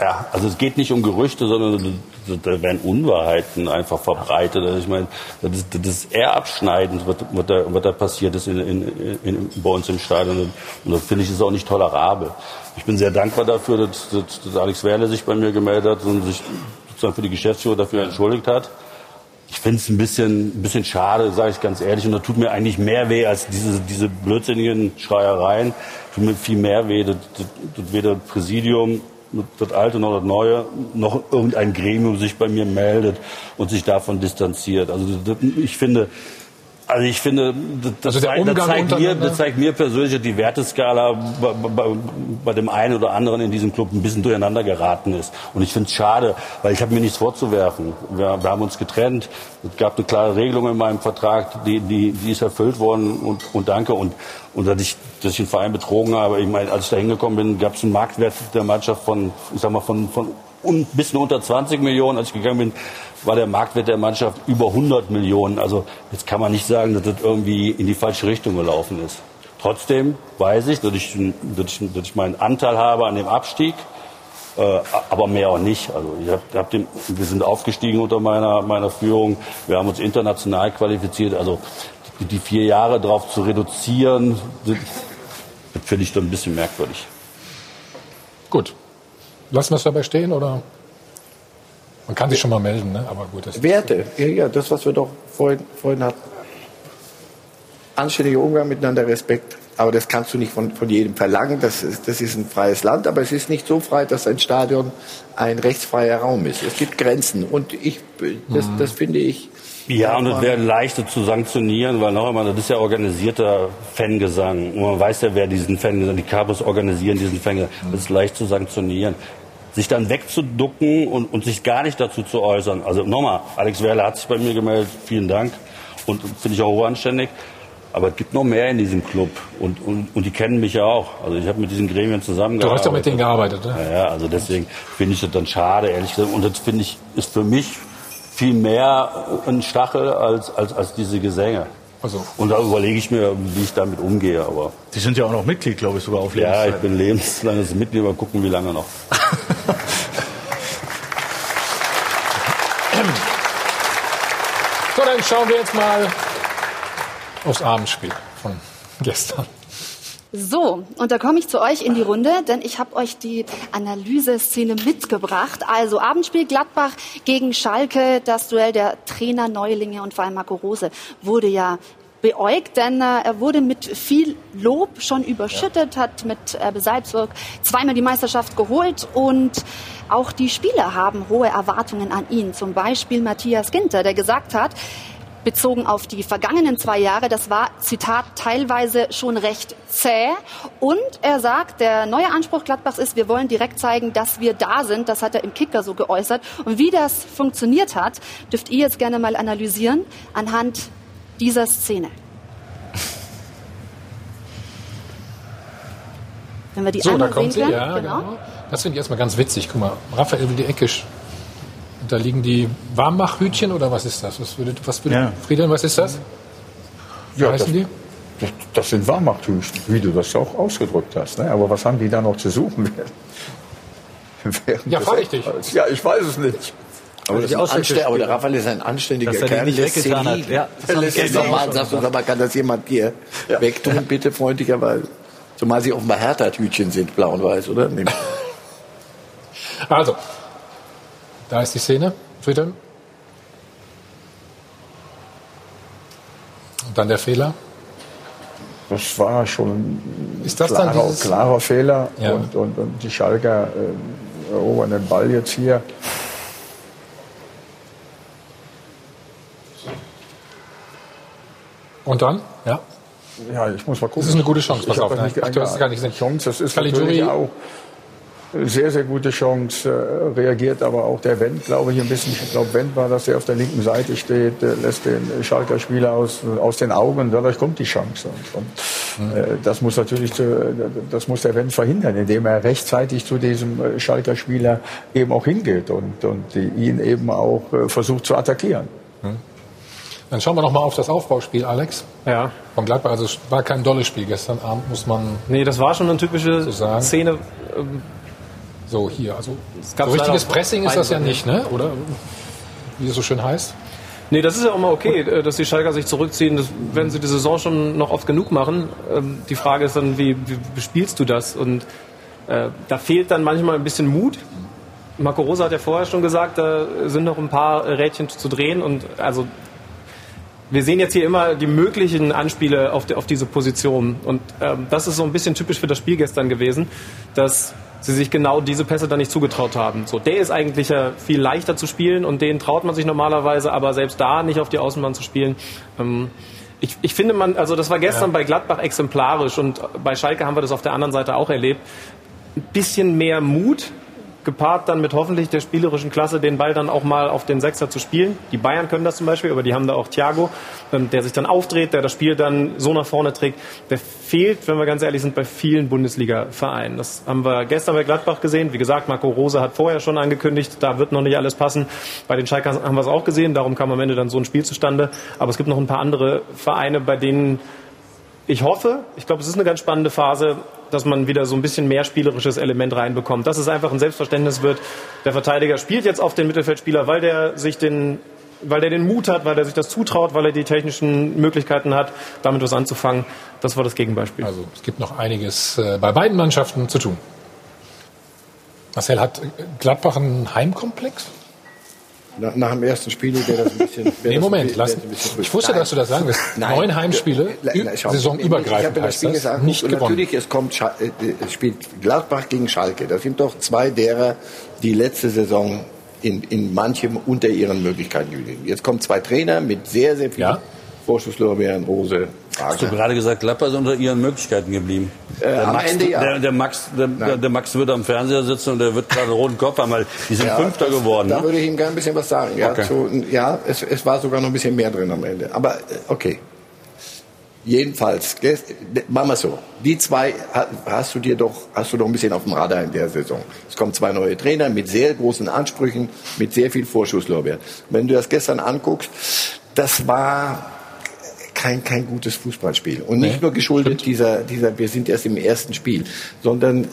ja, also es geht nicht um Gerüchte, sondern da werden Unwahrheiten einfach verbreitet. Also ich meine, das ist, das ist eher abschneidend, was, da, was da passiert ist in, in, in, bei uns im Stadion. Und das finde ich ist auch nicht tolerabel. Ich bin sehr dankbar dafür, dass, dass, Alex Werle sich bei mir gemeldet hat und sich sozusagen für die Geschäftsführung dafür entschuldigt hat. Ich finde es ein bisschen, ein bisschen schade, sage ich ganz ehrlich. Und das tut mir eigentlich mehr weh als diese, diese blödsinnigen Schreiereien. Tut mir viel mehr weh, dass, dass, dass weder Präsidium, das Alte noch das Neue, noch irgendein Gremium sich bei mir meldet und sich davon distanziert. Also das, ich finde, also ich finde, das, Also zeigt, das, zeigt mir, das zeigt mir persönlich, dass die Werteskala bei, bei, bei dem einen oder anderen in diesem Club ein bisschen durcheinander geraten ist. Und ich finde es schade, weil ich habe mir nichts vorzuwerfen. Wir, wir haben uns getrennt. Es gab eine klare Regelung in meinem Vertrag, die, die, die ist erfüllt worden und, und danke. Und, und dass, ich, dass ich den Verein betrogen habe, ich meine, als ich da hingekommen bin, gab es einen Marktwert der Mannschaft von, ich sag mal, von, von ein bisschen unter 20 Millionen. Als ich gegangen bin, war der Marktwert der Mannschaft über 100 Millionen. Also jetzt kann man nicht sagen, dass das irgendwie in die falsche Richtung gelaufen ist. Trotzdem weiß ich, dass ich, dass ich, dass ich meinen Anteil habe an dem Abstieg, äh, aber mehr auch nicht. Also ich hab, hab den, wir sind aufgestiegen unter meiner, meiner Führung. Wir haben uns international qualifiziert. Also die, die vier Jahre darauf zu reduzieren, finde ich dann ein bisschen merkwürdig. Gut. Lassen wir es dabei stehen oder? Man kann sich schon mal melden, ne? aber gut. Das Werte, ja, ja, das, was wir doch vorhin, vorhin hatten. Anständiger Umgang miteinander, Respekt. Aber das kannst du nicht von, von jedem verlangen. Das ist, das ist ein freies Land, aber es ist nicht so frei, dass ein Stadion ein rechtsfreier Raum ist. Es gibt Grenzen. Und ich, das, Mhm. das finde ich, Ja, und es wäre leichter zu sanktionieren, weil noch einmal, das ist ja organisierter Fangesang. Und man weiß ja, wer diesen Fangesang, die Cabos organisieren diesen Fangesang. Das ist leicht zu sanktionieren. Sich dann wegzuducken und, und sich gar nicht dazu zu äußern. Also nochmal, Alex Werle hat sich bei mir gemeldet, vielen Dank. Und finde ich auch hochanständig. Aber es gibt noch mehr in diesem Club und, und, und die kennen mich ja auch. Also ich habe mit diesen Gremien zusammengearbeitet. Du hast ja mit denen gearbeitet, ne? Ja, ja also deswegen finde ich das dann schade, ehrlich gesagt. Und das finde ich, ist für mich viel mehr ein Stachel als, als, als diese Gesänge. Also. Und da überlege ich mir, wie ich damit umgehe. Aber Sie sind ja auch noch Mitglied, glaube ich, sogar auf ja, Lebenszeit. ich bin lebenslanges Mitglied, mal gucken, wie lange noch. So, dann schauen wir jetzt mal aufs Abendspiel von gestern. So, und da komme ich zu euch in die Runde, denn ich habe euch die Analyseszene mitgebracht. Also Abendspiel Gladbach gegen Schalke, das Duell der Trainer Neulinge und vor allem Marco Rose wurde ja beäugt, denn äh, er wurde mit viel Lob schon überschüttet, hat mit äh, Salzburg zweimal die Meisterschaft geholt und auch die Spieler haben hohe Erwartungen an ihn. Zum Beispiel Matthias Ginter, der gesagt hat, bezogen auf die vergangenen zwei Jahre. Das war, Zitat, teilweise schon recht zäh. Und er sagt, der neue Anspruch Gladbachs ist, wir wollen direkt zeigen, dass wir da sind. Das hat er im Kicker so geäußert. Und wie das funktioniert hat, dürft ihr jetzt gerne mal analysieren anhand dieser Szene. Wenn wir die so, da kommt sie, ja, genau. genau. Das finde ich erstmal ganz witzig. Guck mal, Raphael will die Ecke. Und da liegen die Warmmachhütchen oder was ist das? Was würde, was würde, Ja. Friedhelm, was ist das? Wie Ja, heißen das, die? Das, das sind Warmachthüchen, wie du das auch ausgedrückt hast. Ne? Aber was haben die da noch zu suchen? <laughs> Ja, des frag ich dich. Ja, ich weiß es nicht. Aber, das ist ein Anständiger, aber der Raphael ist ein anständiger Dass er den Kerl. nicht weggetan hat. Ja, das er lässt es auch sagst du, schon aber kann das jemand hier wegtun, bitte freundlicherweise. Zumal sie offenbar Hertha-Tütchen sind, blau und weiß, oder? Nee. Also, da ist die Szene. Friedhelm. Und dann der Fehler. Das war schon ein Ist das dann klarer, dieses- klarer Fehler. Ja. Und, und, und die Schalker äh, erobern den Ball jetzt hier. Und dann? Ja. Ja, ich muss mal gucken. Das ist eine gute Chance, pass Ich auf. das nicht Ach, du hast es gar nicht gesehen. Chance, das ist Caligiuri- natürlich auch sehr, sehr gute Chance. äh, Reagiert aber auch der Wendt, glaube ich, ein bisschen. Ich glaube, Wendt war, dass er auf der linken Seite steht, äh, lässt den Schalker Spieler aus, aus den Augen. Dadurch kommt die Chance. Und, und, äh, das muss natürlich, zu, das muss der Wendt verhindern, indem er rechtzeitig zu diesem äh, Schalker Spieler eben auch hingeht und, und ihn eben auch versucht zu attackieren. Dann schauen wir noch mal auf das Aufbauspiel, Alex. Ja. Von Gladbach. Also es war kein dolles Spiel gestern Abend, muss man Nee, das war schon eine typische so. Szene. So, hier. Also so richtiges Pressing ist das ja nicht, ne? Oder wie es so schön heißt. Nee, das ist ja auch mal okay, äh, dass die Schalker sich zurückziehen. Das werden sie die Saison schon noch oft genug machen. Ähm, Die Frage ist dann, wie, wie bespielst du das? Und äh, da fehlt dann manchmal ein bisschen Mut. Marco Rosa hat ja vorher schon gesagt, da sind noch ein paar Rädchen zu drehen. Und also wir sehen jetzt hier immer die möglichen Anspiele auf, die, auf diese Position. Und ähm, das ist so ein bisschen typisch für das Spiel gestern gewesen, dass sie sich genau diese Pässe dann nicht zugetraut haben. So, der ist eigentlich ja viel leichter zu spielen und den traut man sich normalerweise, aber selbst da nicht auf die Außenbahn zu spielen. Ähm, ich, ich finde man, also das war gestern bei Gladbach exemplarisch und bei Schalke haben wir das auf der anderen Seite auch erlebt. Ein bisschen mehr Mut, gepaart dann mit hoffentlich der spielerischen Klasse, den Ball dann auch mal auf den Sechser zu spielen. Die Bayern können das zum Beispiel, aber die haben da auch Thiago, ähm, der sich dann aufdreht, der das Spiel dann so nach vorne trägt. Der fehlt, wenn wir ganz ehrlich sind, bei vielen Bundesliga-Vereinen. Das haben wir gestern bei Gladbach gesehen. Wie gesagt, Marco Rose hat vorher schon angekündigt, da wird noch nicht alles passen. Bei den Schalkern haben wir es auch gesehen, darum kam am Ende dann so ein Spiel zustande. Aber es gibt noch ein paar andere Vereine, bei denen ich hoffe, ich glaube, es ist eine ganz spannende Phase, dass man wieder so ein bisschen mehr spielerisches Element reinbekommt. Dass es einfach ein Selbstverständnis wird. Der Verteidiger spielt jetzt auf den Mittelfeldspieler, weil der sich den, weil der den Mut hat, weil er sich das zutraut, weil er die technischen Möglichkeiten hat, damit was anzufangen. Das war das Gegenbeispiel. Also es gibt noch einiges äh, bei beiden Mannschaften zu tun. Marcel, hat Gladbach einen Heimkomplex? Nach, nach dem ersten Spiel wäre das ein bisschen. Nee, Moment, ein, lass, bisschen ich wusste, dass du das sagen wirst. Nein. Neun Heimspiele, Nein, nein, saisonübergreifend Ich habe das Spiel gesagt, nicht gewonnen. natürlich, es kommt, Scha- äh, es spielt Gladbach gegen Schalke. Das sind doch zwei derer, die letzte Saison in, in manchem unter ihren Möglichkeiten geblieben. Jetzt kommen zwei Trainer mit sehr, sehr viel ja. Vorschusslorbeeren, Rose, Hast du gerade gesagt, Gladbach ist unter ihren Möglichkeiten geblieben? Äh, der, am Max, Ende ja. der, der, Max, der, der, Max wird am Fernseher sitzen und der wird gerade roten Kopf haben, weil die sind ja, Fünfter das, geworden. Da ne? würde ich ihm gerne ein bisschen was sagen. Ja, Okay. zu, ja es, es war sogar noch ein bisschen mehr drin am Ende. Aber äh, okay. Jedenfalls, machen wir so. Die zwei ha- hast du dir doch, hast du doch ein bisschen auf dem Radar in der Saison. Es kommen zwei neue Trainer mit sehr großen Ansprüchen, mit sehr viel Vorschusslorbeeren. Wenn du das gestern anguckst, das war kein, kein gutes Fußballspiel. Und nicht nur geschuldet dieser, dieser, wir sind erst im ersten Spiel, sondern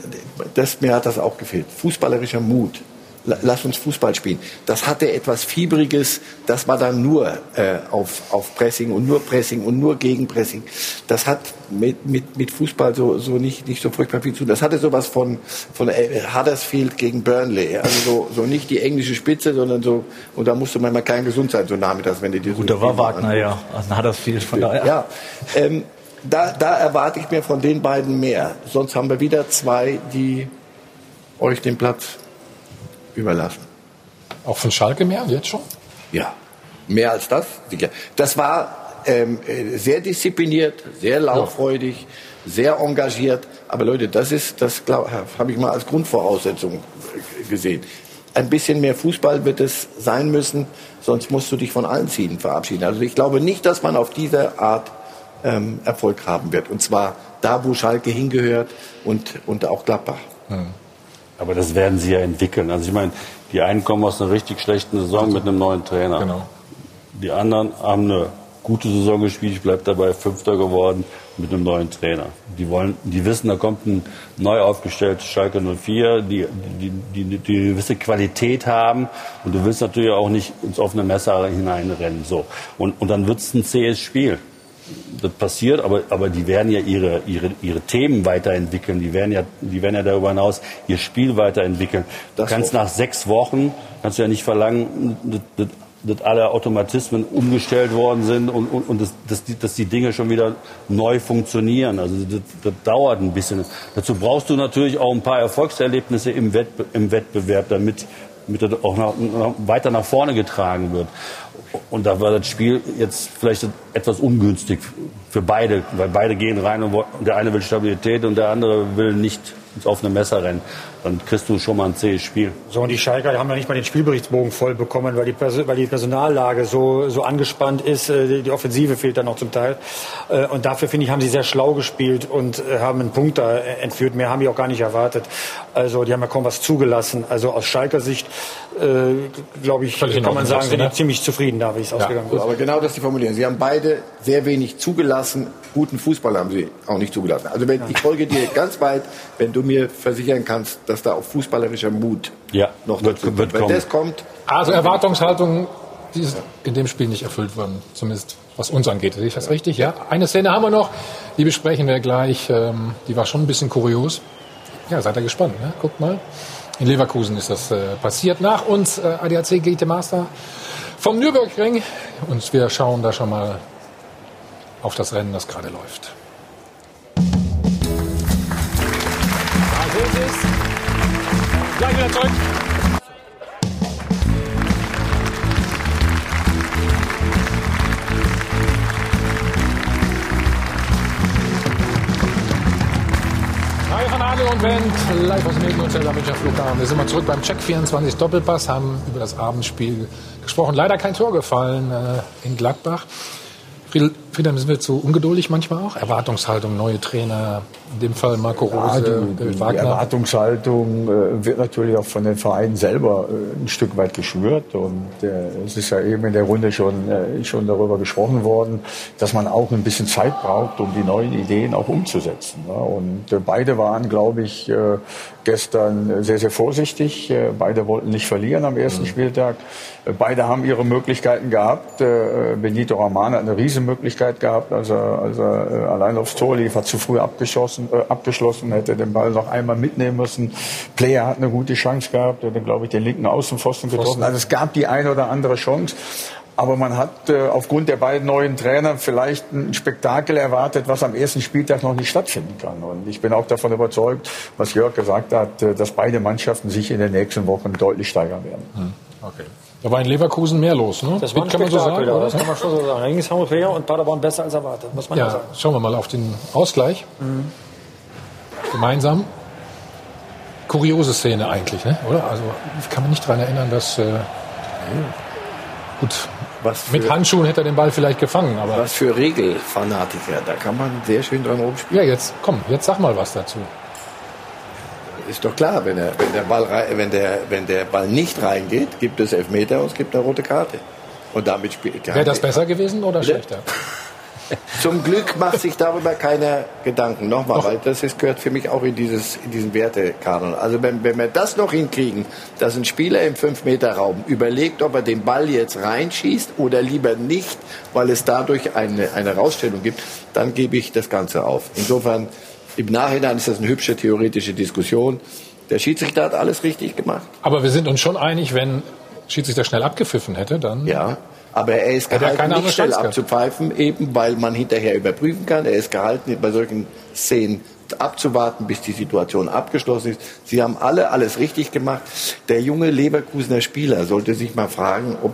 das, mir hat das auch gefehlt. Fußballerischer Mut. La- Lass uns Fußball spielen. Das hatte etwas Fiebriges. Das war dann nur äh, auf, auf Pressing und nur Pressing und nur Gegenpressing. Das hat mit, mit, mit Fußball so, so nicht, nicht so furchtbar viel zu tun. Das hatte sowas von, von Huddersfield gegen Burnley. Also so, so nicht die englische Spitze, sondern so, und da musste man mal kein gesund sein, so nachmittags, wenn du dir so Gut, da war Wagner ja. Also viel von daher. ja, ähm, da, da erwarte ich mir von den beiden mehr. Sonst haben wir wieder zwei, die euch den Platz überlassen. Auch von Schalke mehr, jetzt schon? Ja, mehr als das. Das war ähm, äh, sehr diszipliniert, sehr lauffreudig, sehr engagiert. Aber Leute, das ist, das habe ich mal als Grundvoraussetzung gesehen. Ein bisschen mehr Fußball wird es sein müssen, sonst musst du dich von allen Zielen verabschieden. Also ich glaube nicht, dass man auf diese Art ähm, Erfolg haben wird. Und zwar da, wo Schalke hingehört und, und auch Gladbach. Aber das werden sie ja entwickeln. Also ich meine, die einen kommen aus einer richtig schlechten Saison mit einem neuen Trainer. Genau. Die anderen haben eine gute Saison gespielt, ich bleibe dabei Fünfter geworden mit einem neuen Trainer. Die wollen, die wissen, da kommt ein neu aufgestelltes Schalke 04, die, die, die, die, eine gewisse Qualität haben und du willst natürlich auch nicht ins offene Messer hineinrennen. So. Und, und dann wird es ein zähes Spiel. Das passiert, aber, aber die werden ja ihre, ihre, ihre Themen weiterentwickeln. Die werden, ja, die werden ja darüber hinaus ihr Spiel weiterentwickeln. Du kannst nach sechs Wochen, kannst du ja nicht verlangen, dass, dass, alle Automatismen umgestellt worden sind und, und, und dass, dass, die, dass die Dinge schon wieder neu funktionieren. Also das, das dauert ein bisschen. Dazu brauchst du natürlich auch ein paar Erfolgserlebnisse im, Wettbe im Wettbewerb, damit, damit das auch nach, weiter nach vorne getragen wird. Und da war das Spiel jetzt vielleicht etwas ungünstig für beide, weil beide gehen rein und der eine will Stabilität und der andere will nicht ins offene Messer rennen. Dann kriegst du schon mal ein zähes Spiel. So, und die Schalker haben ja nicht mal den Spielberichtsbogen voll bekommen, weil die, Perso weil die Personallage so, so angespannt ist. Äh, Die Offensive fehlt dann noch zum Teil. Äh, Und dafür, finde ich, haben sie sehr schlau gespielt und äh, haben einen Punkt da entführt. Mehr haben die auch gar nicht erwartet. Also, die haben ja kaum was zugelassen. Also, aus Schalker Sicht, äh, glaube ich, Völlig kann man sagen, sind die ne? ziemlich zufrieden da, wie es ausgegangen Gut, ist. aber genau das ist die Formulierung. Sie haben beide sehr wenig zugelassen. Guten Fußball haben sie auch nicht zugelassen. Also wenn, ich folge dir ganz weit, wenn du mir versichern kannst, dass da auch fußballerischer Mut ja, noch dazu kommt. Wenn das kommt, Also Erwartungshaltung, die ist in dem Spiel nicht erfüllt worden, zumindest was uns angeht. Sehe ich das richtig? Ja. Eine Szene haben wir noch, die besprechen wir gleich. Ähm, die war schon ein bisschen kurios. Ja, seid ihr gespannt. Ne? Guckt mal. In Leverkusen ist das äh, passiert. Nach uns äh, ADAC GT Master vom Nürburgring. Und wir schauen da schon mal auf das Rennen, das gerade läuft. Wieder zurück. Hi von Adel und Wendt, live aus Medienhotel am Münchner Flughafen. Wir sind mal zurück beim Check 24 Doppelpass, haben über das Abendspiel gesprochen. Leider kein Tor gefallen äh, in Gladbach. Friedhelm, sind wir zu ungeduldig manchmal auch? Erwartungshaltung, neue Trainer, in dem Fall Marco Ja, Rose, die, David die Wagner. Erwartungshaltung äh, wird natürlich auch von den Vereinen selber äh, ein Stück weit geschwört. Und äh, es ist ja eben in der Runde schon, schon darüber gesprochen worden, dass man auch ein bisschen Zeit braucht, um die neuen Ideen auch umzusetzen. Und beide waren, glaube ich, gestern sehr, sehr vorsichtig. Beide wollten nicht verlieren am ersten Spieltag. Äh, Beide haben ihre Möglichkeiten gehabt. Benito Raman hat eine Riesenmöglichkeit gehabt, als er, allein aufs Tor lief, hat zu früh abgeschossen, äh, abgeschlossen, hätte den Ball noch einmal mitnehmen müssen. Player hat eine gute Chance gehabt, hat, glaube ich, den linken Außenpfosten getroffen. Pfosten. Also es gab die eine oder andere Chance. Aber man hat äh, aufgrund der beiden neuen Trainer vielleicht ein Spektakel erwartet, was am ersten Spieltag noch nicht stattfinden kann. Und ich bin auch davon überzeugt, was Jörg gesagt hat, äh, dass beide Mannschaften sich in den nächsten Wochen deutlich steigern werden. Okay. Da war in Leverkusen mehr los, ne? Das war ein kann man so sagen, oder? das kann man schon so sagen. Da ging es und Paderborn besser als erwartet, muss man ja, Ja, sagen. schauen wir mal auf den Ausgleich. Gemeinsam. Kuriose Szene eigentlich, ne? oder? Also ich kann mich nicht daran erinnern, dass... Äh, gut, Was mit für- Handschuhen hätte er den Ball vielleicht gefangen, aber... Was für Regelfanatiker, da kann man sehr schön dran rumspielen. Ja, jetzt komm, jetzt sag mal was dazu. Ist doch klar, wenn, er, wenn, der Ball wenn, der, wenn der Ball nicht reingeht, gibt es Elfmeter und es gibt eine rote Karte. Und damit spielt Wäre das besser gewesen oder schlechter? <laughs> Zum Glück macht sich darüber keiner Gedanken. Nochmal, weil das ist, gehört für mich auch in, dieses, in diesen Wertekanon. Also wenn, wenn wir das noch hinkriegen, dass ein Spieler im 5-Meter-Raum überlegt, ob er den Ball jetzt reinschießt oder lieber nicht, weil es dadurch eine, eine Rausstellung gibt, dann gebe ich das Ganze auf. Insofern, im Nachhinein ist das eine hübsche theoretische Diskussion. Der Schiedsrichter hat alles richtig gemacht. Aber wir sind uns schon einig, wenn Schiedsrichter schnell abgepfiffen hätte, dann... Ja, aber er ist er gehalten, nicht schnell abzupfeifen, eben weil man hinterher überprüfen kann. Er ist gehalten, bei solchen Szenen abzuwarten, bis die Situation abgeschlossen ist. Sie haben alle alles richtig gemacht. Der junge Leverkusener Spieler sollte sich mal fragen, ob,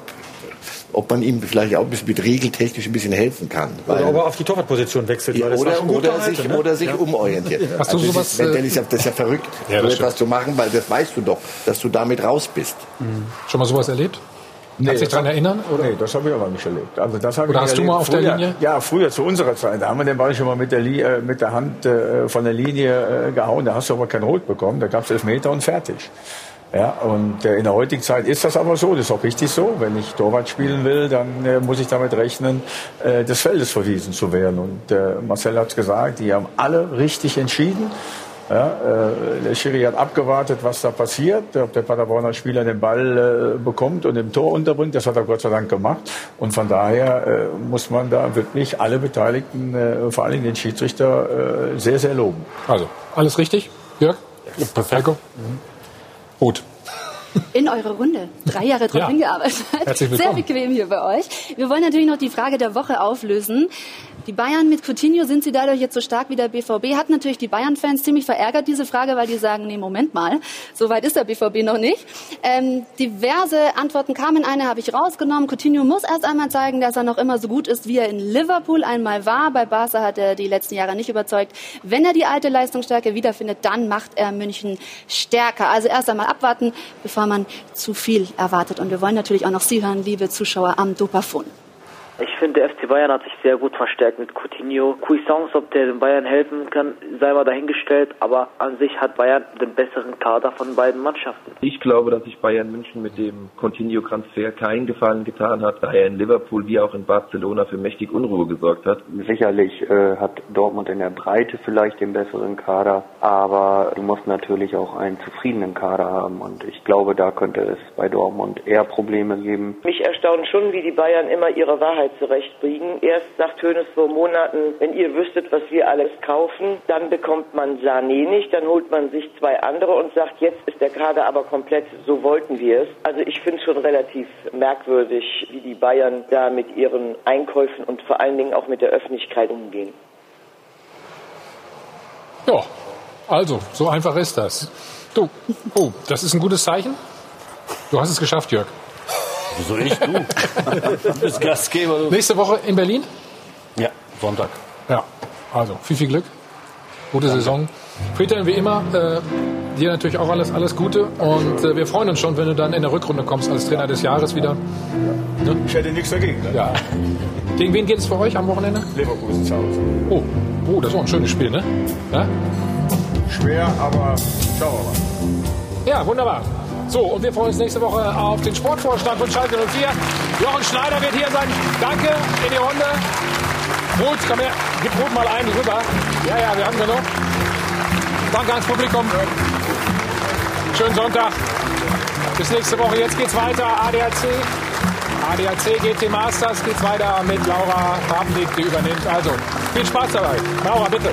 ob man ihm vielleicht auch ein bisschen mit regeltechnisch ein bisschen helfen kann. Weil Oder ob er auf die Torwartposition wechselt. weil das oder, schon gut oder, gehalten, sich, ne? oder sich Ja. umorientiert. Hast du Also das, sowas, ist, das, äh, ist ja, das ist ja verrückt, Ja, so etwas zu machen, weil das weißt du doch, dass du damit raus bist. Schon mal sowas erlebt? Kannst du dich daran erinnern? Oder? Nee, das habe ich aber nicht erlebt. Also das habe Oder ich hast du erlebt. mal auf der früher, Linie? Ja, früher zu unserer Zeit. Da haben wir den Ball schon mal mit der, äh, mit der Hand äh, von der Linie äh, gehauen. Da hast du aber kein Rot bekommen. Da gab es Elfmeter und fertig. Ja, und äh, in der heutigen Zeit ist das aber so, das ist auch richtig so. Wenn ich Torwart spielen will, dann äh, muss ich damit rechnen, äh, des Feldes verwiesen zu werden. Und äh, Marcel hat es gesagt, die haben alle richtig entschieden. Ja, äh, der Schiri hat abgewartet, was da passiert, ob der Paderborner Spieler den Ball äh, bekommt und im Tor unterbringt. Das hat er Gott sei Dank gemacht. Und von daher äh, muss man da wirklich alle Beteiligten, äh, vor allem den Schiedsrichter, äh, sehr, sehr loben. Also, alles richtig, Jörg? Ja, perfekt. Gut. in eure Runde. Drei Jahre drauf Ja. hingearbeitet. Herzlich Sehr willkommen. bequem hier bei euch. Wir wollen natürlich noch die Frage der Woche auflösen. Die Bayern mit Coutinho, sind sie dadurch jetzt so stark wie der BVB? Hat natürlich die Bayern-Fans ziemlich verärgert, diese Frage, weil die sagen, nee, Moment mal, so weit ist der BVB noch nicht. Ähm, diverse Antworten kamen, eine habe ich rausgenommen. Coutinho muss erst einmal zeigen, dass er noch immer so gut ist, wie er in Liverpool einmal war. Bei Barca hat er die letzten Jahre nicht überzeugt. Wenn er die alte Leistungsstärke wiederfindet, dann macht er München stärker. Also erst einmal abwarten, bevor man zu viel erwartet. Und wir wollen natürlich auch noch Sie hören, liebe Zuschauer am Dopafon. Ich finde, der FC Bayern hat sich sehr gut verstärkt mit Coutinho. Cuisance, ob der den Bayern helfen kann, sei mal dahingestellt. Aber an sich hat Bayern den besseren Kader von beiden Mannschaften. Ich glaube, dass sich Bayern München mit dem Coutinho-Transfer keinen Gefallen getan hat, da er in Liverpool wie auch in Barcelona für mächtig Unruhe gesorgt hat. Sicherlich äh, hat Dortmund in der Breite vielleicht den besseren Kader, aber du musst natürlich auch einen zufriedenen Kader haben und ich glaube, da könnte es bei Dortmund eher Probleme geben. Mich erstaunt schon, wie die Bayern immer ihre Wahrheit zurechtbiegen. Erst sagt Hönes vor Monaten, wenn ihr wüsstet, was wir alles kaufen, dann bekommt man Sané nicht, dann holt man sich zwei andere und sagt, jetzt ist der Kader aber komplett, so wollten wir es. Also ich finde es schon relativ merkwürdig, wie die Bayern da mit ihren Einkäufen und vor allen Dingen auch mit der Öffentlichkeit umgehen. Ja, also, so einfach ist das. Du, oh, das ist ein gutes Zeichen. Du hast es geschafft, Jörg. Wieso ich? Du? Du bist Gastgeber. Du. Nächste Woche in Berlin? Ja, Sonntag. Ja, also viel, viel Glück. Gute Saison. Friedhelm, wie immer, äh, dir natürlich auch alles, alles Gute. Und äh, wir freuen uns schon, wenn du dann in der Rückrunde kommst als Trainer des Jahres wieder. Ne? Ich hätte nichts dagegen. Ne? Ja. Gegen wen geht es für euch am Wochenende? Leverkusen zu Hause. Oh, oh das ist auch ein schönes Spiel, ne? Ja, Schwer, aber schauen wir mal. ja wunderbar. So, und wir freuen uns nächste Woche auf den Sportvorstand von Schalke 04. Jochen Schneider wird hier sein. Danke in die Runde. Ruth, komm her. Gib Ruth mal einen rüber. Ja, ja, wir haben genug. Danke ans Publikum. Schönen Sonntag. Bis nächste Woche. Jetzt geht's weiter. ADAC. ADAC GT Masters geht's weiter mit Laura Papendick, die übernimmt. Also, viel Spaß dabei. Laura, bitte.